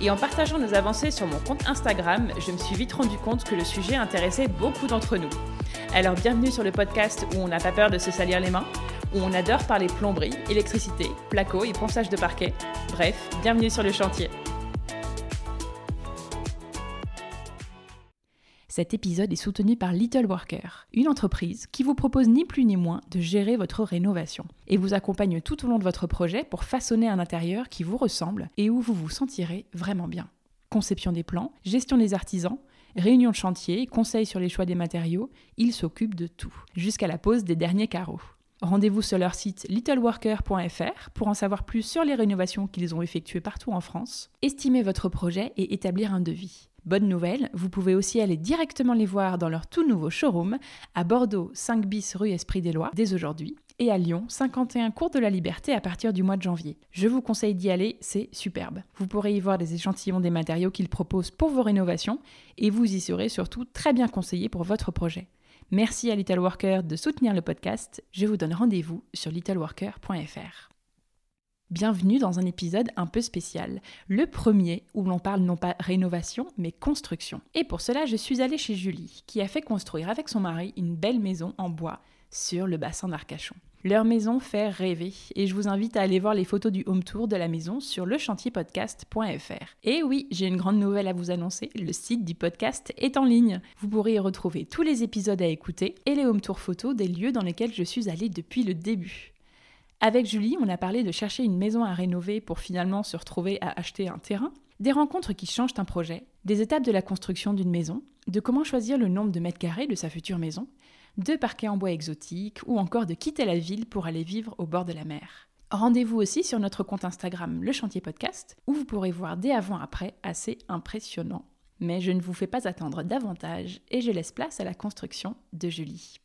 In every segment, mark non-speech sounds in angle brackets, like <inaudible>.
et en partageant nos avancées sur mon compte Instagram, je me suis vite rendu compte que le sujet intéressait beaucoup d'entre nous. Alors bienvenue sur le podcast où on n'a pas peur de se salir les mains, où on adore parler plomberie, électricité, placo et ponçage de parquet. Bref, bienvenue sur le chantier. Cet épisode est soutenu par Little Worker, une entreprise qui vous propose ni plus ni moins de gérer votre rénovation et vous accompagne tout au long de votre projet pour façonner un intérieur qui vous ressemble et où vous vous sentirez vraiment bien. Conception des plans, gestion des artisans, réunion de chantier, conseils sur les choix des matériaux, ils s'occupent de tout, jusqu'à la pose des derniers carreaux. Rendez-vous sur leur site littleworker.fr pour en savoir plus sur les rénovations qu'ils ont effectuées partout en France, estimer votre projet et établir un devis. Bonne nouvelle, vous pouvez aussi aller directement les voir dans leur tout nouveau showroom à Bordeaux 5 bis rue Esprit des Lois dès aujourd'hui et à Lyon 51 Cours de la Liberté à partir du mois de janvier. Je vous conseille d'y aller, c'est superbe. Vous pourrez y voir des échantillons des matériaux qu'ils proposent pour vos rénovations et vous y serez surtout très bien conseillé pour votre projet. Merci à Little Worker de soutenir le podcast. Je vous donne rendez-vous sur littleworker.fr. Bienvenue dans un épisode un peu spécial, le premier où l'on parle non pas rénovation mais construction. Et pour cela, je suis allée chez Julie, qui a fait construire avec son mari une belle maison en bois sur le bassin d'Arcachon. Leur maison fait rêver et je vous invite à aller voir les photos du home tour de la maison sur lechantierpodcast.fr. Et oui, j'ai une grande nouvelle à vous annoncer, le site du podcast est en ligne. Vous pourrez y retrouver tous les épisodes à écouter et les home tours photos des lieux dans lesquels je suis allée depuis le début. Avec Julie, on a parlé de chercher une maison à rénover pour finalement se retrouver à acheter un terrain, des rencontres qui changent un projet, des étapes de la construction d'une maison, de comment choisir le nombre de mètres carrés de sa future maison, de parquets en bois exotique ou encore de quitter la ville pour aller vivre au bord de la mer. Rendez-vous aussi sur notre compte Instagram Le Chantier Podcast où vous pourrez voir des avant-après assez impressionnants. Mais je ne vous fais pas attendre davantage et je laisse place à la construction de Julie.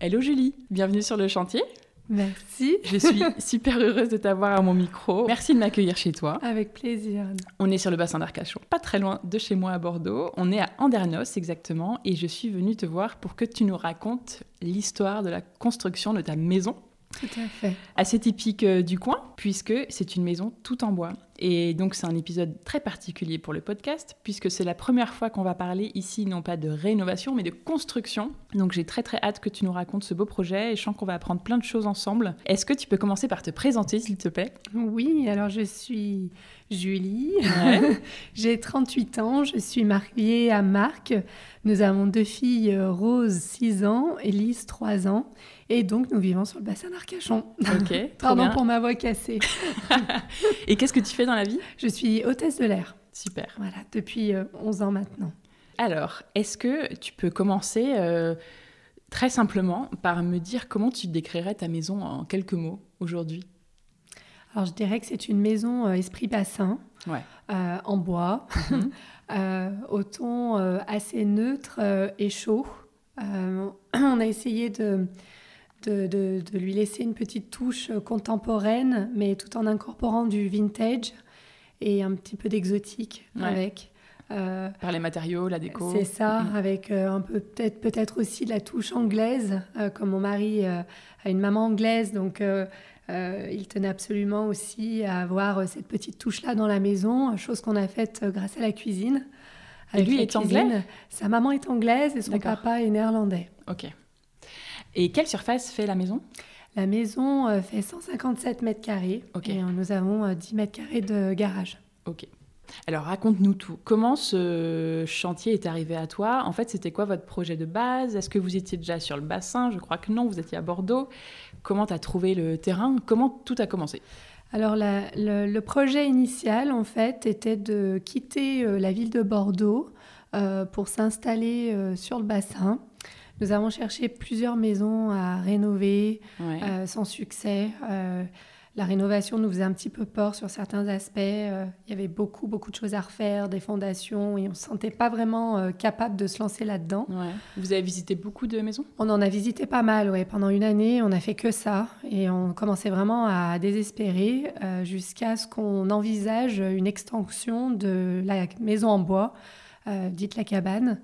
Hello Julie, bienvenue sur le chantier. Merci. Je suis <laughs> super heureuse de t'avoir à mon micro. Merci de m'accueillir chez toi. Avec plaisir. On est sur le bassin d'Arcachon, pas très loin de chez moi à Bordeaux. On est à Andernos exactement et je suis venue te voir pour que tu nous racontes l'histoire de la construction de ta maison. Tout à fait. Assez typique euh, du coin, puisque c'est une maison tout en bois. Et donc c'est un épisode très particulier pour le podcast, puisque c'est la première fois qu'on va parler ici non pas de rénovation, mais de construction. Donc j'ai très très hâte que tu nous racontes ce beau projet et je sens qu'on va apprendre plein de choses ensemble. Est-ce que tu peux commencer par te présenter, s'il te plaît? Oui, alors je suis Julie, <laughs> j'ai 38 ans, je suis mariée à Marc. Nous avons deux filles, euh, Rose, 6 ans, Elise, 3 ans. Et donc, nous vivons sur le bassin d'Arcachon. Ok. <laughs> Pardon pour ma voix cassée. <laughs> Et qu'est-ce que tu fais dans la vie? Je suis hôtesse de l'air. Super. Voilà, depuis 11 euh, ans maintenant. Alors, est-ce que tu peux commencer euh, très simplement par me dire comment tu décrirais ta maison en quelques mots aujourd'hui? Alors, je dirais que c'est une maison euh, esprit bassin, en bois, mhm. <laughs> au ton assez neutre et chaud. <clears throat> on a essayé de de, lui laisser une petite touche euh, contemporaine, mais tout en incorporant du vintage et un petit peu d'exotique avec. Euh, Par les matériaux, la déco. C'est ça, mm. avec euh, un peu peut-être peut-être aussi de la touche anglaise, comme mon mari a une maman anglaise, donc il tenait absolument aussi à avoir cette petite touche-là dans la maison, chose qu'on a faite grâce à la cuisine. Et lui est anglais? Sa maman est anglaise et son papa est néerlandais. Ok. Et quelle surface fait la maison? La maison euh, fait 157 mètres carrés et euh, nous avons 10 euh, mètres carrés de garage. Ok. Alors raconte-nous tout. Comment ce chantier est arrivé à toi? En fait, c'était quoi votre projet de base? Est-ce que vous étiez déjà sur le bassin? Je crois que non, vous étiez à Bordeaux. Comment tu as trouvé le terrain? Comment tout a commencé? Alors le, projet initial, en fait, était de quitter la ville de Bordeaux pour s'installer sur le bassin. Nous avons cherché plusieurs maisons à rénover euh, sans succès. Euh, la rénovation nous faisait un petit peu peur sur certains aspects. Euh, il y avait beaucoup, beaucoup de choses à refaire, des fondations, et on ne se sentait pas vraiment euh, capable de se lancer là-dedans. Vous avez visité beaucoup de maisons? On en a visité pas mal, oui. Pendant une année, on a fait que ça, et on commençait vraiment à désespérer euh, jusqu'à ce qu'on envisage une extension de la maison en bois, dite la cabane.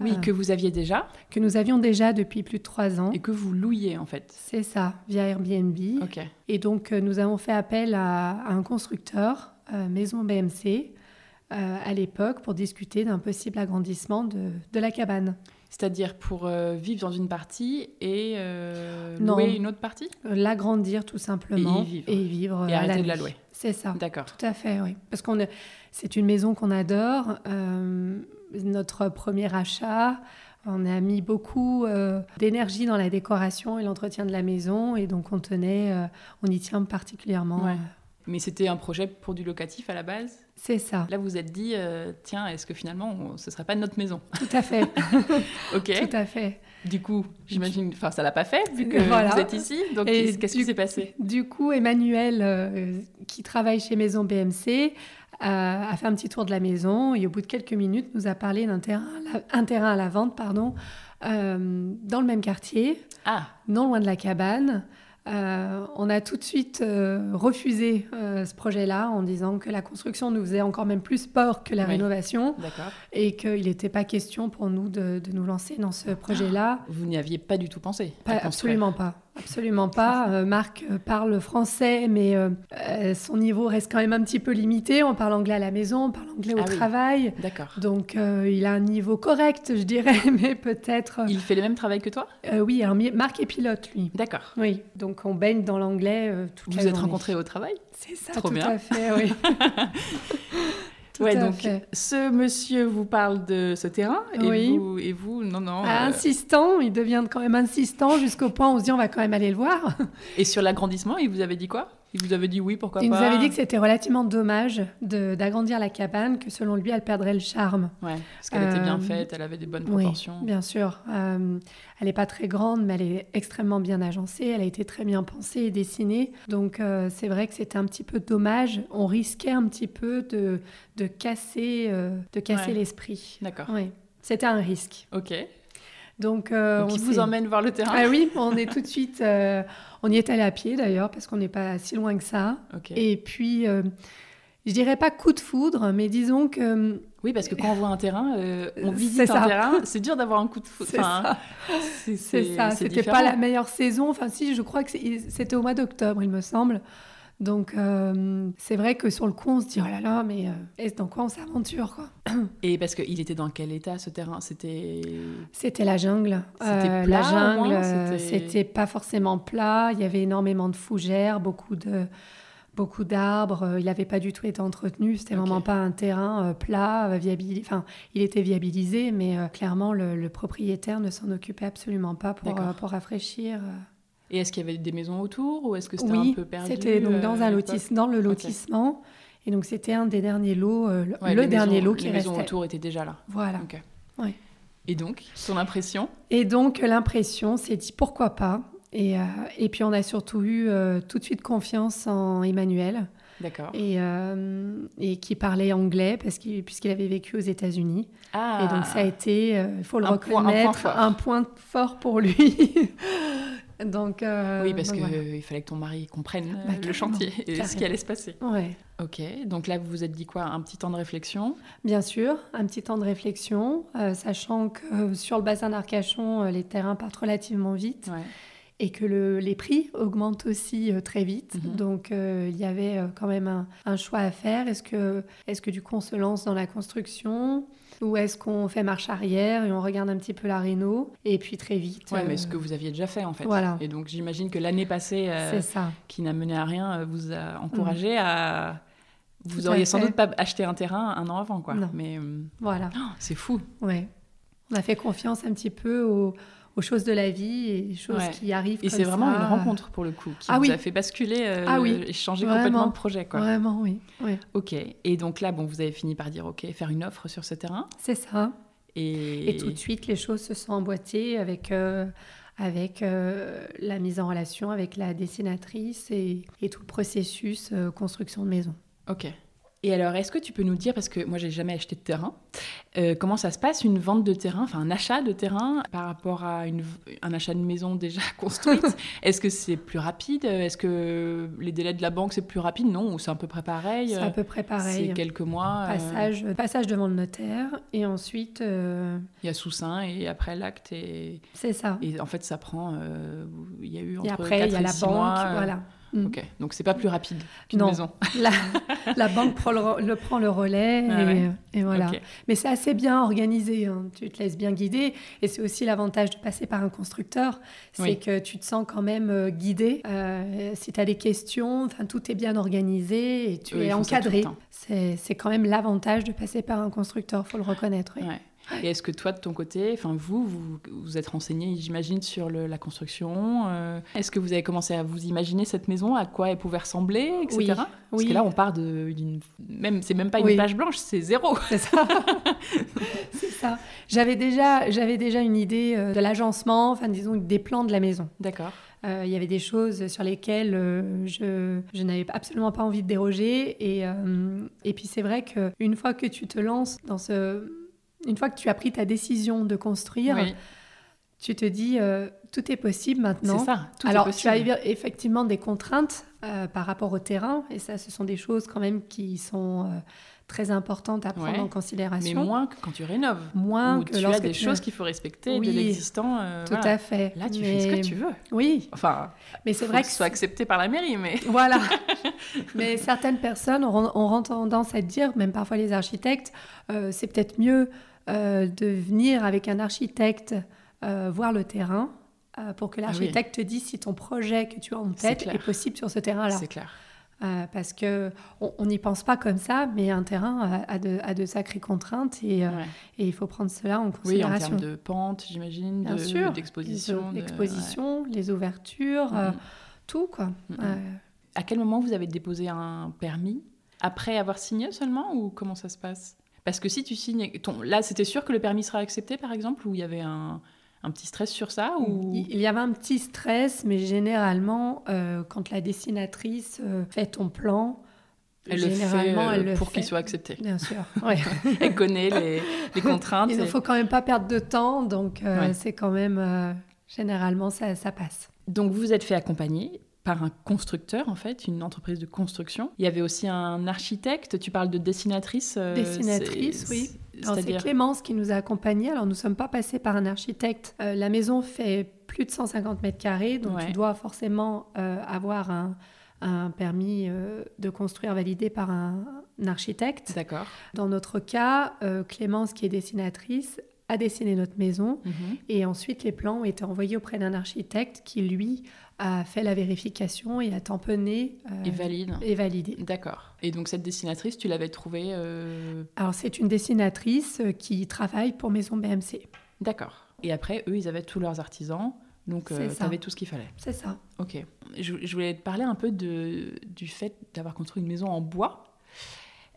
Oui, euh, que vous aviez déjà. Que nous avions déjà depuis plus de trois ans. Et que vous louiez en fait. C'est ça, via Airbnb. Ok. Et donc euh, nous avons fait appel à, un constructeur, euh, Maison BMC, à l'époque pour discuter d'un possible agrandissement de, de la cabane. C'est-à-dire pour vivre dans une partie et louer une autre partie? L'agrandir tout simplement. Et y vivre. Et, y vivre et arrêter de la louer. C'est ça. D'accord. Tout à fait, oui. Parce qu'on c'est une maison qu'on adore notre premier achat. On a mis beaucoup euh, d'énergie dans la décoration et l'entretien de la maison et donc on tenait, euh, on y tient particulièrement. Euh. Mais c'était un projet pour du locatif à la base C'est ça. Là, vous vous êtes dit, tiens, est-ce que finalement, ce ne serait pas notre maison Tout à fait. <laughs> ok. Tout à fait. Du coup, j'imagine, enfin, ça l'a pas fait vu que vous êtes ici. Donc, qu'est-ce qui s'est passé Du coup, Emmanuel, qui travaille chez Maison BMC, a fait un petit tour de la maison et au bout de quelques minutes nous a parlé d'un terrain, un terrain à la vente pardon, euh, dans le même quartier, ah. non loin de la cabane. Euh, on a tout de suite euh, refusé ce projet-là en disant que la construction nous faisait encore même plus peur que la rénovation et qu'il n'était pas question pour nous de, de, nous lancer dans ce projet-là. Vous n'y aviez pas du tout pensé Absolument pas. Absolument pas. Euh, Marc euh, parle français, mais euh, son niveau reste quand même un petit peu limité. On parle anglais à la maison, on parle anglais au ah travail. D'accord. Donc il a un niveau correct, je dirais, <laughs> mais peut-être. Il fait le même travail que toi? Oui, alors Marc est pilote, lui. D'accord. Oui, donc on baigne dans l'anglais toute Vous vous êtes rencontrés au travail? C'est ça, Trop tout bien. à fait, oui. <laughs> ouais, donc ce monsieur vous parle de ce terrain et, vous, et vous, non, non. Ah, euh, insistant, il devient quand même insistant jusqu'au point où on se dit on va quand même aller le voir. Et sur l'agrandissement, il vous avait dit quoi? Il vous avait dit oui, pourquoi pas Il nous avait dit que c'était relativement dommage d'agrandir la cabane, que selon lui, elle perdrait le charme. Ouais, parce qu'elle était bien euh, faite, elle avait des bonnes proportions. Oui, bien sûr. Euh, elle n'est pas très grande, mais elle est extrêmement bien agencée. Elle a été très bien pensée et dessinée. Donc euh, c'est vrai que c'était un petit peu dommage. On risquait un petit peu de, de casser, de casser l'esprit. D'accord. Oui, c'était un risque. Ok. Donc, on qui vous emmène voir le terrain Ah oui, on est tout de suite. On y est allé à pied d'ailleurs, parce qu'on n'est pas si loin que ça. Et puis, euh, je dirais pas coup de foudre, mais disons que. Oui, parce que quand on voit un terrain, euh, on visite un terrain, c'est dur d'avoir un coup de foudre. C'est ça. C'était pas la meilleure saison. Enfin, si, je crois que c'était au mois d'octobre, il me semble. Donc euh, c'est vrai que sur le coup, on se dit oh là là, mais euh, dans quoi on s'aventure quoi? <clears throat> Et parce qu'il était dans quel état ce terrain? C'était c'était la jungle. Euh, la jungle, c'était pas forcément plat. Il y avait énormément de fougères, beaucoup de beaucoup d'arbres. Il n'avait pas du tout été entretenu. C'était vraiment pas un terrain plat, viabilisé. Enfin, il était viabilisé, mais clairement le, propriétaire ne s'en occupait absolument pas pour, pour rafraîchir. Et est-ce qu'il y avait des maisons autour ou est-ce que c'était un peu perdu c'était donc dans, un euh, dans le lotissement. Et donc c'était un des derniers lots, euh, le dernier lot qui les restait. Les maisons autour étaient déjà là. Voilà. Et donc, son impression? Et donc l'impression, c'est dit pourquoi pas. Et, euh, et, puis on a surtout eu tout de suite confiance en Emmanuel. D'accord. Et, et, qui parlait anglais parce puisqu'il avait vécu aux États-Unis. Ah. Et donc ça a été, il faut le reconnaître, un point fort pour lui. <laughs> Donc, euh, oui, parce qu'il fallait que ton mari comprenne bah, le chantier et ce qui allait se passer. Ouais. Ok, donc là, vous vous êtes dit quoi? Un petit temps de réflexion? Bien sûr, un petit temps de réflexion, euh, sachant que euh, sur le bassin d'Arcachon, les terrains partent relativement vite. Et que le, les prix augmentent aussi très vite. Mhm. Donc, il y avait quand même un, un, choix à faire. Est-ce que, est -ce que du coup, on se lance dans la construction ou est-ce qu'on fait marche arrière et on regarde un petit peu la réno et puis très vite Ouais, mais ce que vous aviez déjà fait en fait. Voilà. Et donc j'imagine que l'année passée, euh, qui n'a mené à rien, euh, vous a encouragé mm. à. Vous auriez sans doute pas acheté un terrain un an avant, quoi. Non. Mais euh, voilà. Oh, c'est fou. Ouais. On a fait confiance un petit peu aux, aux choses de la vie et des choses qui arrivent. Et c'est vraiment une rencontre pour le coup qui ah vous a fait basculer euh, ah, oui. et changer complètement de projet. Quoi. Vraiment, oui. Ok. Et donc là, bon, vous avez fini par dire ok, faire une offre sur ce terrain. C'est ça. Et... et... tout de suite, les choses se sont emboîtées avec. Euh, avec la mise en relation avec la dessinatrice et, et tout le processus construction de maison. Ok. Et alors, est-ce que tu peux nous dire, parce que moi j'ai jamais acheté de terrain, euh, comment ça se passe une vente de terrain, enfin un achat de terrain par rapport à une, un achat de maison déjà <laughs> construite? Est-ce que c'est plus rapide? Est-ce que les délais de la banque c'est plus rapide? Non, ou c'est à peu près pareil? C'est à peu près pareil. C'est quelques mois. Euh, passage, passage devant le notaire et ensuite. Euh, il y a sous-sein et après l'acte et. C'est ça. Et en fait ça prend. il y a eu entre et après il y a la banque, voilà. Mm. Ok, donc c'est pas plus rapide qu'une maison. <laughs> La, <laughs> la banque prend le, prend le relais et, voilà. Mais c'est assez bien organisé, hein. tu te laisses bien guider et c'est aussi l'avantage de passer par un constructeur, c'est que tu te sens quand même euh, guidé. Euh, si tu as des questions, tout est bien organisé et tu es encadré. C'est quand même l'avantage de passer par un constructeur, faut le reconnaître. Et est-ce que toi, de ton côté, enfin vous, vous vous êtes renseigné, j'imagine, sur la construction. Euh, est-ce que vous avez commencé à vous imaginer cette maison, à quoi elle pouvait ressembler, etc. Oui. Parce que là, on part d'une, même, c'est même pas une page blanche, c'est zéro. <laughs> C'est ça. <laughs> c'est ça. J'avais déjà, j'avais déjà une idée euh, de l'agencement, enfin disons des plans de la maison. D'accord. Euh, il y avait des choses sur lesquelles je, je n'avais absolument pas envie de déroger. Et, et puis c'est vrai qu'une fois que tu te lances dans ce une fois que tu as pris ta décision de construire, tu te dis euh, tout est possible maintenant. C'est ça. Tout Alors, est tu as effectivement des contraintes euh, par rapport au terrain, et ça, ce sont des choses quand même qui sont euh, très importantes à prendre en considération. Mais moins que quand tu rénoves. Moins que tu as des choses qu'il faut respecter de l'existant. tout à fait. Là, tu fais ce que tu veux. Oui. Enfin, mais c'est vrai que, ce soit accepté par la mairie, mais <laughs> voilà. <laughs> mais certaines personnes auront, tendance à dire, même parfois les architectes, c'est peut-être mieux de venir avec un architecte euh, voir le terrain euh, pour que ah l'architecte te dise si ton projet que tu as en tête est, possible sur ce terrain-là. C'est clair. parce que on n'y pense pas comme ça, mais un terrain a, de, de, sacrées contraintes et, et, il faut prendre cela en considération. Oui, en termes de pente, j'imagine, d'exposition. D'exposition, les ouvertures, tout quoi. À quel moment vous avez déposé un permis? Après avoir signé seulement ou comment ça se passe? Parce que si tu signes, ton... là, c'était sûr que le permis sera accepté, par exemple, ou il y avait un, un petit stress sur ça ou... Il y avait un petit stress, mais généralement, euh, quand la dessinatrice euh, fait ton plan, elle généralement, le fait, elle pour qu'il soit accepté. Bien sûr. <laughs> elle connaît les, les <laughs> contraintes. Il ne faut quand même pas perdre de temps, donc euh, c'est quand même généralement ça, ça passe. Donc vous vous êtes fait accompagner par un constructeur, en fait, une entreprise de construction. Il y avait aussi un architecte, tu parles de dessinatrice. Euh, dessinatrice, oui. C'est Clémence qui nous a accompagnés. Alors, nous ne sommes pas passés par un architecte. Euh, la maison fait plus de 150 mètres carrés, donc tu dois forcément euh, avoir un, permis de construire validé par un, architecte. D'accord. Dans notre cas, Clémence, qui est dessinatrice, a dessiné notre maison mhm. et ensuite les plans ont été envoyés auprès d'un architecte qui, lui, a fait la vérification et a tamponné euh, et, valide. et validé. D'accord. Et donc cette dessinatrice, tu l'avais trouvée euh, Alors c'est une dessinatrice euh, qui travaille pour Maison BMC. D'accord. Et après, eux, ils avaient tous leurs artisans. Donc, tu avais tout ce qu'il fallait. C'est ça. Ok. Je, je, voulais te parler un peu de, du fait d'avoir construit une maison en bois.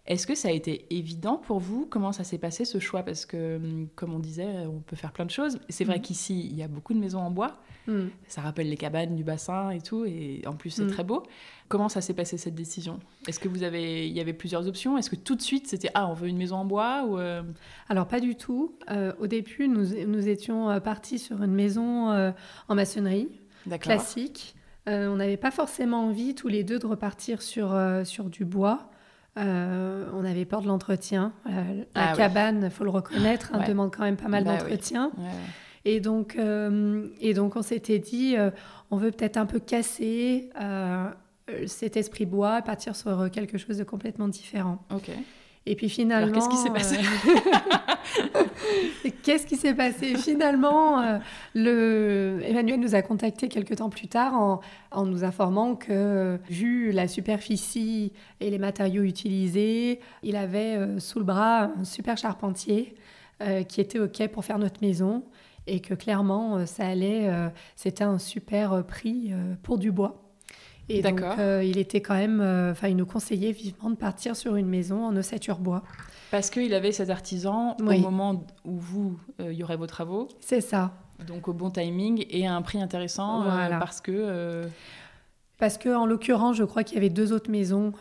Est-ce que ça a été évident pour vous? Comment ça s'est passé ce choix? Parce que, hum, comme on disait, on peut faire plein de choses. C'est vrai mm. qu'ici, il y a beaucoup de maisons en bois. Mm. Ça rappelle les cabanes du bassin et tout. Et en plus, c'est mm. très beau. Comment ça s'est passé cette décision? Est-ce que vous avez, il y avait plusieurs options? Est-ce que tout de suite c'était ah on veut une maison en bois ou euh? Alors pas du tout. Euh, au début nous, nous étions euh, partis sur une maison en maçonnerie classique. on n'avait pas forcément envie tous les deux de repartir sur sur du bois. Euh, on avait peur de l'entretien. Euh, la ah cabane, il faut le reconnaître, hein, demande quand même pas mal bah d'entretien. Et, donc, euh, et donc, on s'était dit, on veut peut-être un peu casser cet esprit bois, partir sur quelque chose de complètement différent. Ok. Et puis finalement. <laughs> qu'est-ce qui s'est passé euh, Qu'est-ce qui s'est passé? Finalement, euh, le... Emmanuel nous a contactés quelques temps plus tard en, en, nous informant que, vu la superficie et les matériaux utilisés, il avait euh, sous le bras un super charpentier qui était OK pour faire notre maison et que clairement, ça allait. C'était un super prix pour du bois. Et donc, euh, il était quand même, euh, enfin, il nous conseillait vivement de partir sur une maison en ossature bois. Parce qu'il avait cet artisan au moment où vous, euh, il y aurait vos travaux. C'est ça. Donc au bon timing et à un prix intéressant parce que. Parce que en l'occurrence, je crois qu'il y avait deux autres maisons,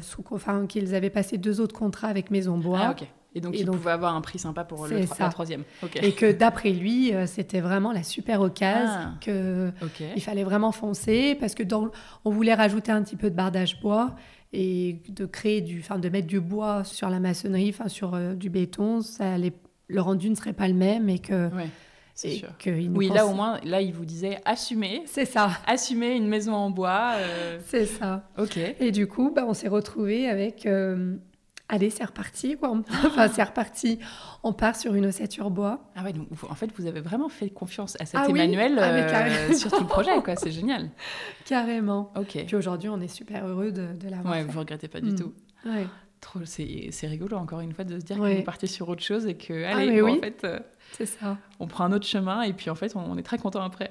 sous, enfin qu'ils avaient passé deux autres contrats avec Maison Bois. Ah ok. Et donc, il pouvait avoir un prix sympa pour le la troisième. Et que d'après lui, euh, c'était vraiment la super occasion, ah, que il fallait vraiment foncer parce que dans, on voulait rajouter un petit peu de bardage bois et de créer du, enfin de mettre du bois sur la maçonnerie, enfin sur euh, du béton, ça allait, le rendu ne serait pas le même et que. C'est sûr. oui, là au moins, là il vous disait assumer. C'est ça. Assumer une maison en bois. Euh. C'est ça. Ok. Et du coup, bah, on s'est retrouvé avec allez, c'est reparti. Quoi. <gasps> enfin, c'est reparti. On part sur une ossature bois. Ah ouais, donc en fait, vous avez vraiment fait confiance à cet ah Emmanuel ah, euh, sur tout le projet, quoi. C'est <laughs> génial. Carrément. Ok. Puis aujourd'hui, on est super heureux de, de l'avoir. Ouais, vous regrettez pas du mm. tout. Ouais. Trop, c'est rigolo encore une fois de se dire qu'on est parti sur autre chose et que ah, allez, en fait, euh, c'est ça. On prend un autre chemin et puis en fait, on, est très content après.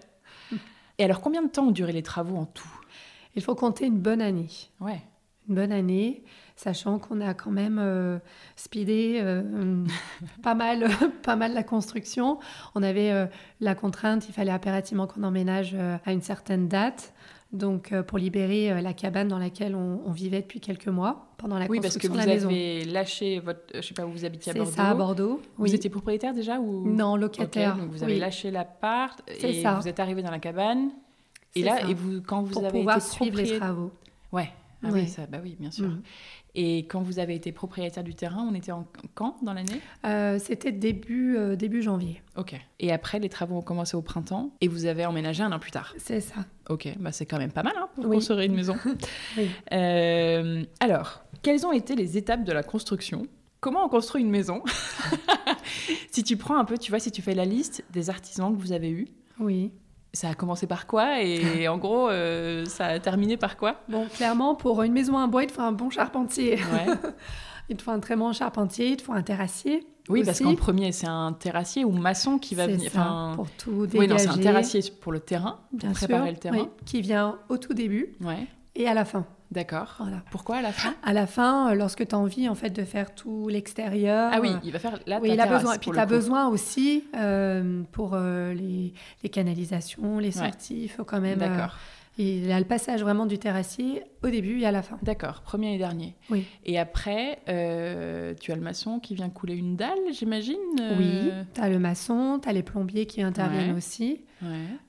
<laughs> Et alors, combien de temps ont duré les travaux en tout? Il faut compter une bonne année. Ouais. Une bonne année sachant qu'on a quand même euh, speedé euh, <laughs> pas, mal, <laughs> pas mal la construction. On avait euh, la contrainte, il fallait impérativement qu'on emménage à une certaine date. Donc, pour libérer la cabane dans laquelle on, vivait depuis quelques mois pendant la construction de la maison. Oui, parce que vous avez lâché votre, je sais pas où vous habitiez à Bordeaux. C'est ça, à Bordeaux. Vous étiez propriétaire déjà ou? Non, locataire. donc vous avez lâché l'appart et ça. vous êtes arrivé dans la cabane. Et là, et vous, quand vous pour avez pouvoir été suivre les travaux. Ouais. Ah oui, ça, bah oui, bien sûr. Mm. Et quand vous avez été propriétaire du terrain, on était en quand dans l'année euh, C'était début, euh, début janvier. Ok. Et après, les travaux ont commencé au printemps et vous avez emménagé un an plus tard C'est ça. Ok, bah c'est quand même pas mal hein, pour construire une maison. <laughs> oui. Euh, alors, quelles ont été les étapes de la construction? Comment on construit une maison? <laughs> Si tu prends un peu, tu vois, si tu fais la liste des artisans que vous avez eus. Oui ça a commencé par quoi et en gros euh, ça a terminé par quoi? Bon, clairement pour une maison en bois, il te faut un bon charpentier. Ouais. <laughs> il te faut un très bon charpentier, il te faut un terrassier. Oui, parce qu'en premier, c'est un terrassier ou maçon qui va venir. Ça, pour tout dégager. Oui, non, c'est un terrassier pour le terrain, Bien préparer le terrain. qui vient au tout début ouais. et à la fin. D'accord. Voilà. Pourquoi à la fin? À la fin, euh, lorsque tu as envie en fait de faire tout l'extérieur. Ah oui, il va faire là. Oui, il a besoin. Et puis tu as besoin aussi euh, pour euh, les, les, canalisations, les sorties. Il faut quand même. D'accord. Il y a le passage vraiment du terrassier au début et à la fin. D'accord, premier et dernier. Oui. Et après, tu as le maçon qui vient couler une dalle, j'imagine Oui, tu as le maçon, tu as les plombiers qui interviennent aussi.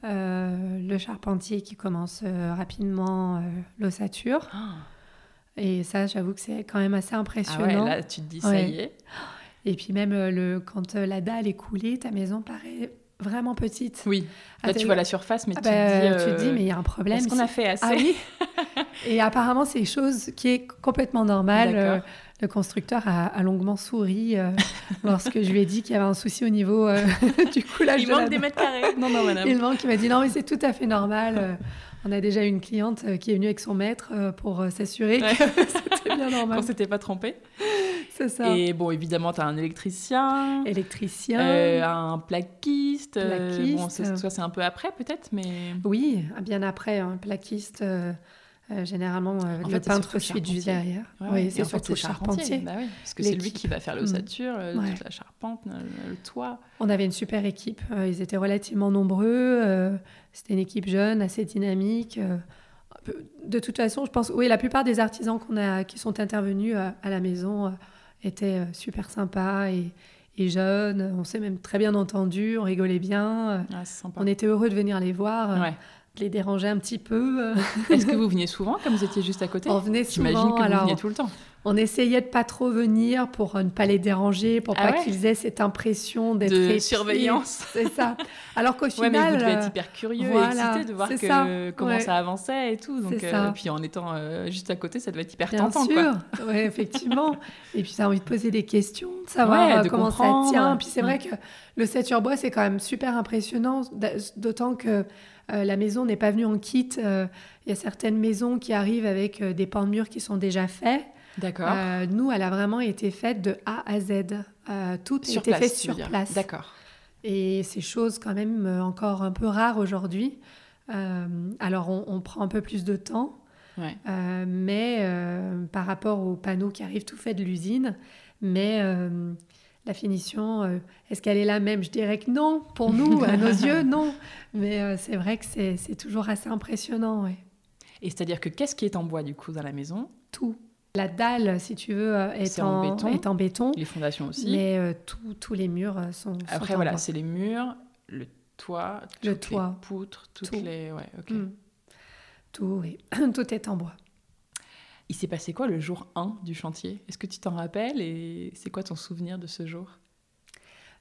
Euh, le charpentier qui commence euh, rapidement euh, l'ossature. Ah. Et ça, j'avoue que c'est quand même assez impressionnant. Ah ouais, là, tu te dis, ça y est. Et puis même le, quand la dalle est coulée, ta maison paraît vraiment petite. Oui. Là, ah, tu vois la surface, mais ah tu, te bah, dis, tu te dis, mais il y a un problème. Est-ce qu'on a fait assez ah, oui. <laughs> Et apparemment, c'est chose qui est complètement normale le constructeur a, longuement souri euh, lorsque je lui ai dit qu'il y avait un souci au niveau euh, <laughs> du coulage il manque des mètres carrés. Non, non, madame. Il manque, il m'a dit non, mais c'est tout à fait normal. Euh, on a déjà une cliente qui est venue avec son maître pour s'assurer que <laughs> c'était bien normal. Qu'on s'était pas trompé. C'est ça. Et bon, évidemment, tu as un électricien. Électricien. un plaquiste. plaquiste. bon, ça, c'est un peu après, peut-être, mais... Oui, bien après, un plaquiste... Euh, généralement, euh, le peintre suit juste derrière. oui, c'est surtout le charpentier. Bah parce que c'est lui qui va faire l'ossature, mm. toute la charpente, le, toit. On avait une super équipe. Euh, ils étaient relativement nombreux. C'était une équipe jeune, assez dynamique. de toute façon, je pense, oui, la plupart des artisans qu'on a, qui sont intervenus à, la maison étaient super sympas et, et jeunes. On s'est même très bien entendus, on rigolait bien. Ah, on était heureux de venir les voir les déranger un petit peu. Est-ce que vous <laughs> veniez souvent comme vous étiez juste à côté? On venait souvent. J'imagine que vous veniez tout le temps. On essayait de pas trop venir pour ne pas les déranger, pour ah pas qu'ils aient cette impression d'être de surveillance. <laughs> C'est ça. Alors qu'au final, ouais, mais vous devez être hyper curieux et excité de voir que, comment ça avançait et tout. Donc, euh, puis en étant euh, juste à côté, ça devait être hyper Bien tentant. Sûr. <laughs> Oui, effectivement. et puis, ça a envie de poser des questions, de savoir euh, comment ça tient. Puis c'est vrai que le 7 sur bois, c'est quand même super impressionnant, d'autant que euh, la maison n'est pas venue en kit. Euh, il y a certaines maisons qui arrivent avec euh, des pans de murs qui sont déjà faits. D'accord. nous, elle a vraiment été faite de A à Z. tout a été fait sur place. D'accord. Et c'est chose quand même encore un peu rare aujourd'hui. alors, on, prend un peu plus de temps. mais par rapport aux panneaux qui arrivent tout faits de l'usine, mais la finition, est-ce qu'elle est la même? Je dirais que non, pour nous, à nos <laughs> yeux, non. Mais c'est vrai que c'est toujours assez impressionnant. Ouais. Et c'est-à-dire que qu'est-ce qui est en bois du coup dans la maison? Tout. La dalle, si tu veux, est, en, béton. est en béton. Les fondations aussi. Mais tous les murs sont. Après, voilà, c'est les murs, le toit, le toit. les poutres, toutes les. Ouais, ok. Mm. Tout, oui. <clears throat> Tout est en bois. Il s'est passé quoi le jour 1 du chantier? Est-ce que tu t'en rappelles et c'est quoi ton souvenir de ce jour?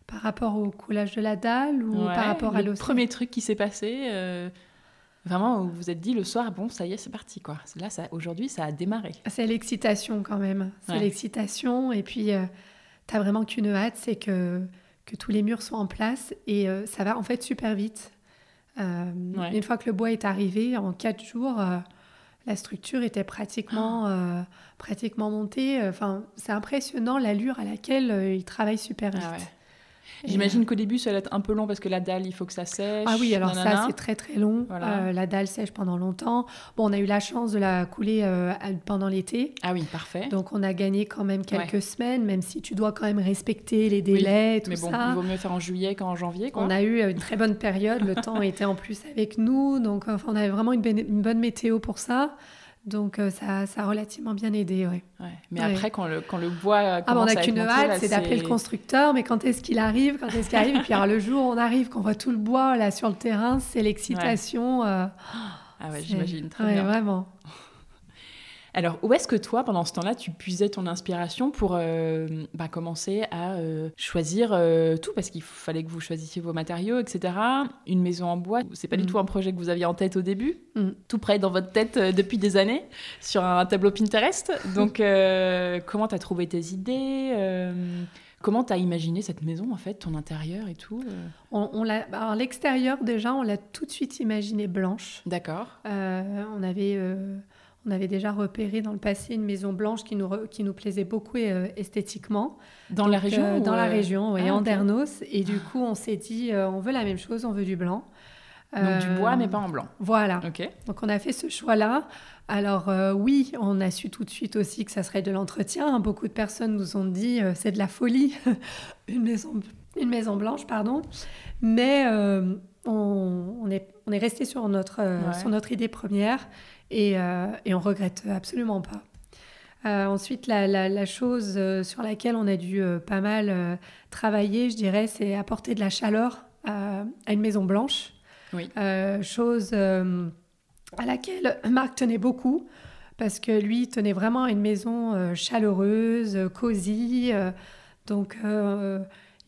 Par rapport au coulage de la dalle ou par rapport à Le premier truc qui s'est passé, euh, vraiment, vous vous êtes dit le soir, bon, ça y est, c'est parti. quoi. Là, aujourd'hui, ça a démarré. C'est l'excitation quand même. C'est l'excitation. Et puis, euh, tu as vraiment qu'une hâte, c'est que, que tous les murs soient en place. Et euh, ça va en fait super vite. Une fois que le bois est arrivé, en quatre jours la structure était pratiquement, ah. euh, pratiquement montée. Enfin, c'est impressionnant l'allure à laquelle euh, il travaille super ah vite. J'imagine qu'au début, ça va être un peu long parce que la dalle, il faut que ça sèche. Ah oui, alors ça, c'est très très long. Euh, la dalle sèche pendant longtemps. Bon, on a eu la chance de la couler euh, pendant l'été. Ah oui, parfait. Donc on a gagné quand même quelques semaines, même si tu dois quand même respecter les délais, et tout mais bon, Il vaut mieux faire en juillet qu'en janvier. On a eu une très bonne période. Le <laughs> temps était en plus avec nous. Donc enfin, on avait vraiment une, une bonne météo pour ça. Donc euh, ça, ça, a relativement bien aidé, ouais. Mais après, quand le, quand le bois commence ah, on n'a qu'une hâte, c'est d'appeler le constructeur, mais quand est-ce qu'il arrive Quand est-ce qu'il arrive Et puis alors, le jour où on arrive, qu'on voit tout le bois là sur le terrain, c'est l'excitation. Euh, ah ouais, j'imagine très bien. Vraiment. Alors, où est-ce que toi, pendant ce temps-là, tu puisais ton inspiration pour euh, bah, commencer à euh, choisir euh, tout? Parce qu'il fallait que vous choisissiez vos matériaux, etc. Une maison en bois, c'est pas du mm. tout un projet que vous aviez en tête au début, mm. tout près dans votre tête depuis des années, sur un tableau Pinterest? Donc, <laughs> comment tu as trouvé tes idées Comment tu as imaginé cette maison, en fait, ton intérieur et tout on, on Alors, l'extérieur, déjà, on l'a tout de suite imaginé blanche. D'accord. on avait on avait déjà repéré dans le passé une maison blanche qui nous, qui nous plaisait beaucoup euh, esthétiquement. Dans la région euh, Dans la euh, région, oui, ah, en Dernos. Et du coup, on s'est dit, on veut la même chose, on veut du blanc. Donc du bois, mais pas en blanc. Voilà. Donc on a fait ce choix-là. Alors oui, on a su tout de suite aussi que ça serait de l'entretien. Beaucoup de personnes nous ont dit, c'est de la folie, <laughs> une, maison, une maison blanche, pardon. Mais on, est, on est resté sur notre, sur notre idée première et, euh, et on regrette absolument pas. Euh, ensuite, la, chose euh, sur laquelle on a dû pas mal travailler, je dirais, c'est apporter de la chaleur à, une maison blanche. Oui. chose à laquelle Marc tenait beaucoup, parce que lui tenait vraiment à une maison chaleureuse, cosy. donc,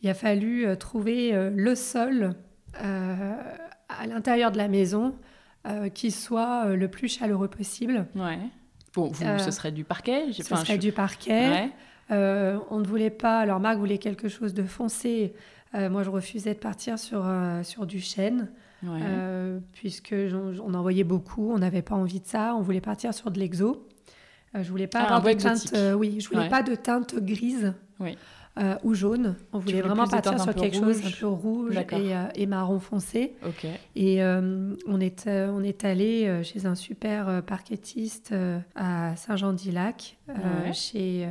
il a fallu trouver le sol à l'intérieur de la maison euh, qui soit euh, le plus chaleureux possible. Ouais. Pour vous, ce serait du parquet Ce serait du parquet. Euh, on ne voulait pas. Alors, Marc voulait quelque chose de foncé. moi, je refusais de partir sur, sur du chêne. puisque on, en voyait beaucoup, on n'avait pas envie de ça, on voulait partir sur de l'exo. je voulais pas ah, avoir de teinte, oui, je voulais pas de teinte grise. Oui. Euh, ou jaune. On voulait vraiment partir sur quelque chose un peu rouge et, euh, et, marron foncé. Et euh, on, est, on est allé chez un super parquetiste à Saint-Jean-d'Ilac, chez,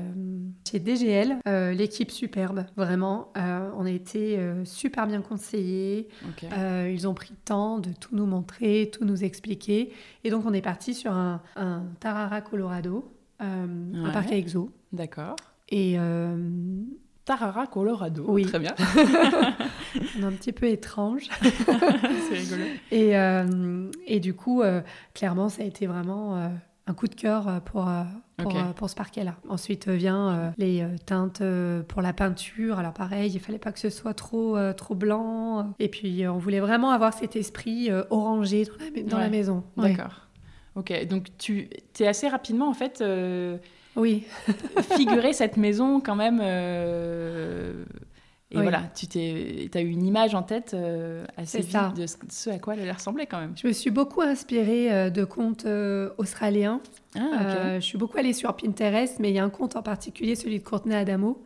chez DGL. L'équipe superbe, vraiment. on a été super bien conseillés. ils ont pris le temps de tout nous montrer, tout nous expliquer. Et donc on est parti sur un, un Tarara Colorado, un parquet exo. D'accord. Et, Tarara Colorado. Oui. Très bien. <laughs> un petit peu étrange. <laughs> C'est rigolo. Et, euh, et, du coup, euh, clairement, ça a été vraiment euh, un coup de cœur pour, pour, pour, ce parquet-là. Ensuite vient les teintes pour la peinture. Alors pareil, il fallait pas que ce soit trop, trop blanc. Et puis, on voulait vraiment avoir cet esprit orangé dans la, dans la maison. D'accord. Ok, donc tu es assez rapidement, en fait oui. <laughs> figurer cette maison quand même. Euh, et voilà, tu t'es, as eu une image en tête euh, assez vite de ce, à quoi elle allait ressembler quand même. Je me suis beaucoup inspirée euh, de contes australiens. Ah, je suis beaucoup allée sur Pinterest, mais il y a un conte en particulier, celui de Courtney Adamo,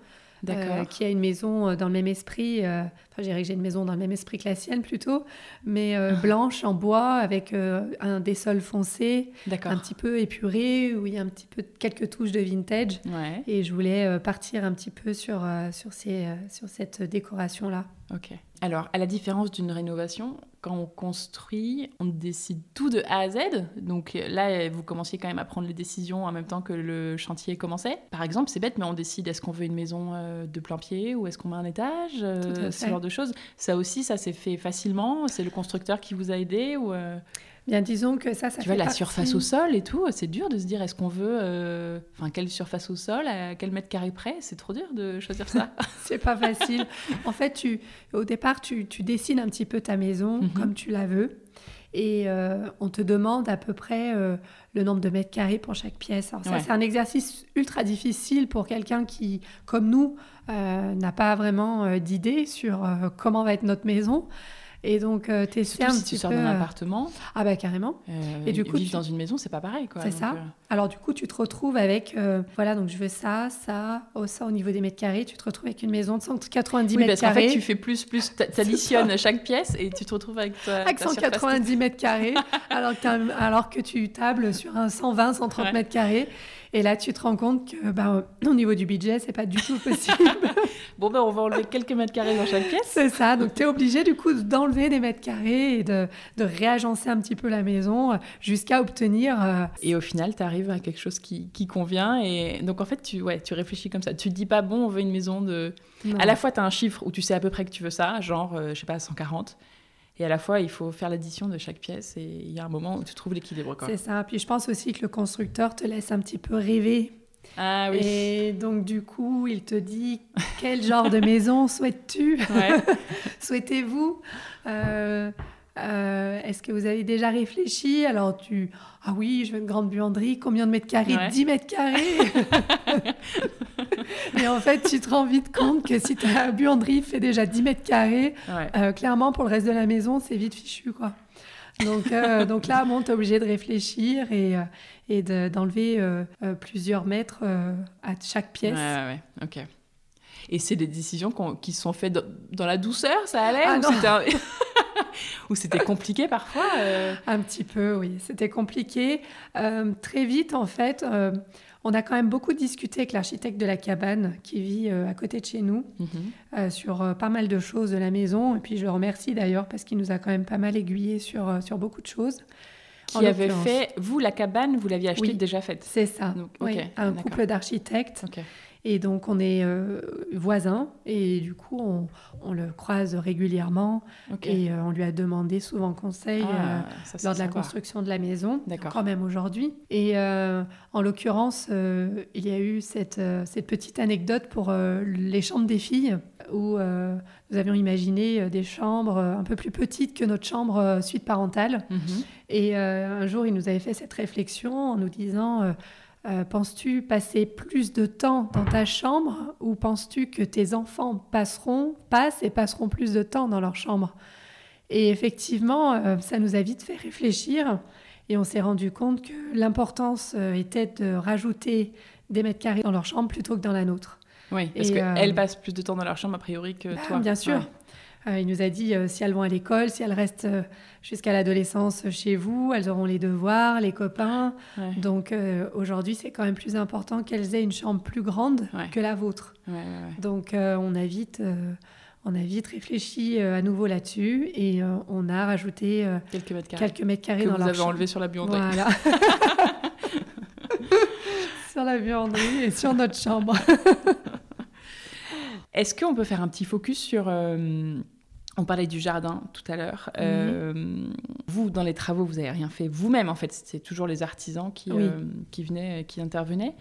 qui a une maison dans le même esprit. enfin, je dirais que j'ai une maison dans le même esprit que la sienne plutôt, mais ah. blanche en bois avec un des sols foncés, un petit peu épuré où il y a un petit peu quelques touches de vintage. Et je voulais partir un petit peu sur sur ces sur cette décoration là. Ok. Alors, à la différence d'une rénovation, quand on construit, on décide tout de A à Z. Donc là, vous commenciez quand même à prendre les décisions en même temps que le chantier commençait. Par exemple, c'est bête, mais on décide est-ce qu'on veut une maison euh, de plein pied ou est-ce qu'on met un étage euh, Ce genre de choses. Ça aussi, ça s'est fait facilement. C'est le constructeur qui vous a aidé ou euh, Bien, disons que ça, ça tu vois, la surface au sol et tout, c'est dur de se dire est-ce qu'on veut, euh, enfin, quelle surface au sol, à quel mètre carré près, c'est trop dur de choisir ça. <laughs> c'est pas facile. En fait, tu, au départ, tu, tu dessines un petit peu ta maison mhm. comme tu la veux, et euh, on te demande à peu près euh, le nombre de mètres carrés pour chaque pièce. Alors ça, c'est un exercice ultra difficile pour quelqu'un qui, comme nous, n'a pas vraiment d'idée sur comment va être notre maison. Et donc, euh, tu essaies un si tu sors d'un euh, appartement. Ah, bah carrément. Euh, et du coup. Vivre dans une maison, c'est pas pareil, quoi. C'est ça. Alors, du coup, tu te retrouves avec. voilà, donc je veux ça, ça, oh, ça au niveau des mètres carrés. Tu te retrouves avec une maison de 190 oui, mètres carrés. En fait, tu fais plus, plus. <laughs> Tu additionnes chaque pièce et tu te retrouves avec toi. Avec 190 mètres carrés, <laughs> alors, que alors que tu tables sur un 120, 130 mètres carrés. Et là, tu te rends compte que, bah, au niveau du budget, c'est pas du tout possible. <laughs> bon, ben, on va enlever quelques mètres carrés dans chaque pièce. C'est ça. Donc, tu es obligé, du coup, d'enlever des mètres carrés et de, de, réagencer un petit peu la maison euh, jusqu'à obtenir. Euh, et au final, tu arrives à quelque chose qui, qui, convient. Et donc, en fait, tu, ouais, tu réfléchis comme ça. Tu te dis pas, bon, on veut une maison de. À la fois, tu as un chiffre où tu sais à peu près que tu veux ça, genre, euh, je sais pas, 140. Et à la fois, il faut faire l'addition de chaque pièce et il y a un moment où tu trouves l'équilibre. C'est ça. Puis je pense aussi que le constructeur te laisse un petit peu rêver. Ah oui. Et donc, du coup, il te dit quel genre de maison souhaites-tu <laughs> <laughs> Souhaitez-vous euh, euh, Est-ce que vous avez déjà réfléchi? Alors, tu. Ah oui, je veux une grande buanderie. Combien de mètres carrés? 10 mètres carrés? <laughs> Et en fait, tu te rends vite compte que si ta buanderie fait déjà 10 mètres carrés, euh, clairement, pour le reste de la maison, c'est vite fichu, quoi. Donc, euh, <laughs> donc là, bon, tu es obligé de réfléchir et, euh, et d'enlever plusieurs mètres à chaque pièce. Ouais, ouais, ok. Et c'est des décisions qui sont faites dans, la douceur, ça allait ah, ou <laughs> c'était compliqué parfois Un petit peu, oui. C'était compliqué. très vite, en fait, on a quand même beaucoup discuté avec l'architecte de la cabane qui vit euh, à côté de chez nous mhm. euh, sur euh, pas mal de choses de la maison. Et puis je le remercie d'ailleurs parce qu'il nous a quand même pas mal aiguillé sur, sur beaucoup de choses. Qui avait fait, vous, la cabane, vous l'aviez achetée déjà faite. C'est ça, oui, un couple d'architectes. Et donc, on est euh, voisins. Et du coup, on, le croise régulièrement. Et euh, on lui a demandé souvent conseil ah, euh, lors de la construction de la maison, quand même aujourd'hui. Et en l'occurrence, il y a eu cette, cette petite anecdote pour les chambres des filles où nous avions imaginé des chambres un peu plus petites que notre chambre suite parentale. Mhm. Et un jour, il nous avait fait cette réflexion en nous disant euh, penses-tu passer plus de temps dans ta chambre ou penses-tu que tes enfants passeront, passent et passeront plus de temps dans leur chambre? Et effectivement, euh, ça nous a vite fait réfléchir et on s'est rendu compte que l'importance euh, était de rajouter des mètres carrés dans leur chambre plutôt que dans la nôtre. Oui, parce qu'elles passent plus de temps dans leur chambre a priori que bah, toi. Bien sûr. Euh, il nous a dit euh, si elles vont à l'école, si elles restent euh, jusqu'à l'adolescence chez vous, elles auront les devoirs, les copains. Donc aujourd'hui, c'est quand même plus important qu'elles aient une chambre plus grande que la vôtre. Donc on a vite on a vite réfléchi à nouveau là-dessus et on a rajouté quelques mètres carrés, quelques mètres carrés que dans vous avez enlevé sur la buanderie. Voilà. <laughs> sur la buanderie et sur notre chambre. <laughs> Est-ce qu'on peut faire un petit focus sur on parlait du jardin tout à l'heure. Mhm. Euh, vous, dans les travaux, vous n'avez rien fait vous-même, en fait. C'est toujours les artisans qui, euh, qui venaient, qui intervenaient.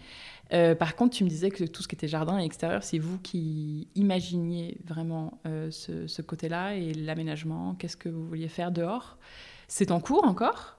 Euh, par contre, tu me disais que tout ce qui était jardin et extérieur, c'est vous qui imaginiez vraiment ce, côté-là et l'aménagement. Qu'est-ce que vous vouliez faire dehors C'est en cours encore.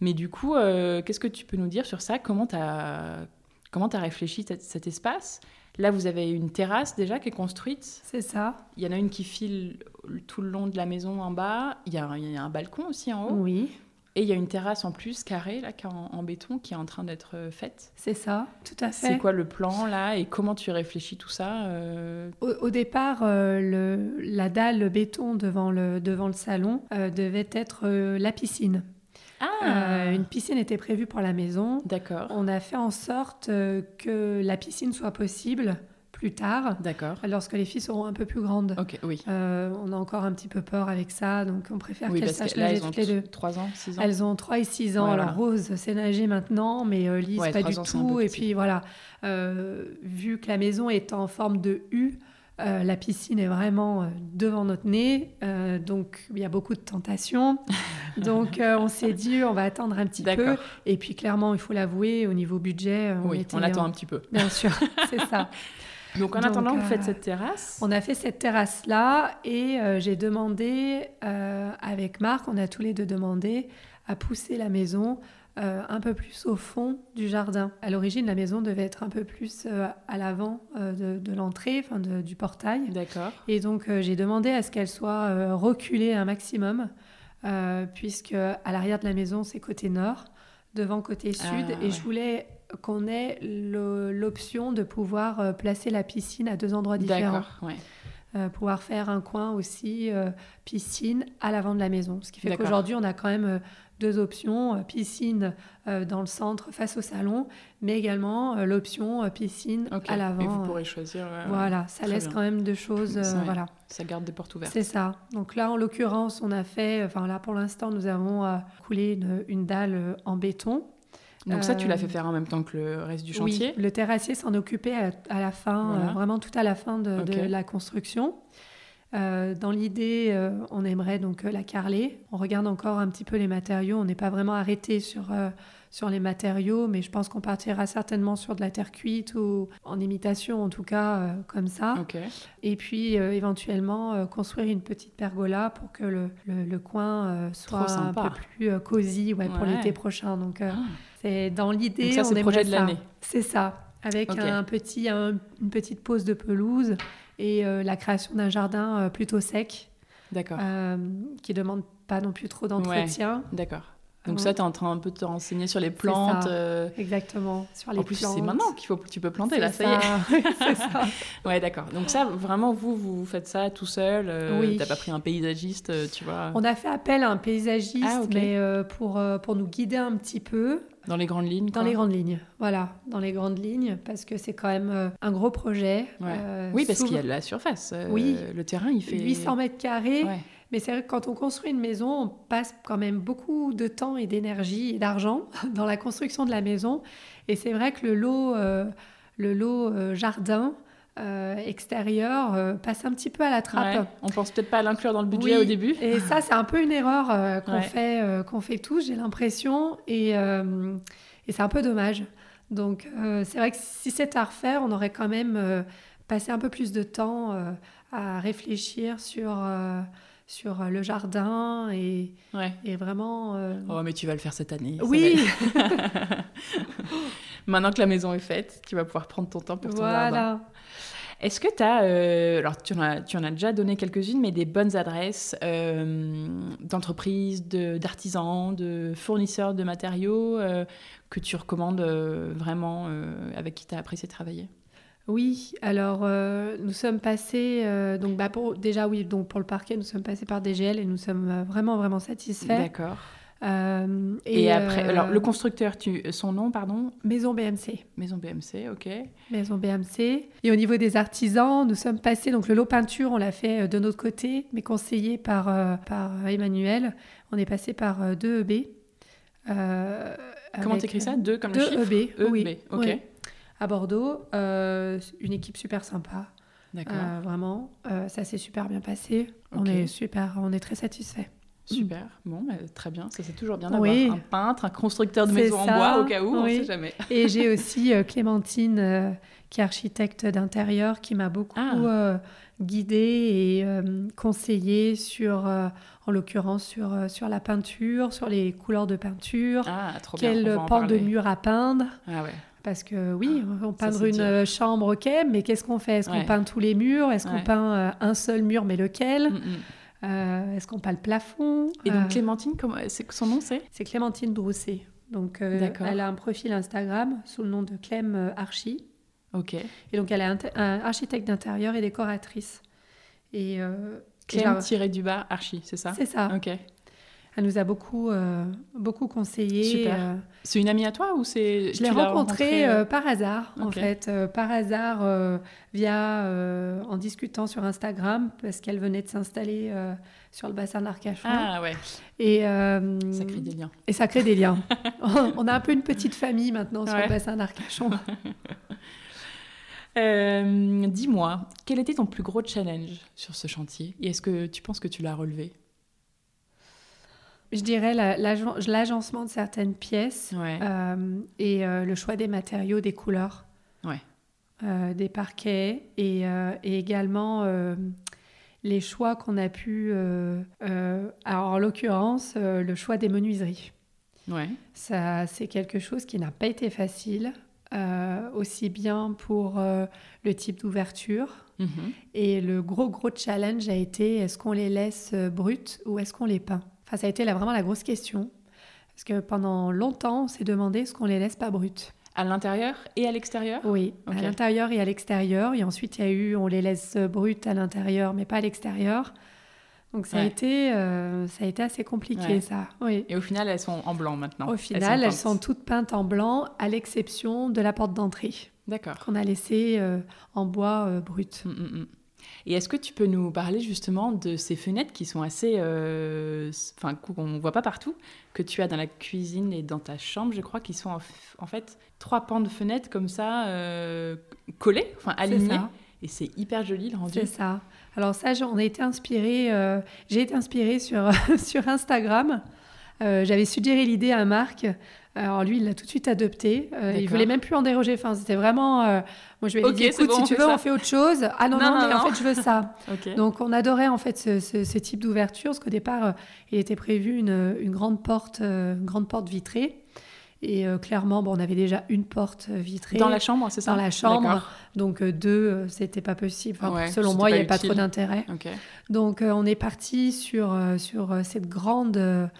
Mais du coup, qu'est-ce que tu peux nous dire sur ça? Comment tu as, comment as réfléchi cet espace? Là, vous avez une terrasse déjà qui est construite. C'est ça. Il y en a une qui file tout le long de la maison en bas. Il y a, un balcon aussi en haut. Oui. Et il y a une terrasse en plus carrée là, en, béton qui est en train d'être euh, faite. C'est ça, tout à fait. C'est quoi le plan là et comment tu réfléchis tout ça euh? au, départ, le, la dalle béton devant le, devant le salon devait être la piscine. Ah. une piscine était prévue pour la maison. D'accord. On a fait en sorte que la piscine soit possible plus tard. D'accord. Lorsque les filles seront un peu plus grandes. Ok, oui. Euh, on a encore un petit peu peur avec ça, donc on préfère qu'elles sachent nager toutes les deux. 3 ans, 6 ans Elles ont 3 et 6 ans. Alors Rose sait nager maintenant, mais euh, Lise pas du tout. Et puis voilà, euh, vu que la maison est en forme de U, euh, la piscine est vraiment devant notre nez, donc il y a beaucoup de tentations. <laughs> donc on s'est dit, on va attendre un petit peu. Et puis clairement, il faut l'avouer, au niveau budget, on, oui, on attend un petit peu. <laughs> Bien sûr, c'est ça. <laughs> Donc en attendant, vous faites euh, cette terrasse On a fait cette terrasse-là et euh, j'ai demandé, euh, avec Marc, on a tous les deux demandé à pousser la maison un peu plus au fond du jardin. À l'origine, la maison devait être un peu plus à l'avant de, l'entrée, enfin du portail. D'accord. Et donc j'ai demandé à ce qu'elle soit reculée un maximum, puisque à l'arrière de la maison, c'est côté nord, devant côté sud, ah, et je voulais qu'on ait l'option de pouvoir euh, placer la piscine à deux endroits différents. Ouais. Euh, pouvoir faire un coin aussi euh, piscine à l'avant de la maison. Ce qui fait qu'aujourd'hui, on a quand même deux options, piscine dans le centre face au salon, mais également l'option piscine à l'avant. Et vous pourrez choisir. voilà, ça laisse quand même deux choses. voilà. Ça garde des portes ouvertes. C'est ça. Donc là, en l'occurrence, on a fait, enfin là pour l'instant, nous avons coulé une, dalle en béton donc ça, tu l'as fait euh, faire en même temps que le reste du chantier? Oui, le terrassier s'en occupait à, la fin, euh, vraiment tout à la fin de, la construction. Euh, dans l'idée, on aimerait donc la carler. On regarde encore un petit peu les matériaux. On n'est pas vraiment arrêté sur, sur les matériaux, mais je pense qu'on partira certainement sur de la terre cuite ou en imitation, en tout cas, comme ça. Et puis, éventuellement, construire une petite pergola pour que le, le, coin soit un peu plus cosy ouais, pour l'été prochain. Donc, ah. C'est dans l'idée. Ça, c'est le projet de l'année. C'est ça, avec un petit, une petite pause de pelouse et euh, la création d'un jardin euh, plutôt sec. D'accord. Euh, qui demande pas non plus trop d'entretien. D'accord. Donc ça, tu es en train un peu de te renseigner sur les plantes. Euh, Exactement, sur les en plus, c'est maintenant qu'il faut tu peux planter là, ça, y est. <laughs> <laughs> c'est ça. ouais, d'accord. Donc ça, vraiment, vous, vous faites ça tout seul. Euh, oui. T'as pas pris un paysagiste, tu vois? On a fait appel à un paysagiste, ah, mais pour pour nous guider un petit peu. Dans les grandes lignes. Dans les grandes lignes, voilà, dans les grandes lignes, parce que c'est quand même un gros projet. oui, parce qu'il y a de la surface. oui. Le terrain, il fait 800 mètres carrés. Ouais. Mais c'est vrai que quand on construit une maison, on passe quand même beaucoup de temps et d'énergie et d'argent <laughs> dans la construction de la maison. Et c'est vrai que le lot, euh, le lot euh, jardin euh, extérieur passe un petit peu à la trappe. Ouais, on pense peut-être pas à l'inclure dans le budget au début. Et ça, c'est un peu une erreur qu'on fait, qu'on fait tous, j'ai l'impression. Et, et c'est un peu dommage. Donc c'est vrai que si c'était à refaire, on aurait quand même passé un peu plus de temps à réfléchir sur sur euh, le jardin et, et vraiment. Euh, oh, mais tu vas le faire cette année. Oui. <laughs> <laughs> Maintenant que la maison est faite, tu vas pouvoir prendre ton temps pour ton voilà. jardin. Est-ce que tu as, euh, alors tu en as, tu en as déjà donné quelques-unes, mais des bonnes adresses d'entreprises, d'artisans, de, fournisseurs de matériaux que tu recommandes vraiment, avec qui tu as apprécié travailler? Oui, alors euh, nous sommes passés, euh, donc bah pour, déjà oui, donc pour le parquet, nous sommes passés par DGL et nous sommes euh, vraiment, vraiment satisfaits. D'accord. Et, après, alors le constructeur, tu, son nom, pardon? Maison BMC. Maison BMC, ok. Maison BMC. Et au niveau des artisans, nous sommes passés, donc le lot peinture, on l'a fait de notre côté, mais conseillé par, par Emmanuel. On est passé par 2EB. Comment t'écris ça? 2 comme le chiffre? EB, oui. E ok à Bordeaux. Euh, une équipe super sympa. D'accord. Euh, vraiment, euh, ça s'est super bien passé. On est super, on est très satisfait. Super, bon, bah, très bien. Ça c'est toujours bien d'avoir un peintre, un constructeur de maisons en bois au cas où, on ne sait jamais. <laughs> Et j'ai aussi Clémentine, qui est architecte d'intérieur, qui m'a beaucoup ah. guidée et conseillée sur, en l'occurrence, sur, sur la peinture, sur les couleurs de peinture, ah, quel pan de mur à peindre. Ah ouais. Parce que oui, ah, on peindre une euh, chambre, ok, mais qu'est-ce qu'on fait? Est-ce qu'on peint tous les murs? Est-ce qu'on peint euh, un seul mur, mais lequel? Mm, mm. Est-ce qu'on peint le plafond? Et donc Clémentine, c'est son nom c'est? C'est Clémentine Drousset. Donc elle a un profil Instagram sous le nom de Clem Archie. Ok. Et donc elle est architecte d'intérieur et décoratrice. Et Clem tiré du bas Archie, c'est ça? C'est ça. Ok. Elle nous a beaucoup, euh, beaucoup conseillé. Super. Euh, c'est une amie à toi ou c'est Je l'ai rencontrée euh, par hasard, en fait, par hasard via en discutant sur Instagram parce qu'elle venait de s'installer sur le bassin d'Arcachon. Ah ouais. Et ça crée des liens. Et ça crée des liens. <laughs> On a un peu une petite famille maintenant sur le bassin d'Arcachon. <laughs> Dis-moi, quel était ton plus gros challenge sur ce chantier? Et est-ce que tu penses que tu l'as relevé? Je dirais l'agencement de certaines pièces euh, et euh, le choix des matériaux, des couleurs, euh, des parquets et, également les choix qu'on a pu. alors en l'occurrence, le choix des menuiseries. Ouais. Ça, c'est quelque chose qui n'a pas été facile, aussi bien pour le type d'ouverture. Mhm. Et le gros, gros challenge a été est-ce qu'on les laisse brutes ou est-ce qu'on les peint? Ça a été là, vraiment la grosse question. Parce que pendant longtemps, on s'est demandé ce qu'on les laisse pas brutes. À l'intérieur et à l'extérieur? Oui, à l'intérieur et à l'extérieur. Et ensuite, il y a eu, on les laisse brutes à l'intérieur, mais pas à l'extérieur. Donc ça, a été, euh, ça a été assez compliqué, ça. Oui. Et au final, elles sont en blanc maintenant Au final, elles sont, toutes peintes en blanc, à l'exception de la porte d'entrée. D'accord. Qu'on a laissée euh, en bois euh, brut. Hum, hum, hum. Et est-ce que tu peux nous parler justement de ces fenêtres qui sont assez. Euh, enfin, qu'on ne voit pas partout, que tu as dans la cuisine et dans ta chambre, je crois, qui sont en, fait trois pans de fenêtres comme ça, euh, collés, enfin alignés. Et c'est hyper joli le rendu. C'est ça. Alors, ça, on a été inspiré. Euh, j'ai été inspirée sur, <laughs> sur Instagram. J'avais suggéré l'idée à Marc alors lui, il l'a tout de suite adopté. Euh, il voulait même plus en déroger. Enfin, c'était vraiment. Euh, moi, je lui ai dit écoute, si tu veux, on fait autre chose. Ah non, non, mais en fait, je veux ça. <laughs> Donc, on adorait en fait ce, type d'ouverture, parce qu'au départ, euh, il était prévu une, grande porte, une grande porte vitrée. Et clairement, bon, on avait déjà une porte vitrée. Dans la chambre, c'est ça? Dans la chambre. Donc deux, c'était pas possible. selon moi, il n'y avait pas trop d'intérêt. Donc on est parti sur, sur cette grande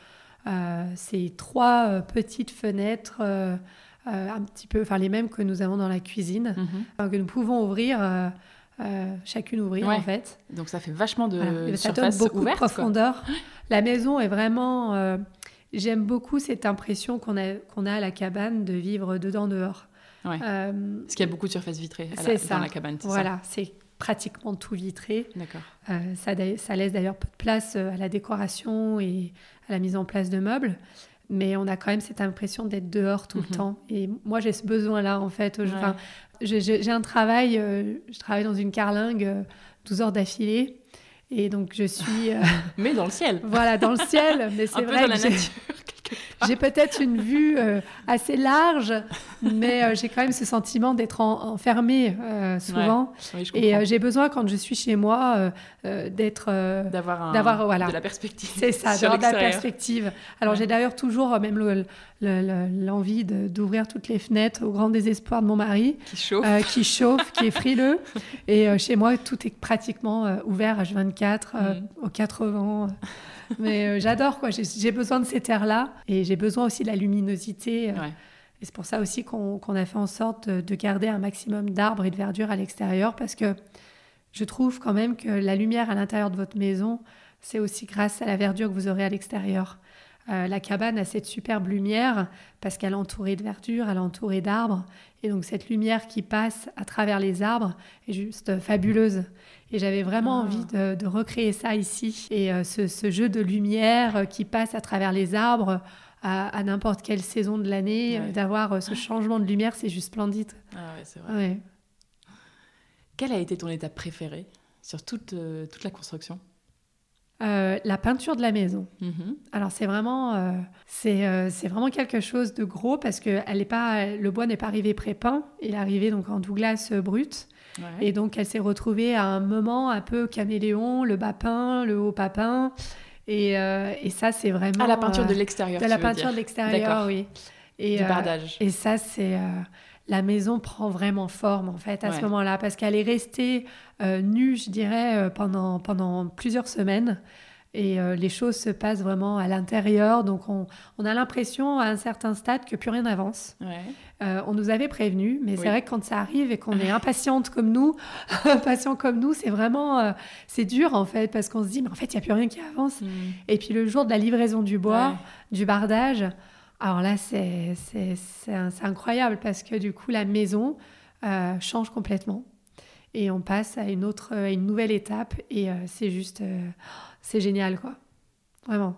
euh, ces trois euh, petites fenêtres, euh, un petit peu, enfin les mêmes que nous avons dans la cuisine, mhm. que nous pouvons ouvrir. chacune ouvrir en fait. Donc ça fait vachement de ça donne beaucoup de profondeur. La maison est vraiment. J'aime beaucoup cette impression qu'on a qu'on a à la cabane de vivre dedans dehors. Ouais. Parce qu'il y a beaucoup de surface vitrée dans la cabane. Voilà, c'est pratiquement tout vitré. D'accord. ça, ça, laisse d'ailleurs peu de place à la décoration et à la mise en place de meubles. Mais on a quand même cette impression d'être dehors tout le mhm. temps. Et moi, j'ai ce besoin-là, en fait. j'ai un travail, euh, je travaille dans une carlingue 12 euh, heures d'affilée. Et donc, je suis. Euh, <laughs> mais dans le ciel. Voilà, dans le ciel. Mais <laughs> c'est vrai. Peu dans la nature. <laughs> J'ai peut-être une vue euh, assez large, mais euh, j'ai quand même ce sentiment d'être enfermée euh, souvent. et j'ai besoin, quand je suis chez moi, d'être. d'avoir voilà. de la perspective. C'est ça, d'avoir de la perspective. Alors j'ai d'ailleurs toujours même l'envie d'ouvrir toutes les fenêtres au grand désespoir de mon mari. Qui chauffe. qui chauffe, qui est frileux. <laughs> Et chez moi, tout est pratiquement ouvert H24, mm. aux quatre vents. <laughs> Mais euh, j'adore, quoi. J'ai besoin de cet air-là et j'ai besoin aussi de la luminosité. Euh. Et c'est pour ça aussi qu'on a fait en sorte de, garder un maximum d'arbres et de verdure à l'extérieur parce que je trouve quand même que la lumière à l'intérieur de votre maison, c'est aussi grâce à la verdure que vous aurez à l'extérieur. Euh, la cabane a cette superbe lumière parce qu'elle est entourée de verdure, elle est entourée d'arbres. Et donc cette lumière qui passe à travers les arbres est juste fabuleuse. Et j'avais vraiment ah. envie de, recréer ça ici. Et euh, ce, jeu de lumière euh, qui passe à travers les arbres à, n'importe quelle saison de l'année, d'avoir ce changement de lumière, c'est juste splendide. Ah ouais, c'est vrai. Quelle a été ton étape préférée sur toute, toute la construction? Euh, la peinture de la maison. Mhm. Alors c'est vraiment, euh, euh, c'est, vraiment quelque chose de gros parce que elle est pas, le bois n'est pas arrivé pré-peint, il est arrivé donc en Douglas brut. Et donc elle s'est retrouvée à un moment un peu caméléon, le bas le haut pas peint. Et, et ça c'est vraiment... À la peinture de l'extérieur. De la peinture de l'extérieur, oui. Et, du bardage. et ça c'est la maison prend vraiment forme en fait à ce moment-là parce qu'elle est restée nue, je dirais, pendant, pendant plusieurs semaines. Et euh, les choses se passent vraiment à l'intérieur. Donc on, a l'impression à un certain stade que plus rien n'avance. Euh, on nous avait prévenu, mais c'est vrai que quand ça arrive et qu'on est <laughs> impatiente comme nous, <laughs> impatient comme nous, c'est vraiment euh, c'est dur en fait parce qu'on se dit mais en fait il n'y a plus rien qui avance. Mm. Et puis le jour de la livraison du bois, du bardage, alors là c'est incroyable parce que du coup la maison change complètement et on passe à une autre, à une nouvelle étape et c'est juste c'est génial, quoi. Vraiment.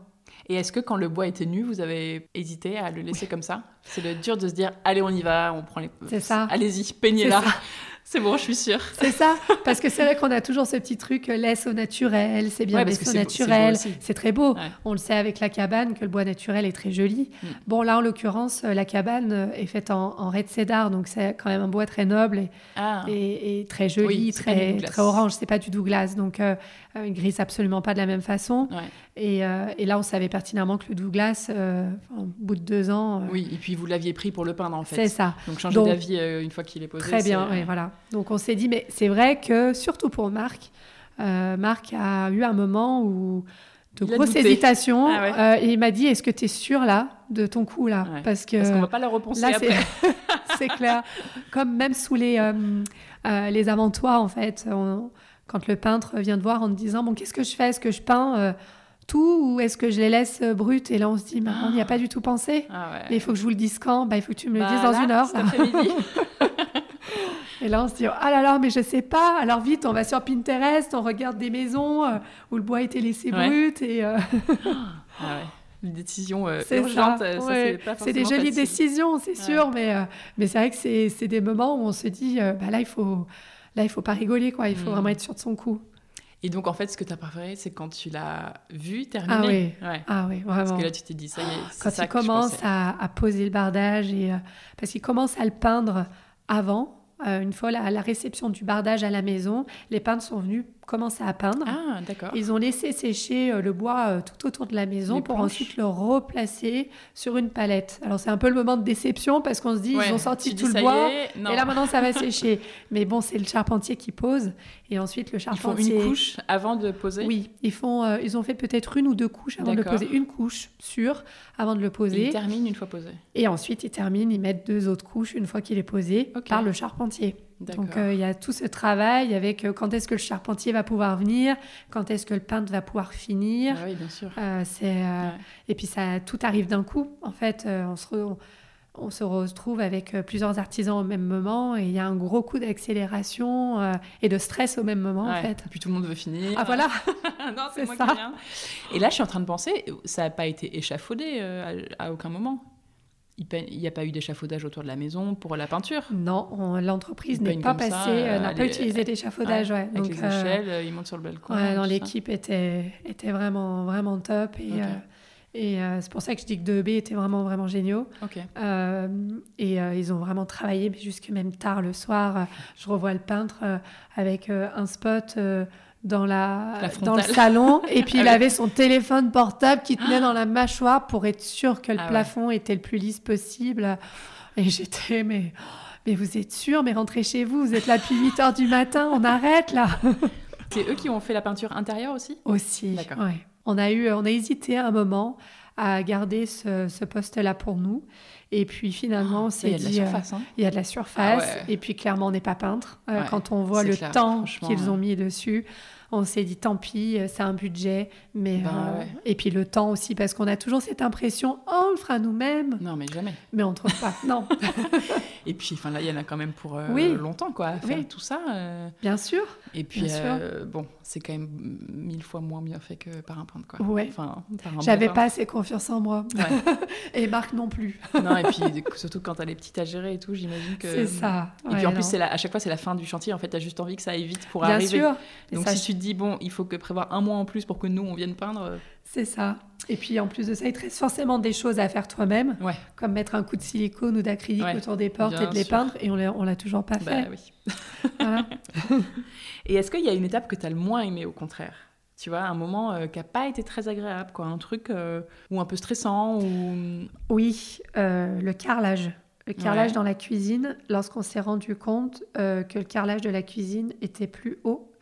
Et est-ce que quand le bois était nu, vous avez hésité à le laisser comme ça? C'est le dur de se dire, allez, on y va, on prend les... C'est ça. Allez-y, peignez-la. <laughs> C'est bon, je suis sûre. C'est ça, parce que c'est vrai qu'on a toujours ce petit truc euh, laisse au naturel, c'est bien laisse au naturel, c'est très beau. On le sait avec la cabane que le bois naturel est très joli. Mm. Bon, là en l'occurrence, euh, la cabane euh, est faite en, en red cedar, donc c'est quand même un bois très noble et, ah. et, très joli, très, très orange. C'est pas du Douglas, donc euh, il grise absolument pas de la même façon. Et, et, là, on savait pertinemment que le Douglas, au bout de deux ans. oui, et puis vous l'aviez pris pour le peindre en fait. C'est ça. Donc changer d'avis une fois qu'il est posé. Très bien, oui, voilà. Donc on s'est dit, mais c'est vrai que surtout pour Marc, euh, Marc a eu un moment où de grosses hésitations. Ah euh, et il m'a dit, est-ce que tu es sûr là de ton coup là? Parce que Parce qu'on va pas le repenser après. <laughs> C'est clair. Comme même sous les, euh, les avantoirs en fait, quand le peintre vient te voir en te disant, bon qu'est-ce que je fais? Est-ce que je peins tout ou est-ce que je les laisse brutes Et là, on se dit, on n'y a pas du tout pensé. Ah mais il faut que je vous le dise quand? Bah, Il faut que tu me le bah dises dans une heure. <laughs> Et là, on se dit, ah là là, mais je sais pas. Alors vite, on va sur Pinterest, on regarde des maisons euh, où le bois a été laissé brut. Et, euh, ah ouais. <laughs> Une décision euh, urgente, c'est des jolies décisions, c'est sûr, mais, mais c'est vrai que c'est des moments où on se dit, bah là, il faut, là, il faut pas rigoler, quoi. Il faut mm. vraiment être sûr de son coup. Et donc, en fait, ce que tu as préféré, c'est quand tu l'as vu terminer. Ah oui, ah oui vraiment. Parce que là, tu t'es dit, ça y est, Quand il commence à, à, poser le bardage, et, parce qu'il commence à le peindre avant, euh, une fois la, la, réception du bardage à la maison, les peintres sont venus commencé à peindre. Ah, d'accord. Ils ont laissé sécher euh, le bois euh, tout autour de la maison pour ensuite le replacer sur une palette. Alors, c'est un peu le moment de déception parce qu'on se dit, ils ont sorti tout le bois et là maintenant ça va sécher. <laughs> Mais bon, c'est le charpentier qui pose et ensuite le charpentier. Ils font une couche avant de poser? Oui, ils, font, euh, ils ont fait peut-être une ou deux couches avant de le poser. Une couche sûre avant de le poser. ils terminent une fois posé. Et ensuite, ils terminent, ils mettent deux autres couches une fois qu'il est posé par le charpentier. Donc il y a tout ce travail avec quand est-ce que le charpentier va pouvoir venir, quand est-ce que le peintre va pouvoir finir. Ah oui, bien sûr. Euh, c'est, euh, Et puis ça, tout arrive d'un coup. En fait, euh, on, se on, se retrouve avec plusieurs artisans au même moment et il y a un gros coup d'accélération et de stress au même moment, en fait. Et puis tout le monde veut finir. Ah voilà <laughs> <laughs> Non, c'est moi ça. qui viens. Et là, je suis en train de penser, ça n'a pas été échafaudé à aucun moment il n'y a pas eu d'échafaudage autour de la maison pour la peinture Non, l'entreprise n'est pas passée, euh, n'a pas utilisé d'échafaudage. Ouais, avec les euh, échelles, euh, ils montent sur le balcon. l'équipe était, était vraiment, vraiment top. Et, et c'est pour ça que je dis que 2B était vraiment, vraiment géniaux. et ils ont vraiment travaillé, mais jusque même tard le soir. je revois le peintre avec un spot dans, la, dans le salon. Et puis <laughs> il ah avait son téléphone portable qui tenait dans la mâchoire pour être sûr que le ah plafond était le plus lisse possible. Et j'étais, mais, mais vous êtes sûr, mais rentrez chez vous, vous êtes là depuis 8 heures du matin, on arrête là. C'est eux qui ont fait la peinture intérieure aussi? Aussi, ouais. On a, eu, on a hésité un moment à garder ce, ce poste-là pour nous. Et puis finalement, oh, c'est dit, euh, hein. il y a de la surface. Ah et puis clairement, on n'est pas peintre. Euh, quand on voit le temps qu'ils ont mis dessus, on s'est dit tant pis, euh, c'est un budget. Mais, ben, Et puis le temps aussi, parce qu'on a toujours cette impression, oh, on le fera nous-mêmes. Non, mais jamais. Mais on ne trouve pas. non. <laughs> et puis enfin, là, il y en a quand même pour longtemps, quoi, à faire tout ça. Bien sûr. Et puis, bon, c'est quand même mille fois moins bien fait que par un peintre, quoi. Ouais. Enfin, J'avais pas assez confiance en moi. <laughs> et Marc non plus. <laughs> non, et puis surtout quand t'as les petites à gérer et tout, j'imagine que. C'est ça. Et puis en plus, c'est à chaque fois, c'est la fin du chantier. En fait, t'as juste envie que ça aille vite pour Bien arriver. Sûr. Donc si tu te dis, bon, il faut que prévoir un mois en plus pour que nous, on vienne peindre. C'est ça. Et puis en plus de ça, il te reste forcément des choses à faire toi-même, ouais. comme mettre un coup de silicone ou d'acrylique autour des portes et de les peindre, et on ne l'a toujours pas bah fait. Oui. <laughs> <laughs> et est-ce qu'il y a une étape que tu as le moins aimée au contraire? Tu vois, un moment euh, qui n'a pas été très agréable, quoi, un truc euh, ou un peu stressant ou... Oui, euh, le carrelage. Le carrelage dans la cuisine, lorsqu'on s'est rendu compte que le carrelage de la cuisine était plus haut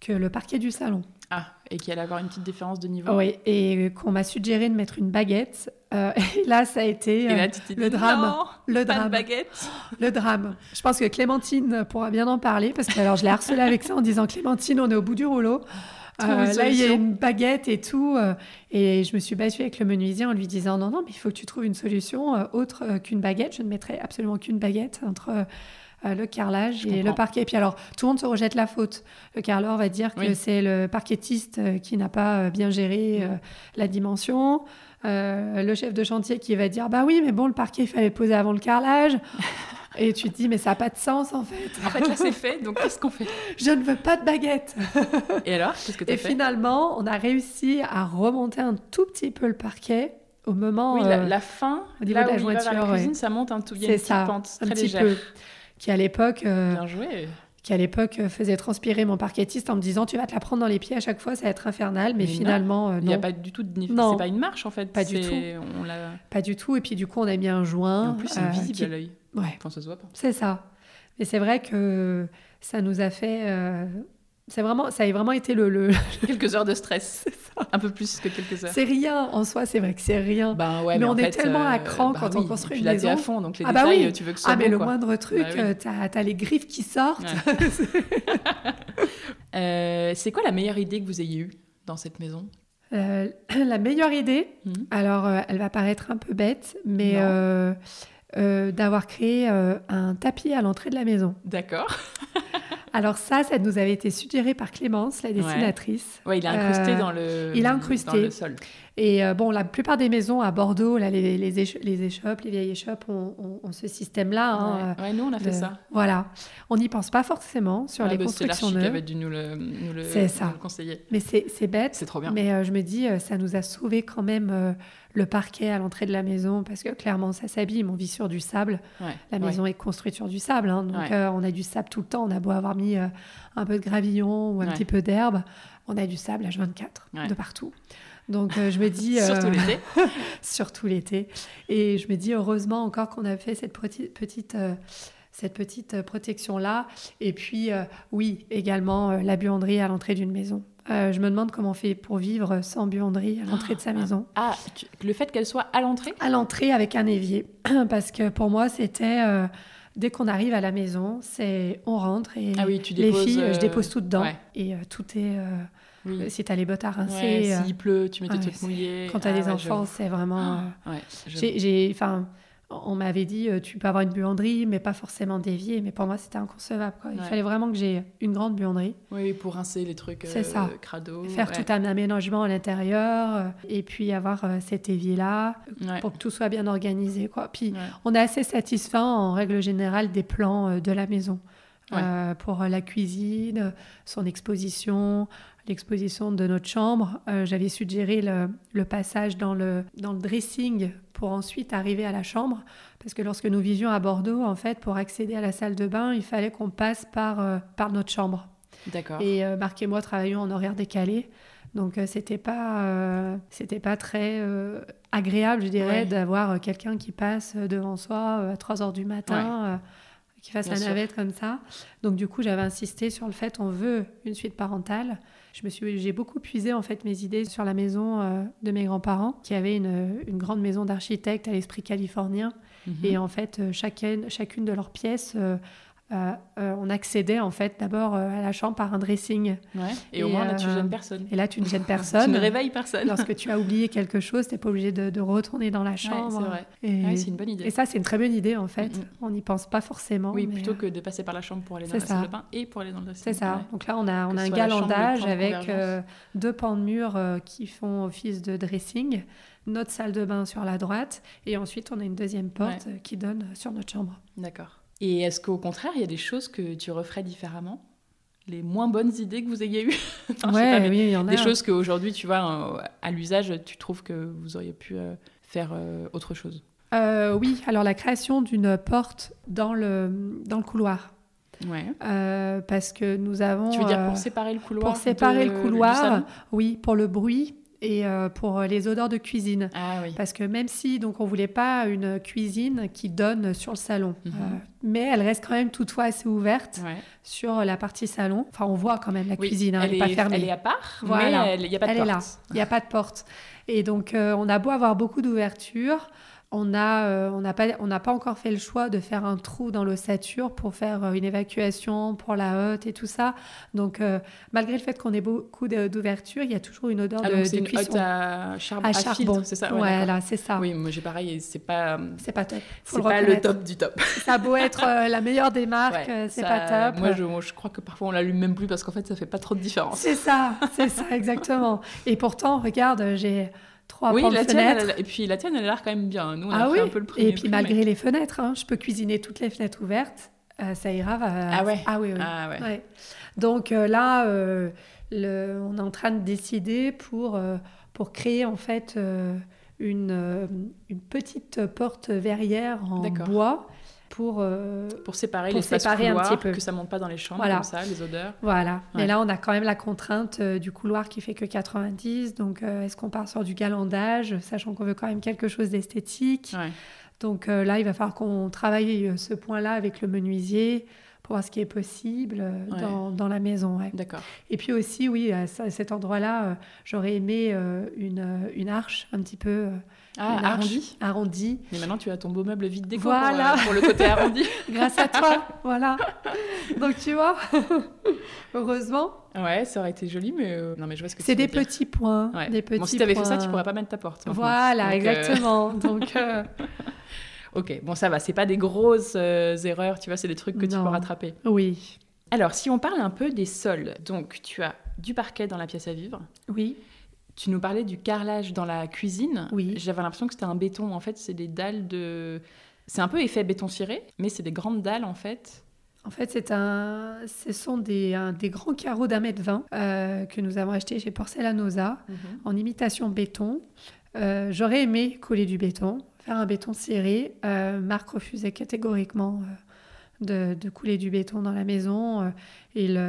que le parquet du salon. Ah, et qu'il allait avoir une petite différence de niveau. Oui, et qu'on m'a suggéré de mettre une baguette. Euh, <laughs> et là, ça a été euh, le drame. Non, le pas drame. De baguette. Le drame. Je pense que Clémentine pourra bien en parler parce que alors je l'ai harcelée avec ça en disant Clémentine, on est au bout du rouleau. Euh, là, il y a une baguette et tout. Euh, et je me suis battue avec le menuisier en lui disant non, non, mais il faut que tu trouves une solution euh, autre qu'une baguette. Je ne mettrai absolument qu'une baguette entre le carrelage et le parquet. Et puis alors, tout le monde se rejette la faute. Le carreleur va dire que c'est le parquetiste qui n'a pas bien géré la dimension. le chef de chantier qui va dire bah oui, mais bon, le parquet, il fallait poser avant le carrelage. <laughs> Et tu te dis, mais ça n'a pas de sens en fait. En fait, là, c'est fait, donc qu'est-ce qu'on fait? <laughs> Je ne veux pas de baguette. Et alors, qu'est-ce que tu as fait? Et finalement, on a réussi à remonter un tout petit peu le parquet au moment. Oui, la, fin, au niveau de la jointure. la cuisine, ça monte un tout. Il y a une petite ça, pente un très petit légère. peu. Qui à l'époque. Joué qui à l'époque faisait transpirer mon parquetiste en me disant tu vas te la prendre dans les pieds à chaque fois, ça va être infernal. Mais, finalement, non. Il n'y a pas du tout de. C'est pas une marche en fait. Pas du tout. On pas du tout. Et puis du coup, on a mis un joint. Et en plus, c'est invisible qui... à l'œil. Ouais. Enfin, ça se voit pas. C'est ça. Mais c'est vrai que ça nous a fait. Euh... C'est vraiment, ça a vraiment été le, le... <laughs> quelques heures de stress, <laughs> un peu plus que quelques heures. C'est rien en soi, c'est vrai que c'est rien. Ben ouais, mais, mais on est tellement à euh, cran bah quand oui. on construit une maison. à fond, donc les ah bah détails, oui. tu veux que ça Ah mais bon, le quoi. moindre truc, Bah oui. euh, t'as as les griffes qui sortent. Ouais. <laughs> euh, c'est quoi la meilleure idée que vous ayez eue dans cette maison? Euh, <clears throat> la meilleure idée, Mhm. alors euh, elle va paraître un peu bête, mais d'avoir créé un tapis à l'entrée de la maison. D'accord. Alors ça, ça nous avait été suggéré par Clémence, la dessinatrice. Ouais, il a incrusté Euh, dans le. il a incrusté. dans le sol. Et euh, bon, la plupart des maisons à Bordeaux, là, les, les, écho- les échoppes, les vieilles échoppes, ont, ont- ont ce système-là. hein, ouais. Ouais, nous on a fait de- ça. Voilà. On n'y pense pas forcément sur Ouais, les bah, constructions neuves. avait dû nous le, nous le, C'est ça. nous le conseiller. Mais c'est bête. C'est trop bien. Mais euh, je me dis, euh, ça nous a sauvé quand même euh, le parquet à l'entrée de la maison parce que clairement, ça s'abîme. On vit sur du sable. Ouais. La Ouais. maison est construite sur du sable. hein, donc Ouais. euh, on a du sable tout le temps. On a beau avoir mis euh, un peu de gravillon ou un petit peu d'herbe. On a du sable H24 Ouais. de partout. Donc euh, je me dis... <laughs> Surtout l'été. <laughs> surtout l'été. Et je me dis heureusement encore qu'on a fait cette petite, cette petite euh, protection-là. Et puis, oui, également la buanderie à l'entrée d'une maison. Euh, je me demande comment on fait pour vivre sans buanderie à l'entrée de sa maison. Ah, tu- le fait qu'elle soit à l'entrée? À l'entrée avec un évier. <clears throat> Parce que pour moi, c'était... euh, Dès qu'on arrive à la maison, c'est on rentre et Ah oui, tu les déposes, filles, euh, je dépose tout dedans ouais. et euh, tout est. Oui. Si t'as les bottes à rincer, Ouais, S'il pleut, tu mets tes ouais, trucs mouillés. quand t'as Ah des enfants, c'est vraiment. J'ai, j'ai- enfin, on m'avait dit, euh, tu peux avoir une buanderie, mais pas forcément déviée. Mais pour moi, c'était inconcevable. quoi. Il Ouais. fallait vraiment que j'ai une grande buanderie, Oui, pour rincer les trucs C'est euh, ça. crado. faire ouais. tout un aménagement à l'intérieur, euh, et puis avoir euh, cet évier-là Ouais. pour que tout soit bien organisé. Quoi. Puis, on est assez satisfait en règle générale des plans euh, de la maison. Pour la cuisine, son exposition, l'exposition de notre chambre. Euh, J'avais suggéré le, le passage dans le, dans le dressing pour ensuite arriver à la chambre. Parce que lorsque nous vivions à Bordeaux, en fait, pour accéder à la salle de bain, il fallait qu'on passe par, euh, par notre chambre. D'accord. Et euh, Marc et moi travaillions en horaire décalé. Donc euh, c'était pas c'était pas très agréable, je dirais, Ouais. d'avoir quelqu'un qui passe devant soi à 3 heures du matin, qui fasse Bien la sûr. navette comme ça. Donc du coup, j'avais insisté sur le fait on veut une suite parentale. Je me suis j'ai beaucoup puisé en fait mes idées sur la maison euh, de mes grands-parents qui avaient une, une grande maison d'architecte à l'esprit californien Mhm. et en fait, euh, chacune, chacune de leurs pièces, euh, euh, on accédait en fait d'abord euh, à la chambre par un dressing. Ouais. Et, au moins, là, tu euh, gênes personne. Et là, tu ne gênes <laughs> Tu personne. ne réveilles personne. Lorsque tu as oublié quelque chose, tu n'es pas obligé de, de retourner dans la Ouais, chambre. c'est vrai. Et, Ouais, c'est une bonne idée. et ça, c'est une très bonne idée en fait. Mm. On n'y pense pas forcément. Oui, plutôt que de passer par la chambre pour aller dans la salle de bain et pour aller dans le dressing. C'est ça. Donc là, on a, on a un galandage avec deux pans de mur qui font office de dressing, notre salle de bain sur la droite, et ensuite on a une deuxième porte qui donne sur notre chambre. D'accord. Et est-ce qu'au contraire, il y a des choses que tu referais différemment? Les moins bonnes idées que vous ayez eues? <laughs> Enfin, ouais, pas, oui, il y en a. Des choses qu'aujourd'hui, tu vois, euh, à l'usage, tu trouves que vous auriez pu euh, faire euh, autre chose? Euh, oui, alors la création d'une porte dans le, dans le couloir. Ouais. Euh, parce que nous avons. Tu veux dire pour séparer le couloir pour séparer de- le couloir, oui, pour le bruit et euh, pour les odeurs de cuisine. Ah, oui. Parce que même si donc on voulait pas une cuisine qui donne sur le salon, Mhm. euh, mais elle reste quand même toutefois assez ouverte Ouais. sur la partie salon. Enfin, on voit quand même la Oui, cuisine, hein, elle n'est pas fermée. elle est à part, Voilà. mais il n'y a pas de Elle porte. Il n'y a pas de porte. Et donc, euh, on a beau avoir beaucoup d'ouverture, on n'a euh, on n'a pas, pas encore fait le choix de faire un trou dans l'ossature pour faire euh, une évacuation pour la hotte et tout ça. Donc, euh, malgré le fait qu'on ait beaucoup d'ouverture, il y a toujours une odeur Ah, de, de une cuisson. hotte à, charbon, à à charbon. c'est ça? Ouais, voilà, c'est ça. Oui, moi j'ai pareil, c'est pas, C'est pas top. C'est pas le top du top. Ça a beau être euh, la meilleure des marques, Ouais, c'est pas top. Moi je, moi, je crois que parfois on l'allume même plus parce qu'en fait ça fait pas trop de différence. C'est ça, c'est ça, exactement. Et pourtant, regarde, j'ai trois Oui, la tienne, elle- et puis la tienne, elle a l'air quand même bien. Nous, on a ah pris oui, un peu le premier et puis prix, malgré mais- les fenêtres, hein, je peux cuisiner toutes les fenêtres ouvertes, euh, ça ira. va- Ah ouais Ah oui, oui. Ah ouais. Ouais. Donc euh, là, euh, le- on est en train de décider pour, pour créer en fait une, une petite porte verrière en bois pour... euh, Pour séparer Pour l'espace séparer un couloir, petit peu. que ça monte pas dans les chambres Voilà. comme ça, les odeurs. Voilà. Mais là, on a quand même la contrainte euh, du couloir qui fait que 90. Donc, euh, est-ce qu'on part sur du galandage, sachant qu'on veut quand même quelque chose d'esthétique? Ouais. Donc là, il va falloir qu'on travaille ce point-là avec le menuisier pour voir ce qui est possible Ouais. dans, dans la maison. D'accord. Et puis aussi, oui, à cet endroit-là, j'aurais aimé une, une arche un petit peu Ah, arrondi. arrondie. Mais maintenant tu as ton beau meuble vide déco Voilà. pour, euh, pour le côté arrondi. <laughs> Grâce à toi, voilà. Donc tu vois, <laughs> heureusement, Ouais, ça aurait été joli, mais euh, non, mais je vois ce que c'est des petits points. Ouais. Des petits Bon, si t'avais fait ça, tu pourrais pas mettre ta porte. maintenant. Voilà, Donc, euh, exactement. <laughs> Donc, Ok, bon, ça va. C'est pas des grosses erreurs, tu vois, c'est des trucs que tu peux rattraper. oui, Alors, si on parle un peu des sols, donc tu as du parquet dans la pièce à vivre. oui, Tu nous parlais du carrelage dans la cuisine. Oui. J'avais l'impression que c'était un béton. En fait, c'est des dalles de. C'est un peu effet béton ciré, mais c'est des grandes dalles en fait. En fait, c'est un, ce sont des, un- des grands carreaux d'un mètre vingt euh, que nous avons achetés chez Porcelanosa en imitation béton. Euh, J'aurais aimé coller du béton, faire un béton ciré. Euh, Marc refusait catégoriquement de, de couler du béton dans la maison. Il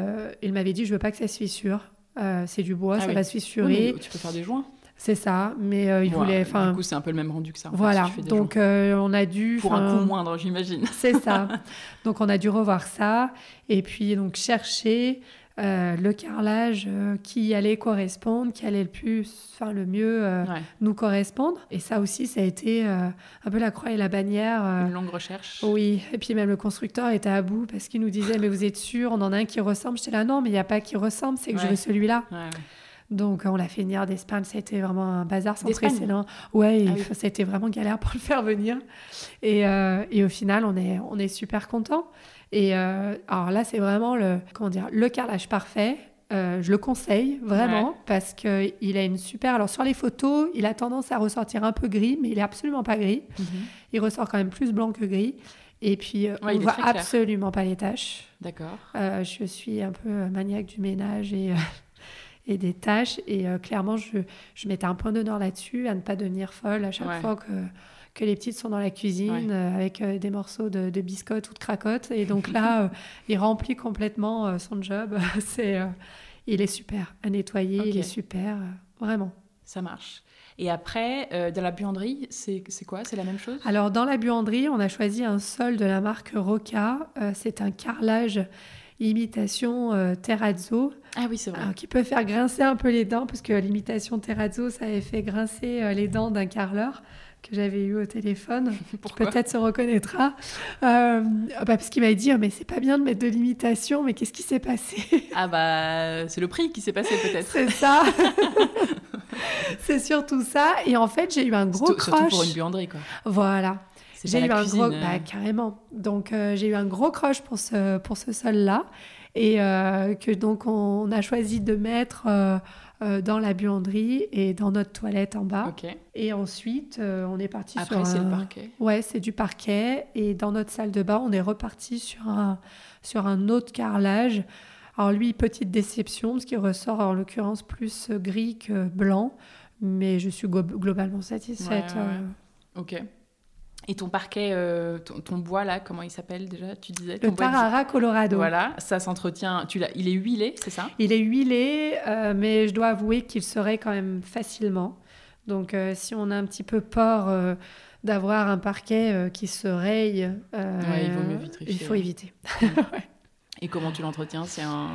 il m'avait dit, je veux pas que ça se fissure. Euh, c'est du bois, Ah ça oui. va se fissurer. tu peux faire des joints. C'est ça, mais euh, il voulait... enfin, Du coup, c'est un peu le même rendu que ça. voilà, si donc euh, on a dû... Pour un coût moindre, j'imagine. C'est ça. <laughs> Donc on a dû revoir ça et puis donc chercher euh, le carrelage euh, qui allait correspondre, qui allait le plus, enfin le mieux euh, Ouais, nous correspondre. Et ça aussi, ça a été un peu la croix et la bannière. une longue recherche. oui, et puis même le constructeur était à bout parce qu'il nous disait mais vous êtes sûr, on en a un qui ressemble. J'étais là non, mais il n'y a pas qui ressemble, c'est que je veux celui-là. Ouais. Donc on l'a fait venir d'Espagne, ça a été vraiment un bazar sans précédent. Ouais, Ah oui. enfin, ça a été vraiment galère pour le faire venir. Et, et au final, on est, on est super content. Et euh, alors là, c'est vraiment le, comment dire, le carrelage parfait. Euh, je le conseille vraiment Ouais. parce qu'il a une super. Alors sur les photos, il a tendance à ressortir un peu gris, mais il est absolument pas gris. Mhm. Il ressort quand même plus blanc que gris. Et puis, euh, Ouais, on voit absolument pas les taches. D'accord. Euh, je suis un peu maniaque du ménage et, euh, <laughs> et des tâches. Et euh, clairement, je, je mettais un point d'honneur là-dessus, à ne pas devenir folle à chaque Ouais. fois que, que les petites sont dans la cuisine Ouais. euh, avec euh, des morceaux de, de biscottes ou de cracottes. Et donc là, <laughs> euh, il remplit complètement son job. <laughs> C'est, il est super à nettoyer, il est super, vraiment. Ça marche. Et après, euh, dans la buanderie, c'est c'est quoi? C'est la même chose? Alors, dans la buanderie, on a choisi un sol de la marque Roca. Euh, c'est un carrelage imitation euh, terrazzo. Ah oui, c'est vrai. Qui peut faire grincer un peu les dents, parce que l'imitation terrazzo, ça avait fait grincer les dents d'un carreleur que j'avais eu au téléphone, <laughs> Pourquoi peut-être se reconnaîtra, Euh, bah, parce qu'il m'a dit oh, mais c'est pas bien de mettre de l'imitation, mais qu'est-ce qui s'est passé? Ah bah, c'est le prix qui s'est passé peut-être. C'est ça, <laughs> c'est surtout ça. Et en fait, j'ai eu un gros Surtout surtout pour crush. une buanderie, quoi. Voilà. C'est J'ai pas eu la un cuisine, gros, euh. bah, carrément. Donc euh, j'ai eu un gros crush pour ce pour ce sol là et euh, que donc on a choisi de mettre euh, dans la buanderie et dans notre toilette en bas. Et ensuite euh, on est parti Après, sur c'est le un- parquet. Ouais, c'est du parquet et dans notre salle de bain on est reparti sur un sur un autre carrelage. Alors lui petite déception parce qu'il ressort en l'occurrence plus gris que blanc, mais je suis globalement satisfaite. Ouais, ouais, ouais. euh, Ok. Et ton parquet, euh, ton, bois là, comment il s'appelle déjà Tu disais? Le Tarara Colorado. Voilà, ça s'entretient. Tu il est huilé, c'est ça? Il est huilé, euh, mais je dois avouer qu'il serait quand même facilement. Donc, euh, si on a un petit peu peur d'avoir un parquet qui se raye, il, faut éviter. <laughs> <laughs> Et comment tu l'entretiens C'est un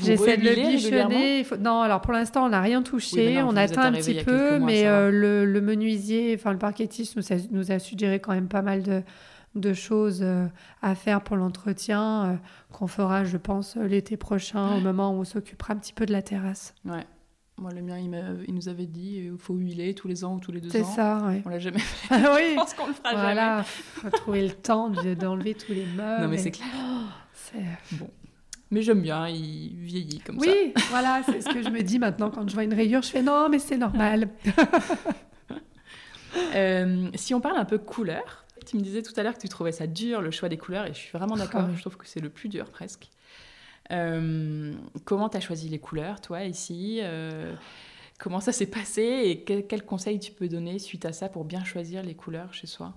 J'essaie de le bichonner. Non, alors pour l'instant, on n'a rien touché. on attend un petit peu, mais euh, le, menuisier, enfin le parquetiste nous a, nous a, suggéré quand même pas mal de, de choses euh, à faire pour l'entretien euh, qu'on fera, je pense, l'été prochain, au moment où on s'occupera un petit peu de la terrasse. Ouais. Moi, le mien, il, il nous avait dit il faut huiler tous les ans ou tous les deux ans. C'est ça, oui. On l'a jamais fait. <laughs> Ah oui. Je pense qu'on le fera voilà. jamais. Voilà, faut trouver le temps d'enlever tous les meubles. Non, mais c'est clair. c'est bon. Mais j'aime bien, il vieillit comme ça. Oui, <laughs> voilà, c'est ce que je me dis maintenant quand je vois une rayure, je fais non, mais c'est normal. <laughs> Euh, si on parle un peu couleur, tu me disais tout à l'heure que tu trouvais ça dur, le choix des couleurs, et je suis vraiment d'accord, ah je trouve que c'est le plus dur presque. Euh, comment tu as choisi les couleurs, toi, ici euh, Comment ça s'est passé et quels quel conseils tu peux donner suite à ça pour bien choisir les couleurs chez soi?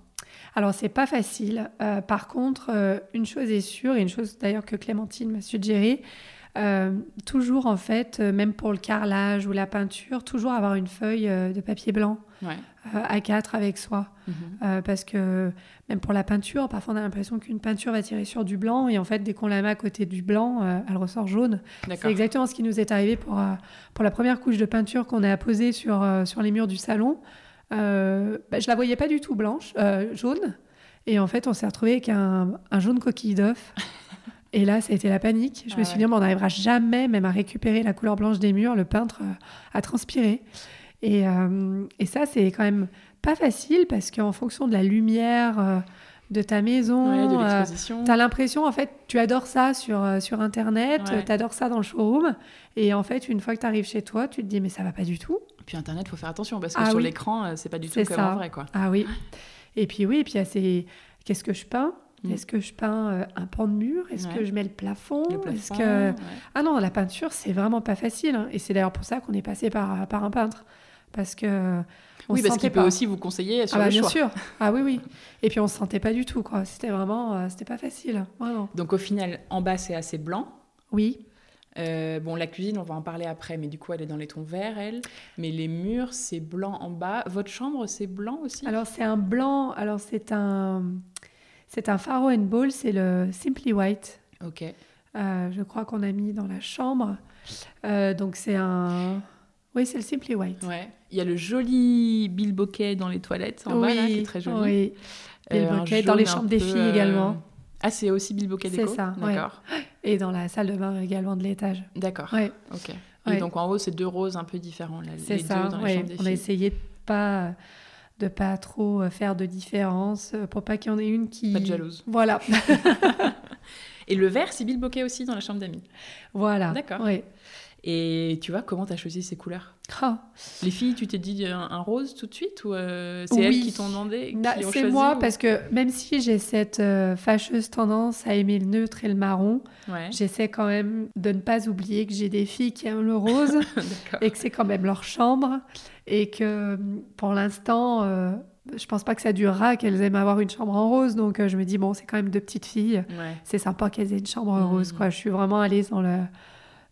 Alors, c'est pas facile. Euh, par contre, euh, une chose est sûre, et une chose d'ailleurs que Clémentine m'a suggéré, euh, toujours en fait, même pour le carrelage ou la peinture, toujours avoir une feuille de papier blanc à 4 avec soi. Mhm. parce que même pour la peinture, parfois on a l'impression qu'une peinture va tirer sur du blanc et en fait, dès qu'on la met à côté du blanc, elle ressort jaune. C'est exactement ce qui nous est arrivé pour, pour la première couche de peinture qu'on a apposée sur, sur les murs du salon. Euh, bah, je la voyais pas du tout blanche, euh, jaune. Et en fait, on s'est retrouvé avec un, jaune coquille d'œuf. Et là, ça a été la panique. Je me ah suis dit, on n'arrivera jamais même à récupérer la couleur blanche des murs. Le peintre euh, a transpiré. Et, euh, et ça, c'est quand même pas facile parce qu'en fonction de la lumière de ta maison, tu as l'impression, en fait, tu adores ça sur, sur Internet, tu adores ça dans le showroom. Et en fait, une fois que tu arrives chez toi, tu te dis, mais ça va pas du tout. Puis Internet, faut faire attention parce que ah sur l'écran, euh, c'est pas du tout comme en vrai, quoi. Ah oui. Et puis oui, et puis c'est qu'est-ce que je peins? Mm. Est-ce que je peins euh, un pan de mur? Est-ce que je mets le plafond, Est-ce que ah non, la peinture c'est vraiment pas facile. Hein. Et c'est d'ailleurs pour ça qu'on est passé par par un peintre parce que oui, parce qu'il peut aussi vous conseiller sur ah bah, bien sûr. Ah oui, oui. Et puis on se sentait pas du tout, quoi. C'était vraiment, euh, c'était pas facile, vraiment. Donc au final, en bas c'est assez blanc. Oui. Euh, bon, la cuisine, on va en parler après, mais du coup, elle est dans les tons verts, elle. Mais les murs, c'est blanc en bas. Votre chambre, c'est blanc aussi? Alors, c'est un blanc. Alors, c'est un. C'est un Faro and Ball, c'est le Simply White. Ok. Euh, je crois qu'on a mis dans la chambre. Euh, donc, c'est un. Oui, c'est le Simply White. Ouais. Il y a le joli bilboquet dans les toilettes en bas, là, qui est très joli. Oui. Bilboquet dans les chambres des filles également. Ah, c'est aussi Bilboquet Déco C'est ça, D'accord. Et dans la salle de bain également de l'étage. D'accord. Ouais. Ok. Et donc en haut, c'est deux roses un peu différents. C'est ça, dans les On a essayé de pas de pas trop euh, faire de différence euh, pour pas qu'il y en ait une qui. Pas de jalouse. Voilà. <laughs> Et le vert, c'est Bilboquet aussi dans la chambre d'amis. Voilà. D'accord. Oui. Et tu vois, comment tu as choisi ces couleurs? Ah. Les filles, tu t'es dit un, rose tout de suite ou euh, c'est elles qui t'ont demandé C'est moi, parce que même si j'ai cette euh, fâcheuse tendance à aimer le neutre et le marron, j'essaie quand même de ne pas oublier que j'ai des filles qui aiment le rose <laughs> et que c'est quand même leur chambre et que pour l'instant... Euh, je pense pas que ça durera qu'elles aiment avoir une chambre en rose. Donc je me dis, bon, c'est quand même deux petites filles. C'est sympa qu'elles aient une chambre mmh. rose. Quoi. Je suis vraiment allée dans le,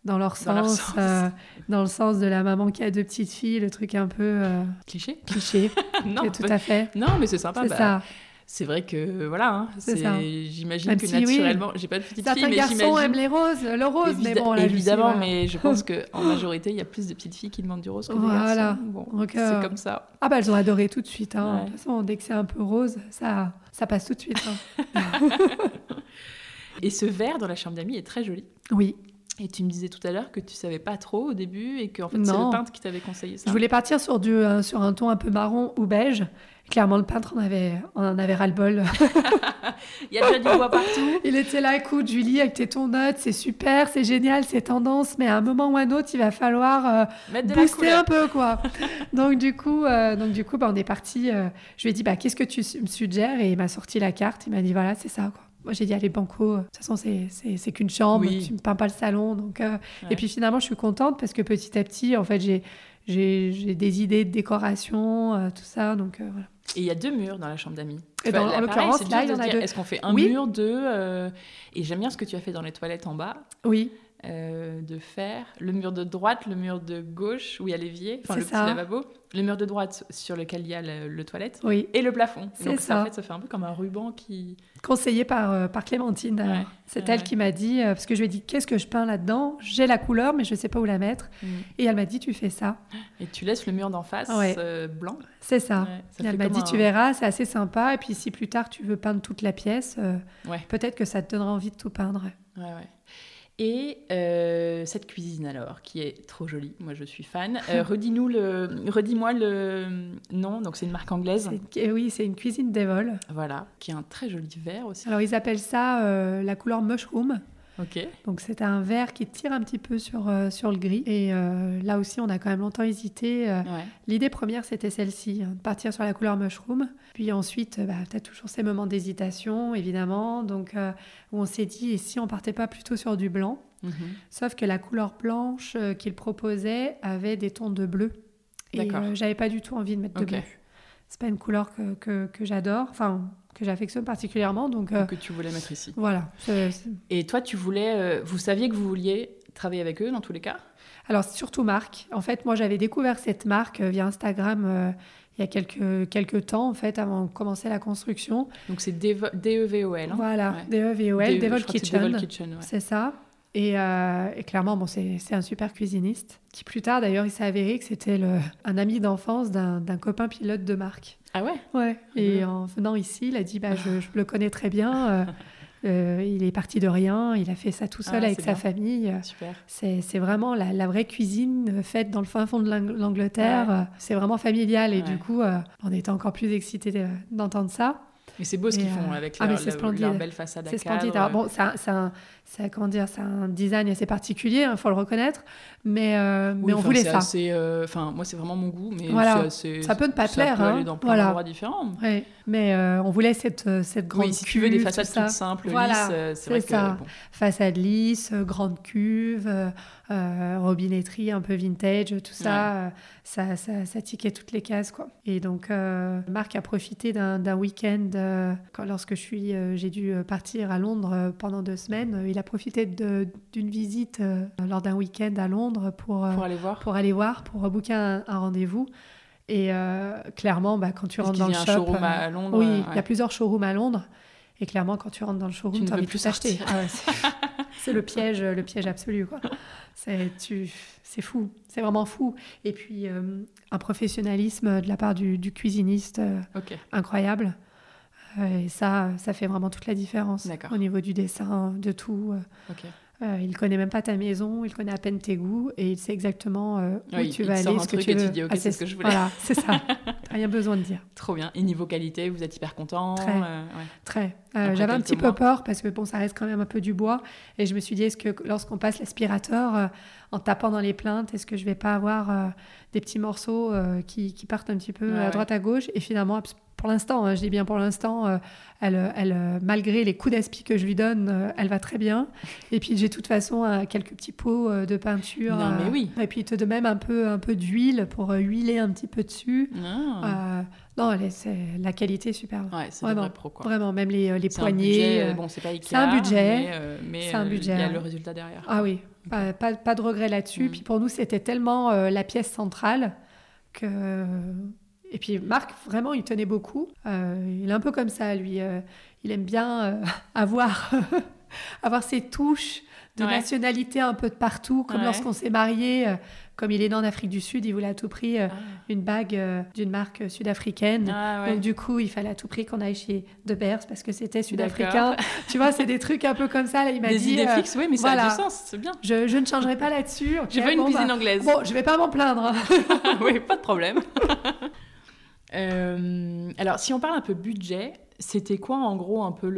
dans leur <laughs> sens, euh, dans, le sens de la maman qui a deux petites filles, le truc un peu euh, cliché. Cliché. <laughs> non, tout à fait. Non, mais c'est sympa. C'est bah, ça. C'est vrai que voilà, hein, j'imagine que naturellement, j'ai pas de petite fille, mais garçons aiment les roses, le rose, mais bon, évidemment, mais je pense <laughs> que en majorité, il y a plus de petites filles qui demandent du rose que des garçons. Bon, c'est euh, comme ça. Ah bah elles ont adoré tout de suite. Hein. De toute façon, dès que c'est un peu rose, ça, ça passe tout de suite. Hein. Et ce vert dans la chambre d'amis est très joli. Oui. Et tu me disais tout à l'heure que tu savais pas trop au début et que en fait c'est le peintre qui t'avait conseillé ça. Je voulais partir sur, du, euh, sur un ton un peu marron ou beige. Clairement, le peintre en avait, on en avait ras-le-bol. <laughs> Il y a déjà du bois partout. <laughs> Il était là, écoute, Julie, avec tes tons notes, c'est super, c'est génial, c'est tendance, mais à un moment ou à un autre, il va falloir euh, booster un peu, quoi. <laughs> donc du coup, euh, donc du coup, bah, on est parti. je lui ai dit, bah, qu'est-ce que tu me suggères? Et il m'a sorti la carte. Il m'a dit, voilà, c'est ça, quoi. Moi, j'ai dit, allez, banco, de toute façon, c'est qu'une chambre, tu ne peins pas le salon. Donc, euh, Et puis finalement, je suis contente parce que petit à petit, en fait, j'ai des idées de décoration, euh, tout ça. Donc, euh, voilà. Et il y a deux murs dans la chambre d'amis. Et dans, en l'occurrence, là, il y en a deux. Est-ce qu'on fait un mur, deux Et j'aime bien ce que tu as fait dans les toilettes en bas. Oui. Euh, de faire le mur de droite, le mur de gauche où il y a l'évier, enfin le petit lavabo, le mur de droite sur lequel il y a le, toilette, oui. et le plafond. Donc ça. en fait, ça fait un peu comme un ruban qui. Conseillé par, euh, par Clémentine. C'est elle qui m'a dit, euh, parce que je lui ai dit qu'est-ce que je peins là-dedans? J'ai la couleur, mais je ne sais pas où la mettre. Mm. Et elle m'a dit tu fais ça. Et tu laisses le mur d'en face blanc. C'est ça. elle m'a dit tu verras, c'est assez sympa. Et puis si plus tard tu veux peindre toute la pièce, peut-être que ça te donnera envie de tout peindre. Ouais, ouais. Et euh, cette cuisine alors, qui est trop jolie, moi je suis fan. Euh, <laughs> redis-nous le, redis-moi le nom. Donc c'est une marque anglaise. oui, c'est une cuisine d'Evol. Voilà, qui est un très joli verre aussi. Alors ils appellent ça euh, la couleur mushroom. Ok. Donc c'est un verre qui tire un petit peu sur, euh, sur le gris. Et euh, là aussi, on a quand même longtemps hésité. Euh, l'idée première, c'était celle-ci, hein, de partir sur la couleur mushroom. Puis ensuite, bah, tu as toujours ces moments d'hésitation, évidemment. Donc où on s'est dit, et si on partait pas plutôt sur du blanc? Mhm. Sauf que la couleur blanche qu'il proposait avait des tons de bleu. Et j'avais pas du tout envie de mettre de bleu. C'est pas une couleur que, que, que j'adore. Enfin, que j'affectionne particulièrement. Donc, euh, que tu voulais mettre ici. Voilà. Et toi, tu voulais, euh, vous saviez que vous vouliez travailler avec eux dans tous les cas? Alors, surtout Marc. En fait, moi, j'avais découvert cette marque euh, via Instagram il y a quelques, quelques temps, en fait, avant de commencer la construction. Donc, c'est DEVOL. Hein? Voilà, DEVOL, Devol Kitchen. Kitchen c'est ça. Et, clairement, bon, c'est un super cuisiniste, qui plus tard, d'ailleurs, il s'est avéré que c'était un ami d'enfance d'un copain pilote de marque. Ah ouais? Ouais. Et en venant ici, il a dit bah, <laughs> je, le connais très bien. Euh, euh, il est parti de rien, il a fait ça tout seul ah, avec sa famille. Super. C'est vraiment la, vraie cuisine faite dans le fin fond de l'Angleterre. C'est vraiment familial et du coup, euh, on était encore plus excités d'entendre ça. Mais c'est beau ce qu'ils font avec ah, leur, belle façade à C'est splendide. Alors, bon, c'est un, comment dire, c'est un design assez particulier, il hein, faut le reconnaître, mais, euh, mais on voulait ça. Euh, enfin, moi, c'est vraiment mon goût, mais voilà. ça peut ne pas plaire. Ça peut aller hein. dans plein voilà. d'endroits différents. Mais euh, on voulait cette, cette grande oui, si tu veux des façades toutes simples, lisses, c'est vrai ça. que... Façade lisse, grande cuve, robinetterie un peu vintage, tout ça, ça, ça, ça, tiquait toutes les cases, quoi. Et donc, Marc a profité d'un week-end, lorsque j'ai dû partir à Londres pendant deux semaines, il a profité d'une visite euh, lors d'un week-end à Londres pour, euh, pour, aller voir, pour, aller voir, pour booker un, rendez-vous. Et euh, clairement, bah, quand tu rentres dans le shop, un showroom à Londres. Oui, il y a plusieurs showrooms à Londres. Et clairement, quand tu rentres dans le showroom, tu as envie tout acheter. Ah <laughs> c'est le piège, le piège absolu. C'est fou, c'est vraiment fou. Et puis un professionnalisme de la part du, cuisiniste incroyable. Euh, et ça, ça fait vraiment toute la différence au niveau du dessin, de tout. Euh. Euh, il connaît même pas ta maison, il connaît à peine tes goûts et il sait exactement où tu vas aller, ce que tu veux. Dis, ah, c'est ce que je voulais. Voilà, <laughs> c'est ça. Rien besoin de dire. Trop bien. Et niveau qualité, vous êtes hyper content Très. Très. J'avais un petit peu peur parce que bon, ça reste quand même un peu du bois et je me suis dit est-ce que lorsqu'on passe l'aspirateur en tapant dans les plaintes, est-ce que je vais pas avoir des petits morceaux qui, qui, partent un petit peu à droite à gauche et finalement pour l'instant, hein, je dis bien pour l'instant, euh, elle, elle, euh, malgré les coups d'aspi que je lui donne, euh, elle va très bien. Et puis j'ai de toute façon quelques petits pots de peinture. Non, mais oui. Et puis de même un peu, un peu d'huile pour huiler un petit peu dessus. Non. non, c'est la qualité est super. Ouais, c'est vraiment pro quoi. Vraiment, même les, les poignées. bon, c'est pas C'est un budget. Mais, c'est un budget. Il y a le résultat derrière. Ah oui, pas, pas, pas, de regret là-dessus. Mm. Puis pour nous, c'était tellement la pièce centrale que et puis Marc, vraiment, il tenait beaucoup. Euh, il est un peu comme ça, lui. Euh, il aime bien euh, <laughs> avoir, <laughs> avoir ses touches de nationalité un peu de partout, comme lorsqu'on s'est marié. comme il est né en Afrique du Sud, il voulait à tout prix ah. une bague d'une marque sud-africaine. Ah, Donc du coup, il fallait à tout prix qu'on aille chez De Beers parce que c'était sud-africain. <laughs> tu vois, c'est des trucs un peu comme ça. Là, il m'a dit. Des idées fixes, oui, mais ça a du sens, c'est bien. Je, je, ne changerai pas là-dessus. je veux une cuisine bah, anglaise. Bon, je vais pas m'en plaindre. oui, pas de problème. Euh, alors, si on parle un peu budget, c'était quoi en gros un peu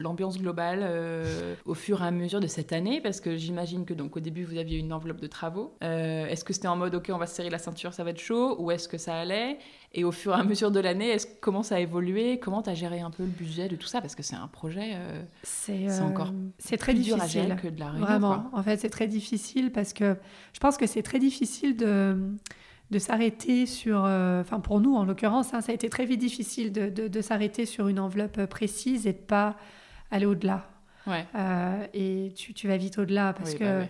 l'ambiance globale euh, au fur et à mesure de cette année? Parce que j'imagine que donc au début vous aviez une enveloppe de travaux. Euh, est-ce que c'était en mode ok on va se serrer la ceinture, ça va être chaud? Ou est-ce que ça allait? Et au fur et à mesure de l'année, comment ça a évolué? Comment tu as géré un peu le budget de tout ça? Parce que c'est un projet, c'est encore c'est très difficile. dur à gérer que de la réunion, Vraiment, en fait c'est très difficile parce que je pense que c'est très difficile de de s'arrêter sur, enfin pour nous en l'occurrence, hein, ça a été très vite difficile de, de, s'arrêter sur une enveloppe précise et de pas aller au-delà. Ouais. et tu, tu, vas vite au-delà parce que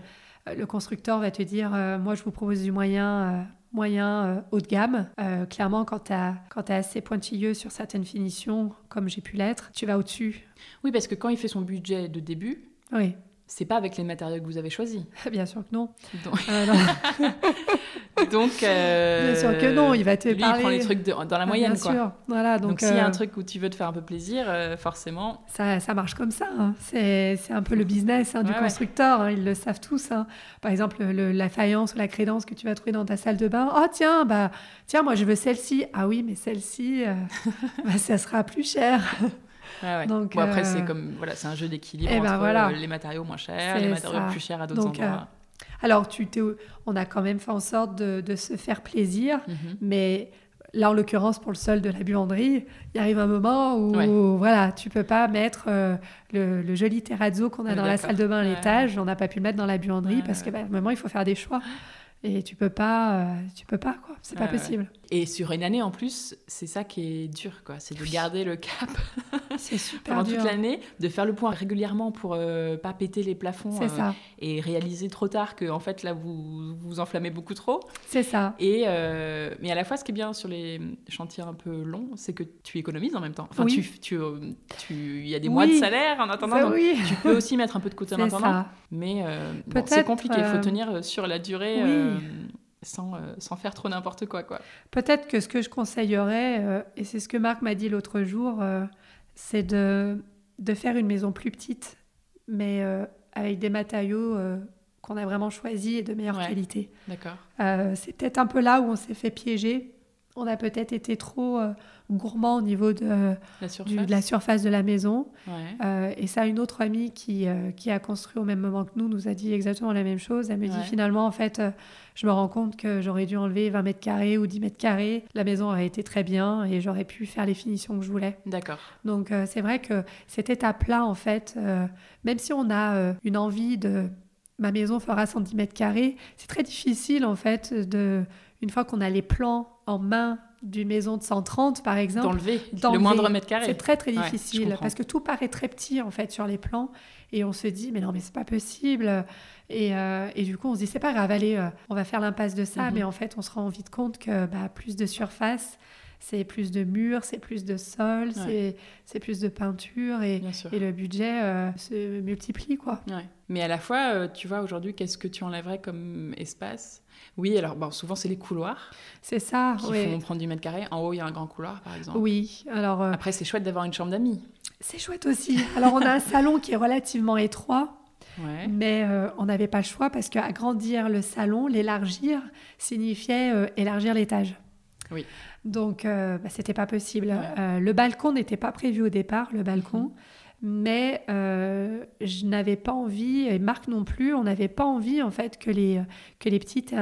bah le constructeur va te dire, moi je vous propose du moyen moyen euh, haut de gamme. Euh, clairement, quand tu es assez pointilleux sur certaines finitions, comme j'ai pu l'être, tu vas au-dessus. Oui, parce que quand il fait son budget de début, oui c'est pas avec les matériaux que vous avez choisis. <laughs> Bien sûr que non. Donc, euh, <laughs> donc euh, bien sûr que non, il va te lui, parler. il prend les trucs dans la ah, moyenne, bien Sûr. Voilà, donc, s'il y a un truc où tu veux te faire un peu plaisir, forcément. Ça, ça marche comme ça. Hein. C'est un peu le business hein, du constructeur. Hein. Ils le savent tous. Par exemple, le, la faïence ou la crédence que tu vas trouver dans ta salle de bain. Oh tiens, bah tiens, moi je veux celle-ci. Ah oui, mais celle-ci, <laughs> bah, ça sera plus cher. Donc, après, c'est euh, comme voilà, c'est un jeu d'équilibre eh ben entre voilà. les matériaux moins chers, les matériaux plus chers à d'autres endroits. Euh, alors, tu on a quand même fait en sorte de, de se faire plaisir, mhm. mais là, en l'occurrence, pour le sol de la buanderie, il arrive un moment où voilà, tu peux pas mettre euh, le, joli terrazzo qu'on a dans la salle de bain à l'étage, on n'a pas pu le mettre dans la buanderie parce qu'à bah, un moment, il faut faire des choix. Et tu peux pas, tu peux pas quoi, c'est pas possible. Et sur une année en plus, c'est ça qui est dur quoi, c'est de garder le cap. <laughs> <laughs> Pendant toute l'année, de faire le point régulièrement pour euh, pas péter les plafonds euh, ça. et réaliser trop tard que en fait là vous vous enflammez beaucoup trop. C'est ça. Et euh, mais à la fois, ce qui est bien sur les chantiers un peu longs, c'est que tu économises en même temps. Enfin, tu tu il y a des mois de salaire en attendant, oui. tu peux aussi mettre un peu de côté en <laughs> attendant. Mais c'est compliqué, il faut tenir sur la durée. Sans, sans, faire trop n'importe quoi. quoi. Peut-être que ce que je conseillerais, et c'est ce que Marc m'a dit l'autre jour, c'est de, de, faire une maison plus petite, mais euh, avec des matériaux euh, qu'on a vraiment choisis et de meilleure qualité. D'accord. Euh, c'est peut-être un peu là où on s'est fait piéger. On a peut-être été trop gourmand au niveau de la, de la surface de la maison. et ça, une autre amie qui, qui a construit au même moment que nous nous a dit exactement la même chose. Elle me dit finalement, en fait, je me rends compte que j'aurais dû enlever 20 mètres carrés ou 10 mètres carrés. La maison aurait été très bien et j'aurais pu faire les finitions que je voulais. D'accord. Donc euh, c'est vrai que cette étape-là, en fait, euh, même si on a euh, une envie de ma maison fera 110 mètres carrés, c'est très difficile en fait de une fois qu'on a les plans en main d'une maison de 130 par exemple d'enlever le moindre mètre carré c'est très très difficile parce que tout paraît très petit en fait sur les plans et on se dit mais non mais c'est pas possible euh, et, du coup, on se dit, c'est pas grave, allez, euh, on va faire l'impasse de ça. Mhm. Mais en fait, on se rend vite compte que bah, plus de surface, c'est plus de murs, c'est plus de sol, c'est plus de peinture et, et le budget euh, se multiplie. quoi. Mais à la fois, tu vois, aujourd'hui, qu'est-ce que tu enlèverais comme espace oui, alors bon, souvent c'est les couloirs. C'est ça. Qui oui. font prendre du mètre carré. En haut, il y a un grand couloir, par exemple. Oui. Alors. Après, c'est chouette d'avoir une chambre d'amis. C'est chouette aussi. Alors, on a un salon qui est relativement étroit. Mais euh, on n'avait pas le choix parce qu'agrandir le salon, l'élargir, signifiait euh, élargir l'étage. Oui. Donc, euh, bah, c'était pas possible. le balcon n'était pas prévu au départ, le balcon. Mhm. Mais je n'avais pas envie, et Marc non plus, on n'avait pas envie en fait que les, que les petites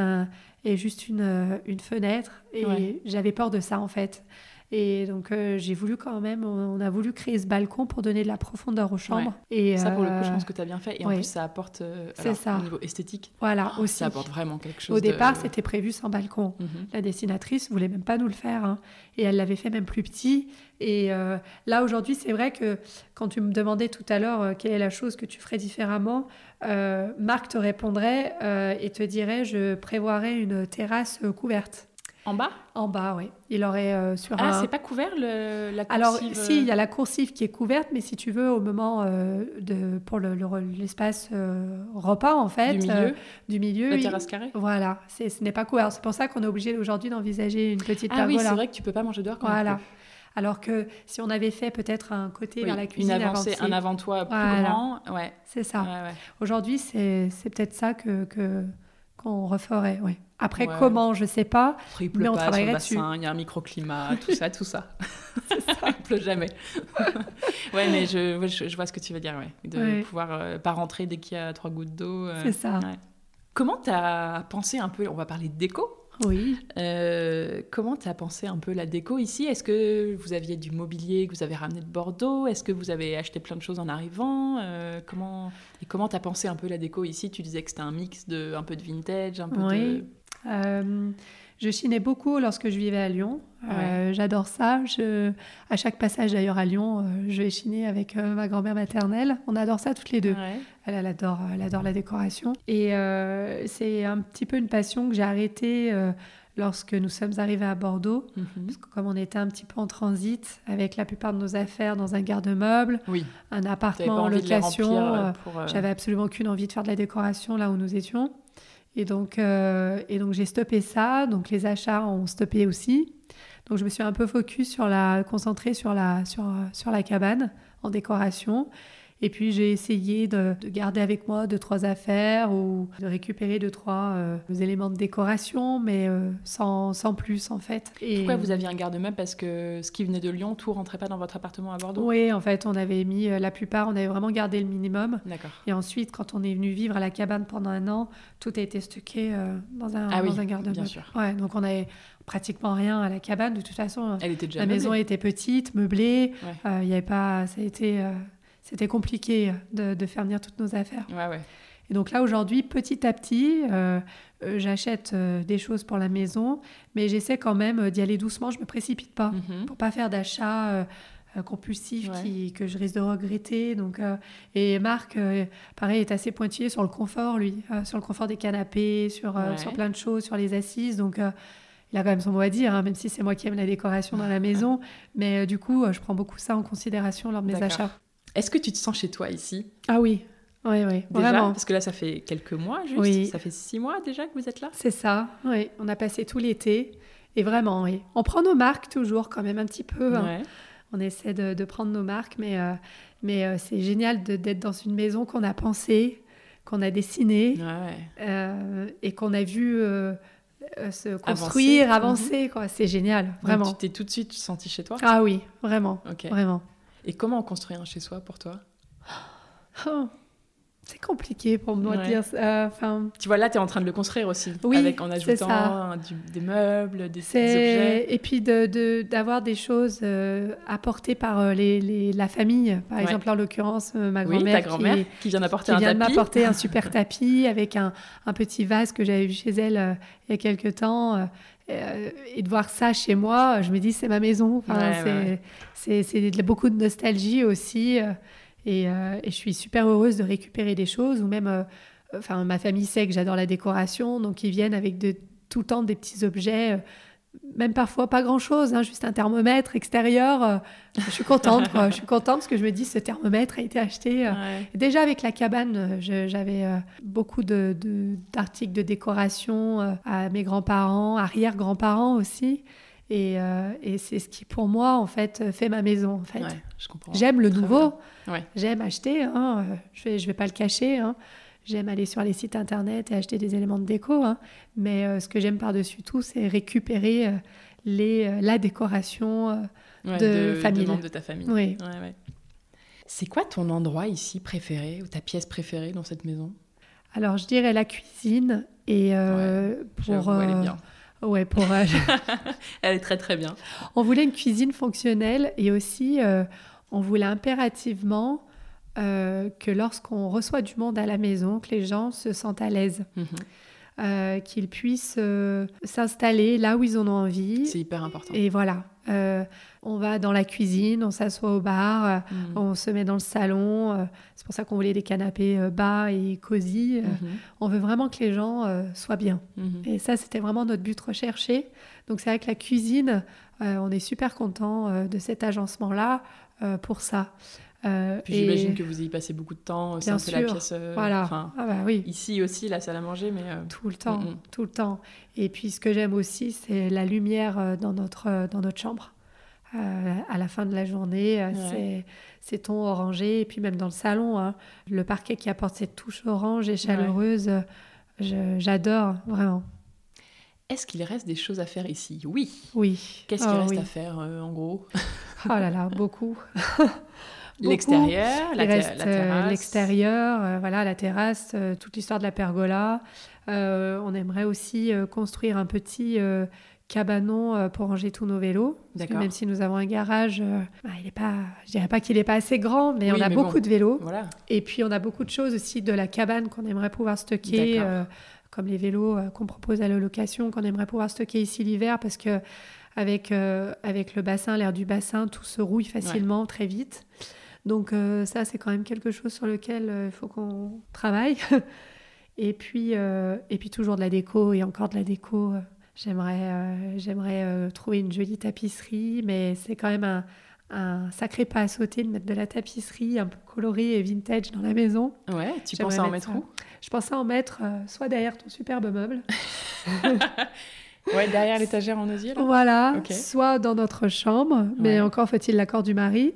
aient juste une, une fenêtre. Et j'avais peur de ça en fait. Et donc, euh, j'ai voulu quand même, on, a voulu créer ce balcon pour donner de la profondeur aux chambres. Et, ça, pour le coup, je pense que tu as bien fait. Et en plus, ça apporte, euh, ça. au niveau esthétique, voilà, aussi. ça apporte vraiment quelque chose. Au départ, c'était prévu sans balcon. Mhm. La dessinatrice voulait même pas nous le faire. Hein. Et elle l'avait fait même plus petit. Et euh, là, aujourd'hui, c'est vrai que quand tu me demandais tout à l'heure quelle est la chose que tu ferais différemment, Marc te répondrait et te dirait je prévoirais une terrasse couverte. En bas? En bas, oui. Il aurait euh, sur ah, c'est pas couvert le, la coursive Alors, si, il y a la coursive qui est couverte, mais si tu veux, au moment euh, de pour l'espace le, euh, repas, en fait. Du milieu Du milieu. La terrasse carrée Voilà, ce n'est pas couvert. C'est pour ça qu'on est obligé aujourd'hui d'envisager une petite ah, oui, c'est vrai que tu peux pas manger dehors quand Voilà. Alors que si on avait fait peut-être un côté vers la cuisine une avancée, un avant-toi plus grand, ouais. C'est ça. Aujourd'hui, c'est peut-être ça que qu'on referait, oui. Après, comment, je sais pas. il pleut mais on travaillerait dessus. Il y a un microclimat, <laughs> tout ça, tout ça. ça. <laughs> il pleut jamais. <laughs> ouais, mais je, je, vois ce que tu veux dire, ouais. De pouvoir euh, pas rentrer dès qu'il y a trois gouttes d'eau. Euh, c'est ça. Comment tu as pensé un peu, on va parler de déco oui. Euh, comment tu as pensé un peu la déco ici? Est-ce que vous aviez du mobilier que vous avez ramené de Bordeaux? Est-ce que vous avez acheté plein de choses en arrivant? Euh, Comment et comment tu as pensé un peu la déco ici? Tu disais que c'était un mix de un peu de vintage, un peu oui. Euh, Je chinais beaucoup lorsque je vivais à Lyon. Euh, j'adore ça. Je, à chaque passage d'ailleurs à Lyon, euh, je vais chiner avec ma grand-mère maternelle. On adore ça toutes les deux. Elle, elle, adore, elle adore la décoration. Et c'est un petit peu une passion que j'ai arrêtée lorsque nous sommes arrivés à Bordeaux. Mhm. Parce que comme on était un petit peu en transit avec la plupart de nos affaires dans un garde-meuble, un appartement en location, j'avais absolument aucune envie de faire de la décoration là où nous étions. Et donc, et donc j'ai stoppé ça. Donc les achats ont stoppé aussi. Donc je me suis un peu focus sur la, concentrée sur la, sur, sur la cabane en décoration. Et puis j'ai essayé de, garder avec moi deux trois affaires ou de récupérer deux trois euh, éléments de décoration, mais euh, sans, sans, plus en fait. Et... Pourquoi vous aviez un garde-meuble? Parce que ce qui venait de Lyon, tout rentrait pas dans votre appartement à Bordeaux? Oui, en fait, on avait mis euh, la plupart, on avait vraiment gardé le minimum. D'accord. Et ensuite, quand on est venu vivre à la cabane pendant un an, tout a été stocké dans un, ah dans un garde-meuble. Bien sûr. Ouais, donc on avait pratiquement rien à la cabane de toute façon. Elle était déjà la maison était petite, meublée. Il y avait pas, ça a été c'était compliqué de, de, faire venir toutes nos affaires. Ouais, ouais. Et donc là, aujourd'hui, petit à petit, euh, euh, j'achète euh, des choses pour la maison, mais j'essaie quand même d'y aller doucement. Je me précipite pas mhm. pour pas faire d'achats compulsifs qui, que je risque de regretter. Donc, et Marc, pareil, est assez pointillé sur le confort, lui, sur le confort des canapés, sur, sur plein de choses, sur les assises. Donc, il a quand même son mot à dire, hein, même si c'est moi qui aime la décoration dans la <laughs> maison. Mais du coup, je prends beaucoup ça en considération lors de mes achats. Est-ce que tu te sens chez toi ici? Ah oui, oui, oui. Déjà, vraiment. Parce que là, ça fait quelques mois juste. Oui. Ça fait six mois déjà que vous êtes là? C'est ça, oui. On a passé tout l'été. Et vraiment, oui. On prend nos marques toujours, quand même, un petit peu. Hein. On essaie de, prendre nos marques, mais, euh, mais euh, c'est génial d'être dans une maison qu'on a pensée, qu'on a dessinée euh, et qu'on a vu se construire, avancer. quoi. C'est génial, vraiment. tu t'es tout de suite senti chez toi? Ah oui, vraiment. Vraiment. Et comment construire un chez-soi pour toi? Oh, C'est compliqué pour moi de dire ça. Enfin... Tu vois, là, tu es en train de le construire aussi. Oui, avec, en ajoutant des meubles, des, objets. Et puis d'avoir de, d'avoir des choses euh, apportées par euh, les, la famille. Par exemple, en l'occurrence, euh, ma grand-mère grand qui, qui, vient d'apporter un vient m'apporter un <laughs> super tapis avec un, un, petit vase que j'avais vu chez elle il y a quelques temps. Et de voir ça chez moi, je me dis c'est ma maison. Enfin, c'est beaucoup de nostalgie aussi. Euh, euh, et, je suis super heureuse de récupérer des choses. Ou même, euh, enfin, ma famille sait que j'adore la décoration, donc ils viennent avec de, tout le temps des petits objets même parfois pas grand chose, hein, juste un thermomètre extérieur. je suis contente, quoi. je suis contente parce que je me dis ce thermomètre a été acheté. Déjà avec la cabane, j'avais beaucoup d'articles de, de, décoration à mes grands-parents, arrière-grands-parents aussi. Euh, et, c'est ce qui, pour moi, en fait, fait ma maison. En fait. J'aime le nouveau. J'aime acheter. Hein, euh, je vais, je vais pas le cacher. Hein. J'aime aller sur les sites internet et acheter des éléments de déco. Hein. Mais euh, ce que j'aime par-dessus tout, c'est récupérer les, la décoration de, famille. De, de ta famille. Oui. C'est quoi ton endroit ici préféré ou ta pièce préférée dans cette maison? Alors, je dirais la cuisine. Et pour. Elle est bien Ouais, pour <laughs> Elle est très très bien. On voulait une cuisine fonctionnelle et aussi euh, on voulait impérativement euh, que lorsqu'on reçoit du monde à la maison, que les gens se sentent à l'aise. Mhm. Euh, qu'ils puissent s'installer là où ils en ont envie. C'est hyper important. Et voilà. on va dans la cuisine, on s'assoit au bar, mhm. on se met dans le salon. c'est pour ça qu'on voulait des canapés bas et cosy. Mhm. On veut vraiment que les gens soient bien. Et ça, c'était vraiment notre but recherché. Donc c'est vrai que la cuisine, on est super content de cet agencement-là pour ça. Euh, Puis j'imagine que vous y passez beaucoup de temps. C'est un peu la pièce. Euh, voilà. Ah bah oui. Ici aussi, la salle à manger, mais. Euh, tout le temps, mm, mm. tout le temps. Et puis ce que j'aime aussi, c'est la lumière dans notre, dans notre chambre. à la fin de la journée, c'est ces tons orangés. Et puis même dans le salon, hein, le parquet qui apporte cette touche orange et chaleureuse, j'adore vraiment. Est-ce qu'il reste des choses à faire ici? Oui. Oui. Qu'est-ce qu'il oh reste à faire en gros? Oh là là, beaucoup. <laughs> L'extérieur, la, terrasse. L'extérieur, euh, voilà, la terrasse, euh, toute l'histoire de la pergola. Euh, on aimerait aussi construire un petit cabanon pour ranger tous nos vélos. même si nous avons un garage, bah, il est pas, je dirais pas qu'il n'est pas assez grand, mais on a beaucoup de vélos. Voilà. Et puis on a beaucoup de choses aussi de la cabane qu'on aimerait pouvoir stocker comme les vélos qu'on propose à la location, qu'on aimerait pouvoir stocker ici l'hiver parce que avec, avec le bassin, l'air du bassin, tout se rouille facilement, très vite. Donc ça, c'est quand même quelque chose sur lequel il faut qu'on travaille. <laughs> et, puis, et puis toujours de la déco et encore de la déco. j'aimerais j'aimerais trouver une jolie tapisserie, mais c'est quand même un, un sacré pas à sauter de mettre de la tapisserie un peu colorée et vintage dans la maison. Ouais, tu pensais en mettre où? Je pensais en mettre euh, soit derrière ton superbe meuble. <laughs> ouais, derrière l'étagère en osier. Voilà, soit dans notre chambre, mais encore faut-il l'accord du mari,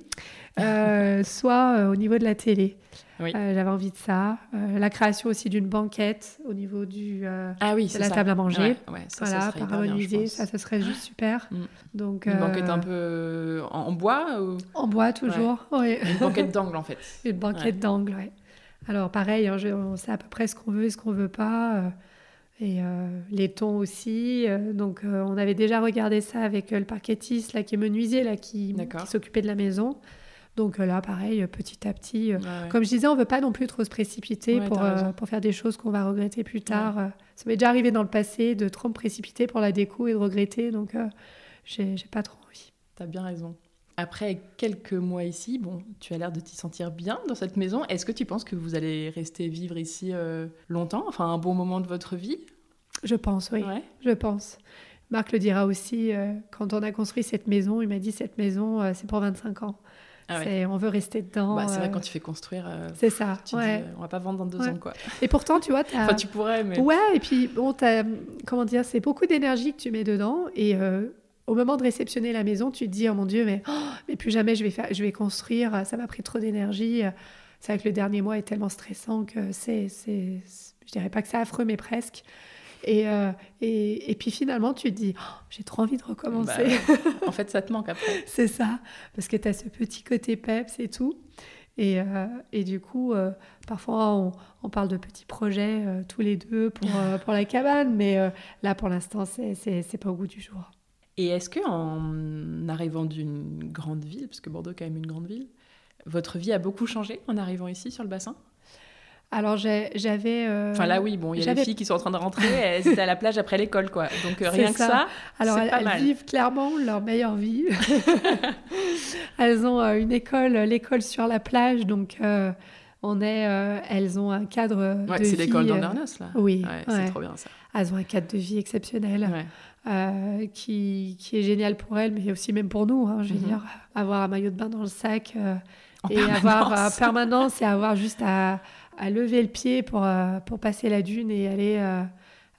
euh, soit euh, au niveau de la télé. Euh, j'avais envie de ça. Euh, la création aussi d'une banquette au niveau du, euh, ah oui, de la table à manger. ça, voilà, ça ça, ça serait juste super. Mm. Donc, une banquette un peu en, bois ou... En bois, toujours. Ouais. Une banquette d'angle, en fait. <laughs> Une banquette d'angle, oui. Alors, pareil, hein, on sait à peu près ce qu'on veut et ce qu'on veut pas. et les tons aussi. donc, on avait déjà regardé ça avec le parquetiste là, qui est menuisier, là, qui, qui s'occupait de la maison. Donc euh, là, pareil, petit à petit. Euh, comme je disais, on ne veut pas non plus trop se précipiter pour, euh, pour faire des choses qu'on va regretter plus tard. Ça m'est déjà arrivé dans le passé de trop me précipiter pour la déco et de regretter. Donc, j'ai pas trop envie. Tu as bien raison. Après quelques mois ici, bon, tu as l'air de t'y sentir bien dans cette maison. Est-ce que tu penses que vous allez rester vivre ici longtemps, enfin un bon moment de votre vie? Je pense, oui. Je pense. Marc le dira aussi, quand on a construit cette maison, il m'a dit cette maison, c'est pour 25 ans. Ah on veut rester dedans. Bah, c'est vrai, euh, quand tu fais construire. Euh, c'est ça. Tu ouais. on va pas vendre dans deux ans, quoi. Et pourtant, tu vois. As... enfin, tu pourrais, mais. Ouais, et puis, bon, as... comment dire, c'est beaucoup d'énergie que tu mets dedans. Et euh, au moment de réceptionner la maison, tu te dis, oh mon Dieu, mais, oh, mais plus jamais je vais, faire... je vais construire, ça m'a pris trop d'énergie. C'est vrai que le dernier mois est tellement stressant que c'est. Je dirais pas que c'est affreux, mais presque. Euh, et, et, puis finalement, tu te dis, oh, j'ai trop envie de recommencer. Bah <laughs> en fait, ça te manque après. c'est ça, parce que tu as ce petit côté peps et tout. Et, euh, et du coup, euh, parfois, on, on, parle de petits projets tous les deux pour, pour la cabane, mais là, pour l'instant, c'est pas au goût du jour. Et est-ce que en arrivant d'une grande ville, parce que Bordeaux est quand même une grande ville, votre vie a beaucoup changé en arrivant ici sur le bassin? Alors j'avais. Euh, enfin là oui, bon, il y a des filles qui sont en train de rentrer, elles étaient à la plage après l'école, quoi. Donc euh, rien que ça. Alors elles, elles vivent clairement leur meilleure vie. <laughs> elles ont euh, une école, l'école sur la plage, donc on est, elles ont un cadre ouais, C'est l'école d'Andernos là. Oui, c'est trop bien ça. Elles ont un cadre de vie exceptionnel. qui, qui, est génial pour elles, mais aussi même pour nous. Hein, je veux mhm. dire, avoir un maillot de bain dans le sac et avoir permanence et avoir juste à, à lever le pied pour, euh, pour passer la dune et aller, euh,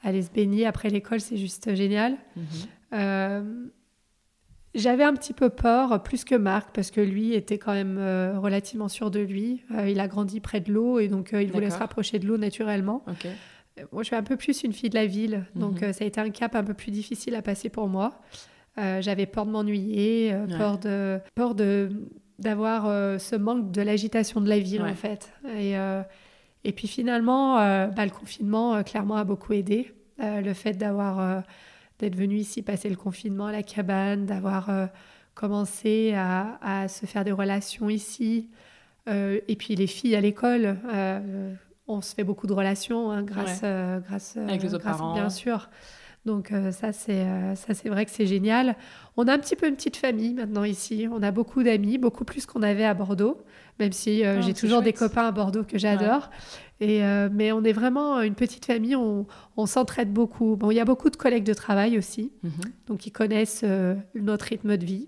aller se baigner après l'école, c'est juste génial. Mhm. Euh, j'avais un petit peu peur, plus que Marc, parce que lui était quand même relativement sûr de lui. il a grandi près de l'eau et donc il voulait se rapprocher de l'eau naturellement. Moi, je suis un peu plus une fille de la ville, donc mhm. ça a été un cap un peu plus difficile à passer pour moi. J'avais peur de m'ennuyer, peur de peur de d'avoir ce manque de l'agitation de la ville en fait. Et, et puis finalement, euh, bah, le confinement, euh, clairement, a beaucoup aidé. Euh, le fait d'avoir d'être venu ici passer le confinement à la cabane, d'avoir commencé à, se faire des relations ici. et puis les filles à l'école, on se fait beaucoup de relations hein, grâce, grâce, Avec les autres parents. bien sûr. Donc ça, c'est ça, c'est vrai que c'est génial. On a un petit peu une petite famille maintenant ici. On a beaucoup d'amis, beaucoup plus qu'on avait à Bordeaux même si euh, ah, j'ai toujours des copains à Bordeaux que j'adore. Et, euh, mais on est vraiment une petite famille, on, s'entraide beaucoup. Bon, il y a beaucoup de collègues de travail aussi, mhm. donc ils connaissent euh, notre rythme de vie.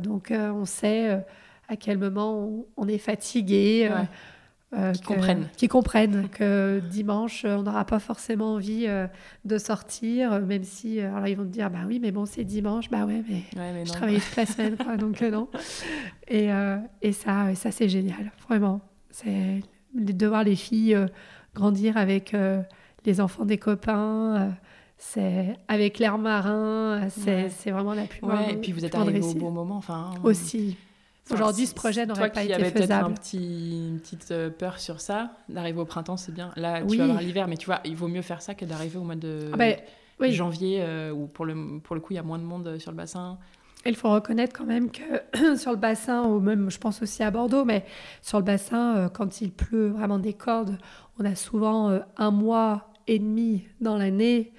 donc on sait à quel moment on, est fatigué. Euh, qui comprennent. Qui comprennent que dimanche, on n'aura pas forcément envie euh, de sortir, même si alors ils vont te dire bah oui, mais bon, c'est dimanche, bah ouais, mais, je travaille toute la semaine, quoi, <laughs> donc euh, non. Et, et ça, ça c'est génial, vraiment. C'est de voir les filles grandir avec les enfants des copains. c'est avec l'air marin, c'est vraiment la plus ouais, et puis vous êtes arrivés au bon moment, enfin. Aussi. Aujourd'hui, ce projet n'aurait pas été faisable. Toi qui peut-être une petite euh, peur sur ça, d'arriver au printemps, c'est bien. Là, tu vas avoir l'hiver, mais tu vois, il vaut mieux faire ça que d'arriver au mois de ah ben, janvier, euh, où pour le, pour le coup, il y a moins de monde sur le bassin. Il faut reconnaître quand même que <clears throat> sur le bassin, ou même je pense aussi à Bordeaux, mais sur le bassin, euh, quand il pleut vraiment des cordes, on a souvent un mois et demi dans l'année.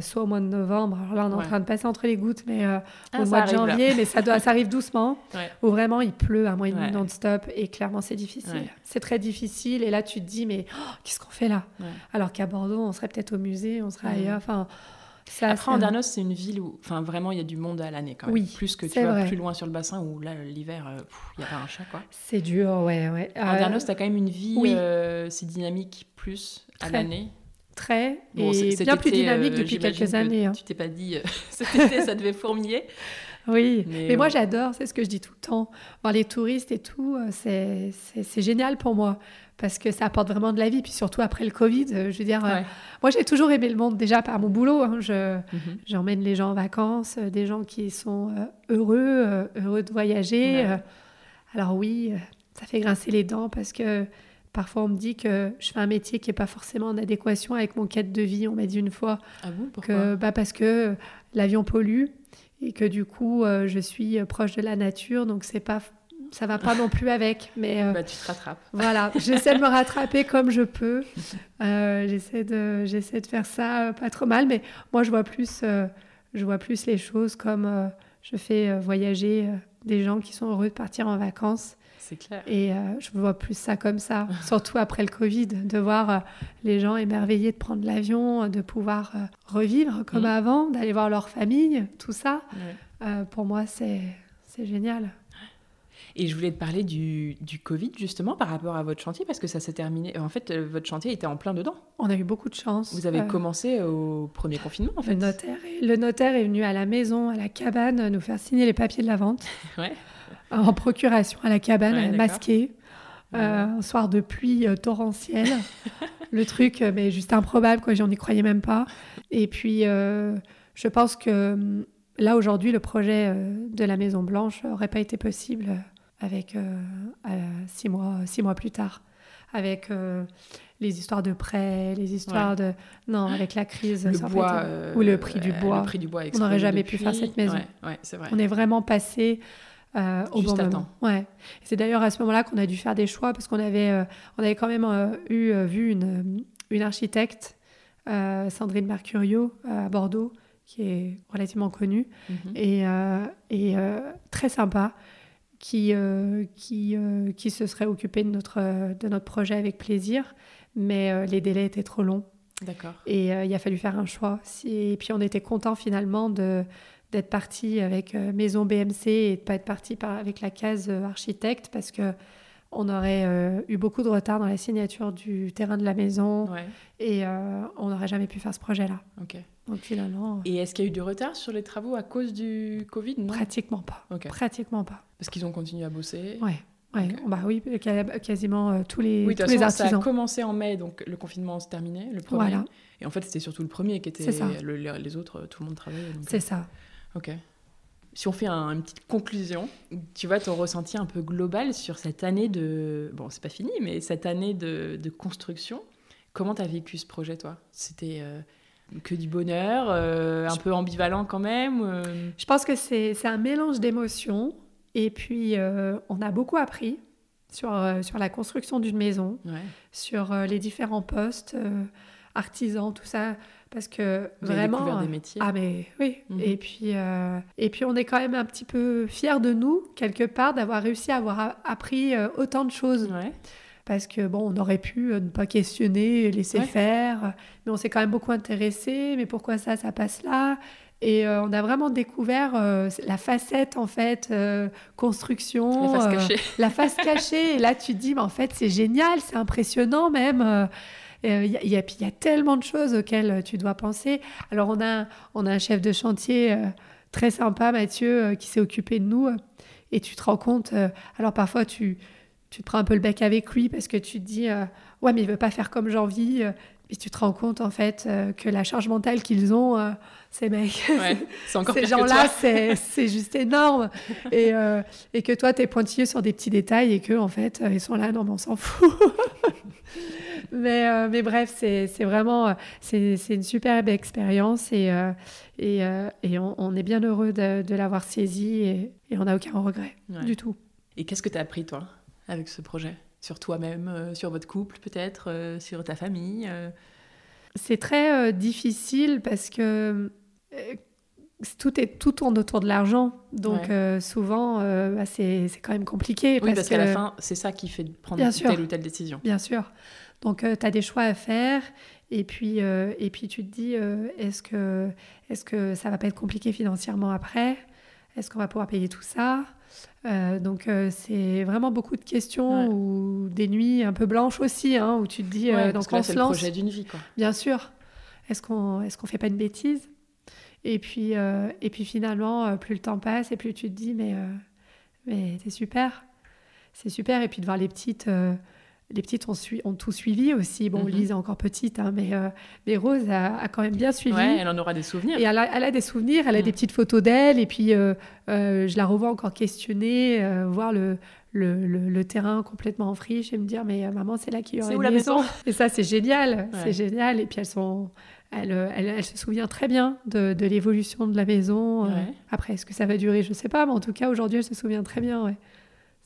Soit au mois de novembre, alors là on est en train de passer entre les gouttes, mais ah, au mois de janvier, mais ça, doit, ça arrive doucement, <laughs> où vraiment il pleut un mois et demi non-stop, et clairement c'est difficile. C'est très difficile, et là tu te dis, mais oh, qu'est-ce qu'on fait là? Alors qu'à Bordeaux, on serait peut-être au musée, on serait ailleurs, enfin... Après, Andernos, c'est une ville où, enfin, vraiment, il y a du monde à l'année quand même. Oui, plus que tu vas plus loin sur le bassin où là, l'hiver, euh, il n'y a pas un chat, quoi. C'est dur, ouais, ouais. Andernos, euh, tu as quand même une vie, euh, c'est dynamique plus à l'année? Très, et bien plus dynamique depuis quelques années. Hein. Tu t'es pas dit, <laughs> cet été, ça devait fourmiller. Oui, mais, moi j'adore, c'est ce que je dis tout le temps. Voir les touristes et tout, c'est génial pour moi parce que ça apporte vraiment de la vie. Puis surtout après le Covid, euh, je veux dire, euh, moi j'ai toujours aimé le monde déjà par mon boulot. Hein. je, mhm. J'emmène les gens en vacances, euh, des gens qui sont heureux, heureux de voyager. alors oui, ça fait grincer les dents parce que parfois on me dit que je fais un métier qui n'est pas forcément en adéquation avec mon quête de vie. On m'a dit une fois ah bon, que bah, parce que l'avion pollue et que du coup je suis proche de la nature, donc c'est pas ça va pas non plus avec. Mais euh, bah, tu te rattrapes. Voilà, j'essaie de me <laughs> rattraper comme je peux. Euh, j'essaie de, j'essaie de faire ça euh, pas trop mal, mais moi je vois plus, je vois plus les choses comme je fais voyager des gens qui sont heureux de partir en vacances. C'est clair. Et je vois plus ça comme ça, <laughs> surtout après le Covid, de voir les gens émerveillés de prendre l'avion, de pouvoir revivre comme mm. avant, d'aller voir leur famille, tout ça. pour moi, c'est, c'est génial. Et je voulais te parler du, du, Covid, justement, par rapport à votre chantier, parce que ça s'est terminé. En fait, euh, votre chantier était en plein dedans. On a eu beaucoup de chance. Vous avez euh, commencé au premier confinement, en fait. Le notaire, le notaire est venu à la maison, à la cabane, nous faire signer les papiers de la vente. <laughs> ouais. En procuration à la cabane, masquée. Euh, un soir de pluie torrentielle. <laughs> le truc, mais juste improbable, quoi. J'en y croyais même pas. Et puis, je pense que là, aujourd'hui, le projet de la Maison Blanche n'aurait pas été possible avec euh, six, mois, six mois plus tard, avec euh, les histoires de prêts, les histoires de... Non, avec la crise. Le bois, ou le prix du bois. Le prix du bois on n'aurait jamais pu faire cette maison. Ouais, vrai. On est vraiment passé euh, au bon moment. Ouais. C'est d'ailleurs à ce moment-là qu'on a dû faire des choix parce qu'on avait, on avait quand même eu vu une, une architecte, Sandrine Mercurio, à Bordeaux, qui est relativement connue mhm. et, et très sympa qui, euh, qui, euh, qui se serait occupé de notre, de notre projet avec plaisir, mais euh, les délais étaient trop longs. D'accord. Et il a fallu faire un choix. Et puis on était content finalement de d'être parti avec Maison BMC et de pas être parti par, avec la case architecte parce que on aurait eu beaucoup de retard dans la signature du terrain de la maison et on n'aurait jamais pu faire ce projet-là. Ok. Donc finalement. Et est-ce qu'il y a eu du retard sur les travaux à cause du Covid? Non? Pratiquement pas. Pratiquement pas. Parce qu'ils ont continué à bosser? Ouais. Ouais, bah oui, quasiment euh, tous les, oui, tous les artisans. Ça a commencé en mai, donc le confinement se terminait, le premier. Voilà. Et en fait, c'était surtout le premier qui était. Ça. les autres, tout le monde travaillait. C'est euh, ça. Ok. Si on fait une petite conclusion, tu vois ton ressenti un peu global sur cette année de. Bon, c'est pas fini, mais cette année de, de construction. Comment tu as vécu ce projet, toi? C'était. Euh, que du bonheur, euh, un peu ambivalent quand même euh? Je pense que c'est un mélange d'émotions. Et puis, euh, on a beaucoup appris sur, sur la construction d'une maison, sur les différents postes, artisans, tout ça. Parce que Vous vraiment. Avez découvert des métiers. Ah, mais oui. Mhm. Et, puis, et puis, on est quand même un petit peu fiers de nous, quelque part, d'avoir réussi à avoir appris autant de choses. Ouais parce que bon, on aurait pu euh, ne pas questionner, laisser faire, mais on s'est quand même beaucoup intéressé. Mais pourquoi ça, ça passe là? Et euh, on a vraiment découvert euh, la facette en fait construction, la face cachée. la face cachée. Et là, tu te dis, mais en fait, c'est génial, c'est impressionnant même. Il y, y, a tellement de choses auxquelles tu dois penser. Alors, on a, on a un chef de chantier très sympa, Mathieu, qui s'est occupé de nous. Et tu te rends compte, alors parfois tu, tu te prends un peu le bec avec lui parce que tu te dis euh, ouais mais il veut pas faire comme j'ai envie euh, et tu te rends compte en fait euh, que la charge mentale qu'ils ont ces mecs <laughs> ces gens-là c'est juste énorme. <laughs> Et, et que toi tu es pointilleux sur des petits détails et que en fait ils sont là non mais on s'en fout. <laughs> Mais, mais bref c'est vraiment c'est une superbe expérience et, et, et on, est bien heureux de, de l'avoir saisi et, et on n'a aucun regret du tout. Et qu'est-ce que tu as appris toi avec ce projet? Sur toi-même, euh, sur votre couple peut-être, euh, sur ta famille euh? C'est très difficile parce que tout, est, tout tourne autour de l'argent. Donc souvent, bah, c'est quand même compliqué. Oui, parce, qu'à la fin, c'est ça qui fait prendre telle ou telle décision. Bien sûr. Donc tu as des choix à faire. Et puis, et puis tu te dis, est-ce que, est que ça va pas être compliqué financièrement après? Est-ce qu'on va pouvoir payer tout ça? Euh, donc euh, c'est vraiment beaucoup de questions ou des nuits un peu blanches aussi, hein, où tu te dis euh, dans quoi se lance. le projet d'une vie, quoi. Bien sûr. Est-ce qu'on est-ce qu'on fait pas une bêtise? Et puis et puis finalement, plus le temps passe et plus tu te dis mais mais c'est super, c'est super. Et puis de voir les petites les petites ont, ont, tout suivi aussi. Bon, mhm. Lise est encore petite, hein, mais, euh, mais, Rose a, quand même bien suivi. Ouais, elle en aura des souvenirs. Et elle a, des souvenirs, elle a mhm. des petites photos d'elle, et puis euh, euh, je la revois encore questionner, voir le, le, le, terrain complètement en friche et me dire, mais maman, c'est là qu'il y aurait une la maison. <laughs> Et ça, c'est génial, c'est génial. Et puis elles sont... Elle, elle, elle, se souvient très bien de, de l'évolution de la maison. après, est-ce que ça va durer? Je ne sais pas, mais en tout cas, aujourd'hui, elle se souvient très bien. Ouais.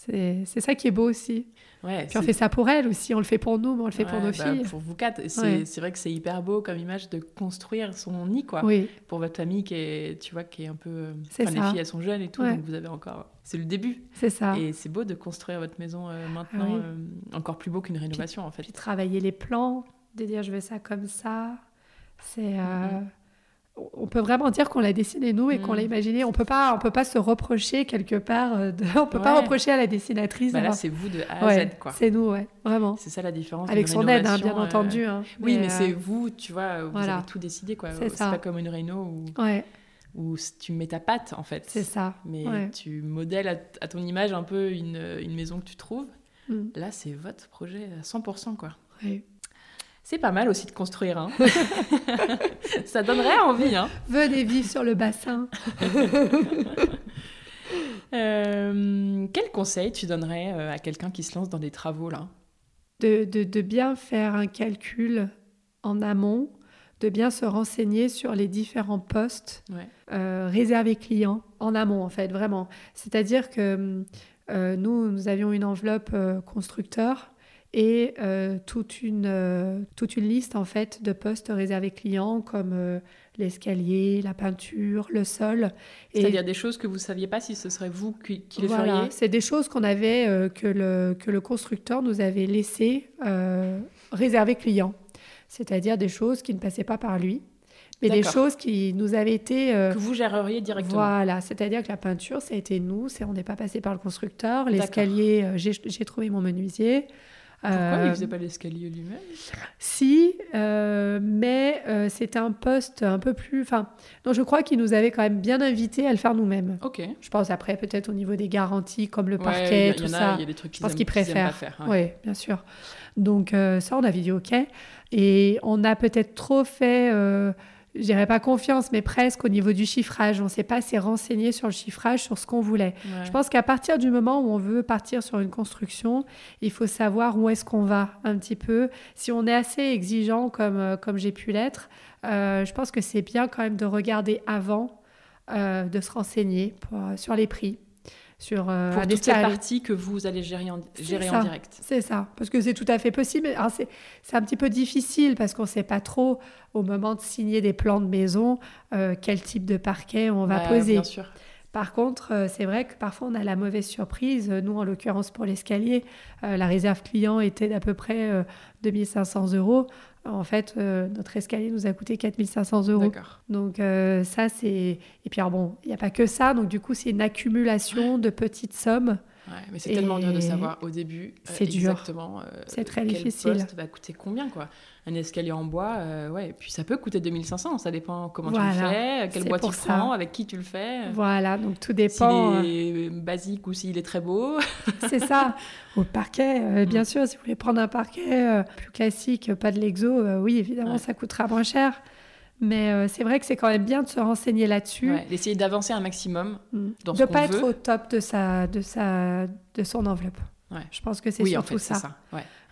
C'est ça qui est beau aussi. Ouais, Puis on fait ça pour elle aussi, on le fait pour nous, mais on le fait pour nos bah, filles. Pour vous quatre, c'est vrai que c'est hyper beau comme image de construire son nid, quoi. Pour votre famille qui est, tu vois, qui est un peu. Enfin, les filles, elles sont jeunes et tout, donc vous avez encore. C'est le début. C'est ça. Et c'est beau de construire votre maison euh, maintenant, ah euh, encore plus beau qu'une rénovation, en fait. Puis travailler les plans, de dire je veux ça comme ça. C'est. Euh, mm-hmm on peut vraiment dire qu'on l'a dessiné nous et qu'on l'a mm. imaginé. On peut pas, on peut pas se reprocher quelque part. Euh, de... On peut pas reprocher à la dessinatrice. Bah là, c'est vous de A à Z, quoi. C'est nous, ouais, vraiment. C'est ça la différence. Avec son aide, hein, bien euh, entendu. Hein. Oui, mais, c'est euh, vous, tu vois, vous avez tout décidé, quoi. C'est pas comme une réno où, ouais. où tu mets ta patte, en fait. C'est ça. Mais tu modèles à, ton image un peu une, une maison que tu trouves. Mm. Là, c'est votre projet à 100%, quoi. Oui. C'est pas mal aussi de construire. Hein. <laughs> ça donnerait envie. Hein. Venez vivre sur le bassin. <laughs> euh, quel conseil tu donnerais euh, à quelqu'un qui se lance dans des travaux là? De, de, bien faire un calcul en amont, de bien se renseigner sur les différents postes euh, réservés clients en amont en fait, vraiment. C'est-à-dire que euh, nous, nous avions une enveloppe constructeur et euh, toute, une, euh, toute une liste en fait de postes réservés clients comme euh, l'escalier, la peinture, le sol. C'est-à-dire des choses que vous ne saviez pas si ce serait vous qui, les feriez C'est des choses qu'on avait, que, le, que le constructeur nous avait laissé réserver clients. C'est-à-dire des choses qui ne passaient pas par lui mais des choses qui nous avaient été... que vous géreriez directement. Voilà, c'est-à-dire que la peinture, ça a été nous, on n'est pas passé par le constructeur. L'escalier, j'ai trouvé mon menuisier. Pourquoi il ne euh, faisait pas l'escalier lui-même? Si, euh, mais euh, c'était un poste un peu plus. Enfin, donc je crois qu'il nous avait quand même bien invités à le faire nous-mêmes. Ok. Je pense après peut-être au niveau des garanties comme le parquet, tout ça. Il y a des trucs je pense qu'ils préfèrent. Faire, oui, bien sûr. Donc ça, on avait dit ok. Et on a peut-être trop fait je dirais pas confiance, mais presque au niveau du chiffrage. On ne s'est pas assez renseigné sur le chiffrage, sur ce qu'on voulait. Je pense qu'à partir du moment où on veut partir sur une construction, il faut savoir où est-ce qu'on va un petit peu. Si on est assez exigeant comme, euh, comme j'ai pu l'être, euh, je pense que c'est bien quand même de regarder avant, euh, de se renseigner sur les prix sur euh, pour toutes les parties que vous allez gérer en, gérer en direct. C'est ça, parce que c'est tout à fait possible. C'est un petit peu difficile parce qu'on ne sait pas trop au moment de signer des plans de maison euh, quel type de parquet on va poser. Bien sûr. Par contre, euh, c'est vrai que parfois on a la mauvaise surprise. Nous, en l'occurrence pour l'escalier, euh, la réserve client était d'à peu près 2500 euros. En fait, euh, notre escalier nous a coûté 4500 euros. Donc euh, ça, c'est... Et puis alors bon, il n'y a pas que ça. Donc du coup, c'est une accumulation de petites sommes. Ouais, mais c'est tellement dur de savoir au début euh, c'est dur. exactement c'est très quel difficile. poste va coûter combien quoi. Un escalier en bois, ouais, et puis ça peut coûter 2500, ça dépend comment tu le fais, quel bois tu prends, avec qui tu le fais. Voilà, donc tout dépend. S'il est basique ou s'il est très beau. <laughs> c'est ça. Au parquet, bien mm. sûr, si vous voulez prendre un parquet plus classique, pas de l'exo, oui, évidemment, ça coûtera moins cher. Mais euh, c'est vrai que c'est quand même bien de se renseigner là-dessus. D'essayer d'avancer un maximum mm. dans de ne pas être au top de, sa, de, sa, de son enveloppe. Je pense que c'est surtout en fait, ça. ça.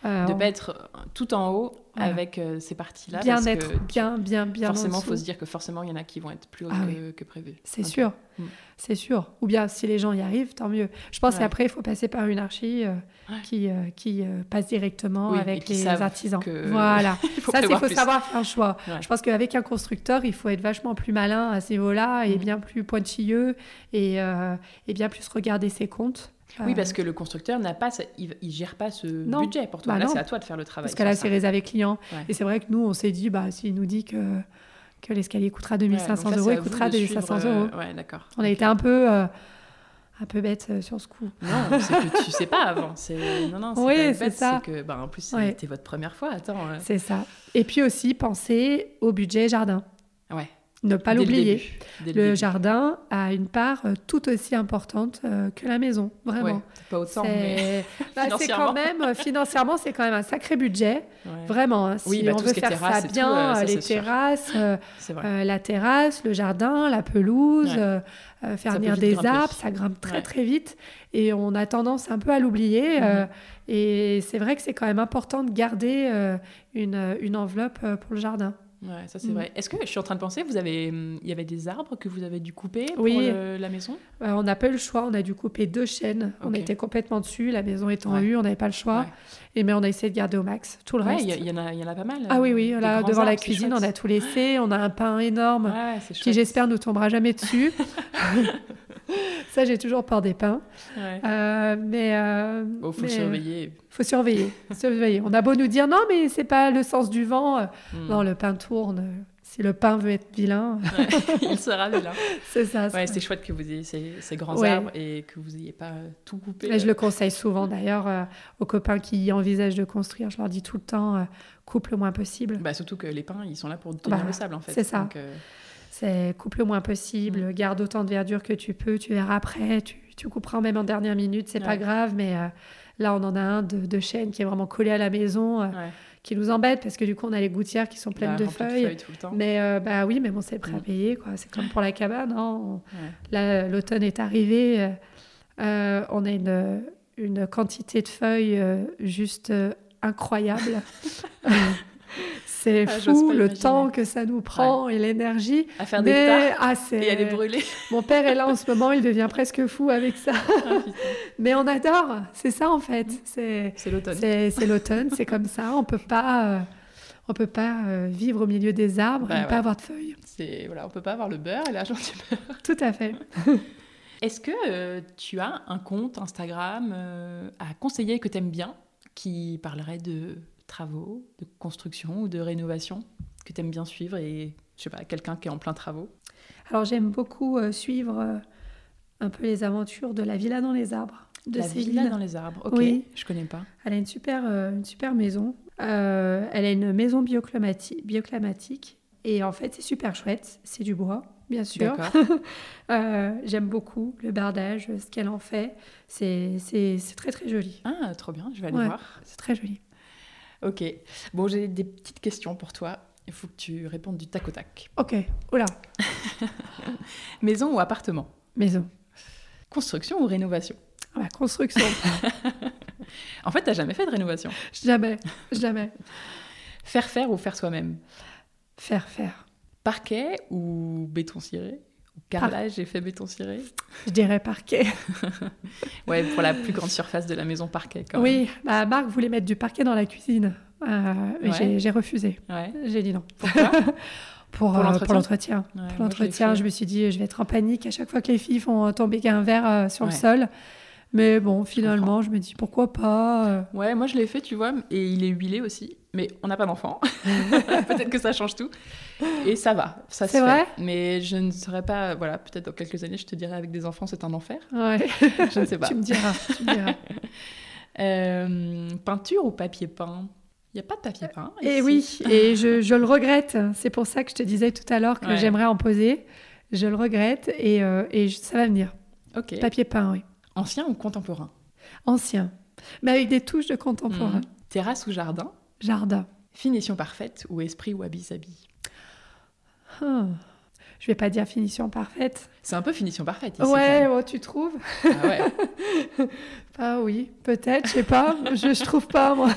Euh, de ne pas être tout en haut avec euh, ces parties-là. Bien être, bien, bien, bien. Forcément, il faut se dire que forcément, il y en a qui vont être plus hauts ah que, prévu. C'est sûr, mm. c'est sûr. Ou bien, si les gens y arrivent, tant mieux. Je pense qu'après, il faut passer par une archi euh, qui, euh, qui passe directement avec les artisans. <laughs> Voilà. Ça, il faut savoir faire un choix. Je pense qu'avec un constructeur, il faut être vachement plus malin à ce niveau-là et mm. bien plus pointilleux et, et bien plus regarder ses comptes. Oui, parce que le constructeur n'a pas, il, il, gère pas ce budget pour toi. Bah là, c'est à toi de faire le travail. Parce que là, c'est réservé client. Et c'est vrai que nous, on s'est dit, bah, s'il nous dit que que l'escalier coûtera 2500 euros, il coûtera 2500 euros. Euh, ouais, d'accord. On a été un peu euh, un peu bête euh, sur ce coup. Non, c'est que tu sais pas avant. Non, non, c'est oui, c'est ça. que, bah, en plus, c'était votre première fois. Attends. C'est ça. Et puis aussi, penser au budget jardin. Ne pas l'oublier. Le, jardin a une part euh, tout aussi importante euh, que la maison, vraiment. pas autant, mais <laughs> bah, financièrement. quand même euh, financièrement, c'est quand même un sacré budget, vraiment. Hein. si bah, on veut faire ça bien, les terrasses, la terrasse, le jardin, la pelouse, faire venir des arbres, ça grimpe très très vite, et on a tendance un peu à l'oublier. Mhm. et c'est vrai que c'est quand même important de garder une, une enveloppe pour le jardin. Ouais, ça c'est mm. vrai. Est-ce que je suis en train de penser, vous avez, hum, il y avait des arbres que vous avez dû couper pour la maison? Euh, On n'a pas eu le choix. On a dû couper deux chaînes. On était complètement dessus. La maison étant en U, on n'avait pas le choix. Et mais on a essayé de garder au max tout le reste. Il y, en a, y en a pas mal. Ah oui, oui. Là, devant la cuisine, on a tout laissé. On a un pain énorme qui, j'espère, ne tombera jamais dessus. <laughs> <laughs> ça, j'ai toujours peur des pains. Euh, mais il euh, faut surveiller. Faut surveiller, <laughs> surveiller. On a beau nous dire non, mais c'est pas le sens du vent. Hmm. Non, le pain tourne. Si le pain veut être vilain, <laughs> il sera vilain. c'est ça. Ouais, c'est chouette que vous ayez ces, grands arbres et que vous n'ayez pas tout coupé. je le conseille souvent d'ailleurs euh, aux copains qui envisagent de construire. Je leur dis tout le temps coupe le moins possible. Bah, surtout que les pins, ils sont là pour tenir bah, le sable en fait. C'est ça. C'est coupe le moins possible, mm. garde autant de verdure que tu peux, tu verras après, tu, tu couperas même en dernière minute, c'est pas grave, mais euh, là on en a un de, chêne qui est vraiment collé à la maison, euh, qui nous embête parce que du coup on a les gouttières qui sont pleines de, feuilles. Mais euh, bah oui, mais bon c'est prêt à payer quoi, c'est comme pour la cabane. Hein. L'automne est arrivé, on a une, une quantité de feuilles juste incroyable. <laughs> C'est ah, fou le temps que ça nous prend et l'énergie. À faire des tas ah, et à les brûler. <laughs> Mon père est là en ce moment, il devient presque fou avec ça. Ah, Mais on adore, c'est ça en fait. C'est l'automne. C'est l'automne, c'est comme ça. On peut pas, euh, on peut pas euh, vivre au milieu des arbres et ne pas avoir de feuilles. C'est voilà, on peut pas avoir le beurre et l'argent du beurre. Tout à fait. <laughs> Est-ce que euh, tu as un compte Instagram à conseiller que tu aimes bien qui parlerait de travaux, de construction ou de rénovation que tu aimes bien suivre et, je sais pas, quelqu'un qui est en plein travaux? Alors j'aime beaucoup euh, suivre euh, un peu les aventures de la villa dans les arbres. De la villa dans les arbres, ok, oui. je connais pas. Elle a une super, euh, une super maison. elle a une maison bioclimatique, bioclimatique et en fait c'est super chouette, c'est du bois bien sûr. <laughs> J'aime beaucoup le bardage, ce qu'elle en fait. C'est très très joli. Ah, trop bien, je vais aller voir. C'est très joli. Ok. Bon, j'ai des petites questions pour toi. Il faut que tu répondes du tac au tac. Ok. Oula. <laughs> Maison ou appartement? Maison. Construction ou rénovation? Ah bah, Construction. <laughs> en fait, tu n'as jamais fait de rénovation? Jamais. Jamais. faire faire ou faire soi-même? Faire faire. Parquet ou béton ciré? Carrelage et fait béton ciré Je dirais parquet. <laughs> ouais, pour la plus grande surface de la maison parquet. Quand oui, bah, Marc voulait mettre du parquet dans la cuisine. Euh, J'ai refusé. J'ai dit non. Pourquoi? <laughs> Pour, euh, pour l'entretien? pour l'entretien, je, me suis dit, je vais être en panique à chaque fois que les filles font tomber un verre euh, sur le sol. Mais bon, finalement, je, me dis pourquoi pas. Euh. Ouais, moi je l'ai fait, tu vois, et il est huilé aussi. Mais on n'a pas d'enfant. <laughs> peut-être que ça change tout. Et ça va, ça se vrai fait. Mais je ne saurais pas, voilà, peut-être dans quelques années, je te dirais avec des enfants, c'est un enfer. Ouais. <laughs> je ne sais pas. tu me diras. Tu me diras. <laughs> Euh, peinture ou papier peint? Il n'y a pas de papier peint. Et oui, et je, je, le regrette. C'est pour ça que je te disais tout à l'heure que j'aimerais en poser. Je le regrette et, euh, et ça va venir. Ok. Papier peint, oui. Ancien ou contemporain? Ancien, mais avec des touches de contemporain. Hmm. Terrasse ou jardin? Jardin. Finition parfaite ou esprit ou habit-habit ah. je vais pas dire finition parfaite. C'est un peu finition parfaite ici. Ouais, oh, tu trouves Ah ouais. <laughs> ah oui, peut-être, je sais pas. je, je trouve pas moi.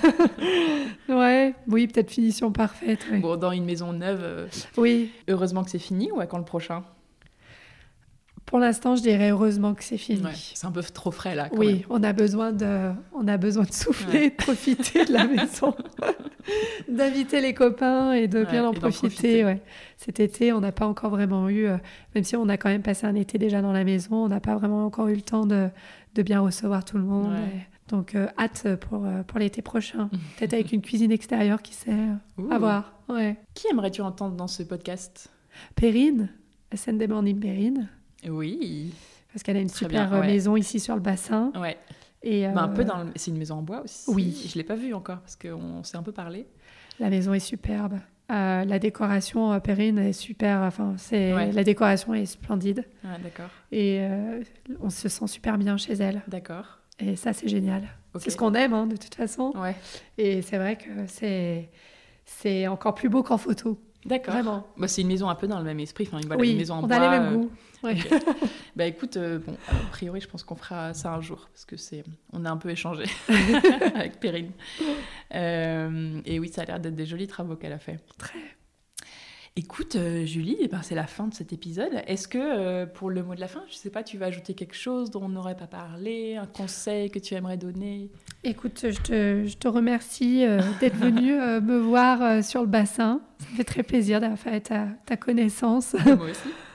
<laughs> ouais, oui, peut-être finition parfaite. Bon, dans une maison neuve. Euh, oui. Heureusement que c'est fini ou à quand le prochain? Pour l'instant, je dirais heureusement que c'est fini. c'est un peu trop frais là. Quand oui, on a besoin de, on a besoin de souffler, de profiter de la <laughs> maison, d'inviter les copains et de bien en profiter. Ouais. Cet été, on n'a pas encore vraiment eu, euh, même si on a quand même passé un été déjà dans la maison, on n'a pas vraiment encore eu le temps de, de bien recevoir tout le monde. Donc euh, hâte pour, euh, pour l'été prochain. <laughs> Peut-être avec une cuisine extérieure qui sait à voir. Ouais. Qui aimerais-tu entendre dans ce podcast? Perrine, scène des Morning Perrine. Oui. Parce qu'elle a une super euh, maison ici sur le bassin. Ouais. Et bah, un peu dans c'est une maison en bois aussi. Oui. Je l'ai pas vue encore parce qu'on s'est un peu parlé. La maison est superbe. Euh, la décoration euh, Perrine est super. Enfin, c'est la décoration est splendide. D'accord. Et on se sent super bien chez elle. D'accord. Et ça, c'est génial. C'est ce qu'on aime, hein, de toute façon. Ouais. Et c'est vrai que c'est c'est encore plus beau qu'en photo. D'accord. Vraiment. Bah, c'est une maison un peu dans le même esprit. Enfin, oui, une maison en on a les mêmes goûts. <laughs> bah écoute, euh, bon, a priori, je pense qu'on fera ça un jour parce que c'est, on a un peu échangé <laughs> avec Perrine. Euh, et oui, ça a l'air d'être des jolis travaux qu'elle a fait. Très. Écoute, euh, Julie, eh ben, c'est la fin de cet épisode. Est-ce que pour le mot de la fin, je sais pas, tu vas ajouter quelque chose dont on n'aurait pas parlé, un conseil que tu aimerais donner? Écoute, je te, je te remercie d'être venue me voir sur le bassin. Ça me fait très plaisir d'avoir fait ta, ta connaissance. Moi aussi. <laughs>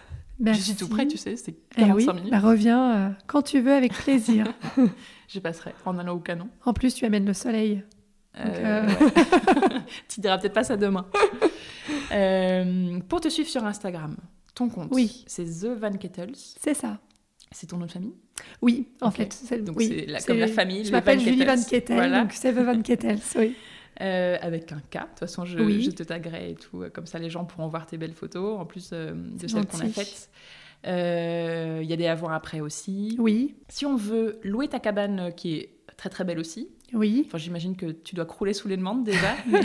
Je suis tout prêt, tu sais, c'est 45 eh oui, minutes. Bah reviens euh, quand tu veux, avec plaisir. <laughs> je passerai en allant au canon. En plus, tu amènes le soleil. Euh, euh... <laughs> tu diras peut-être pas ça demain. <laughs> Euh, pour te suivre sur Instagram, ton compte, oui. c'est The Van Kettles. C'est ça. C'est ton nom de famille? Oui, en fait. Donc c'est comme la famille. Je m'appelle Julie Van Kettles, donc c'est The Van Kettles, oui. <laughs> Euh, avec un K. De toute façon, je, je, te taguerai et tout. Comme ça, les gens pourront voir tes belles photos, en plus euh, de celles qu'on a faites. Euh, il y a des avant-après aussi. Oui. Si on veut louer ta cabane, qui est très très belle aussi. Oui. Enfin, j'imagine que tu dois crouler sous les demandes déjà. <laughs>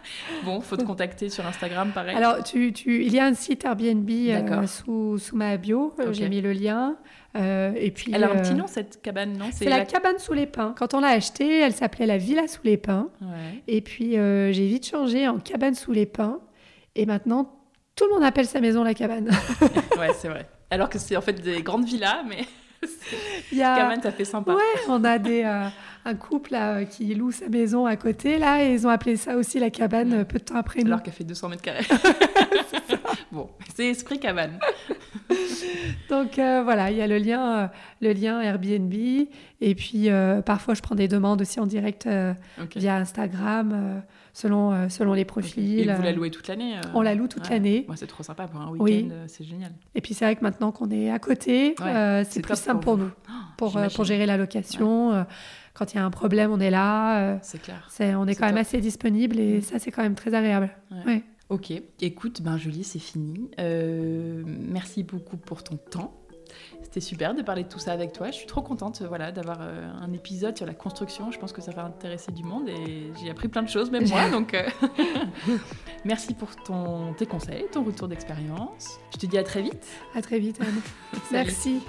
<laughs> bon, faut te contacter sur Instagram, pareil. Alors, tu, tu... il y a un site Airbnb sous, sous ma bio. J'ai mis le lien. Euh, et puis, elle a un petit euh, nom cette cabane, non? C'est la... cabane sous les pins. Quand on l'a achetée, elle s'appelait la villa sous les pins. Et puis euh, j'ai vite changé en cabane sous les pins. Et maintenant, tout le monde appelle sa maison la cabane. <laughs> ouais, c'est vrai. Alors que c'est en fait des grandes villas, mais Il y a... cabane, ça fait sympa. Ouais, on a des, un couple là, qui loue sa maison à côté, là, et ils ont appelé ça aussi la cabane peu de temps après. Alors qu'elle fait 200 mètres carrés. <laughs> bon, c'est esprit cabane. Donc euh, voilà, il y a le lien, euh, le lien Airbnb. Et puis euh, parfois, je prends des demandes aussi en direct via Instagram, selon, selon les profils. Et vous la louez toute l'année On la loue toute l'année. C'est trop sympa pour un week-end, c'est génial. Et puis c'est vrai que maintenant qu'on est à côté, c'est plus simple pour, nous, <gasps> pour, pour, gérer la location. quand il y a un problème, on est là. c'est clair. on est, quand même assez disponible et mm. ça, c'est quand même très agréable. Ouais. Ok, écoute, ben Julie, c'est fini. Euh, merci beaucoup pour ton temps. C'était super de parler de tout ça avec toi. Je suis trop contente voilà, d'avoir euh, un épisode sur la construction. Je pense que ça va intéresser du monde et j'ai appris plein de choses, même moi. <laughs> Donc, euh, <laughs> merci pour ton, tes conseils, ton retour d'expérience. Je te dis à très vite. À très vite, Anne. merci.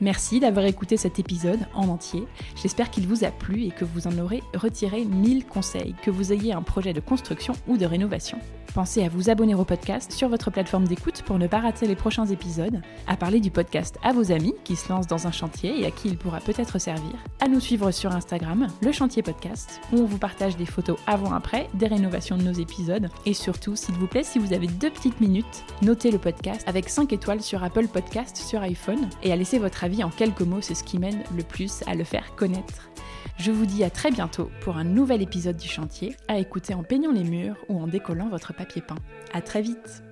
Merci d'avoir écouté cet épisode en entier. J'espère qu'il vous a plu et que vous en aurez retiré 1000 conseils, que vous ayez un projet de construction ou de rénovation. Pensez à vous abonner au podcast sur votre plateforme d'écoute pour ne pas rater les prochains épisodes, à parler du podcast à vos amis qui se lancent dans un chantier et à qui il pourra peut-être servir, à nous suivre sur Instagram, le chantier podcast, où on vous partage des photos avant-après, des rénovations de nos épisodes, et surtout, s'il vous plaît, si vous avez deux petites minutes, notez le podcast avec 5 étoiles sur Apple Podcast sur iPhone et à laisser votre en quelques mots, c'est ce qui mène le plus à le faire connaître. Je vous dis à très bientôt pour un nouvel épisode du chantier, à écouter en peignant les murs ou en décollant votre papier peint. À très vite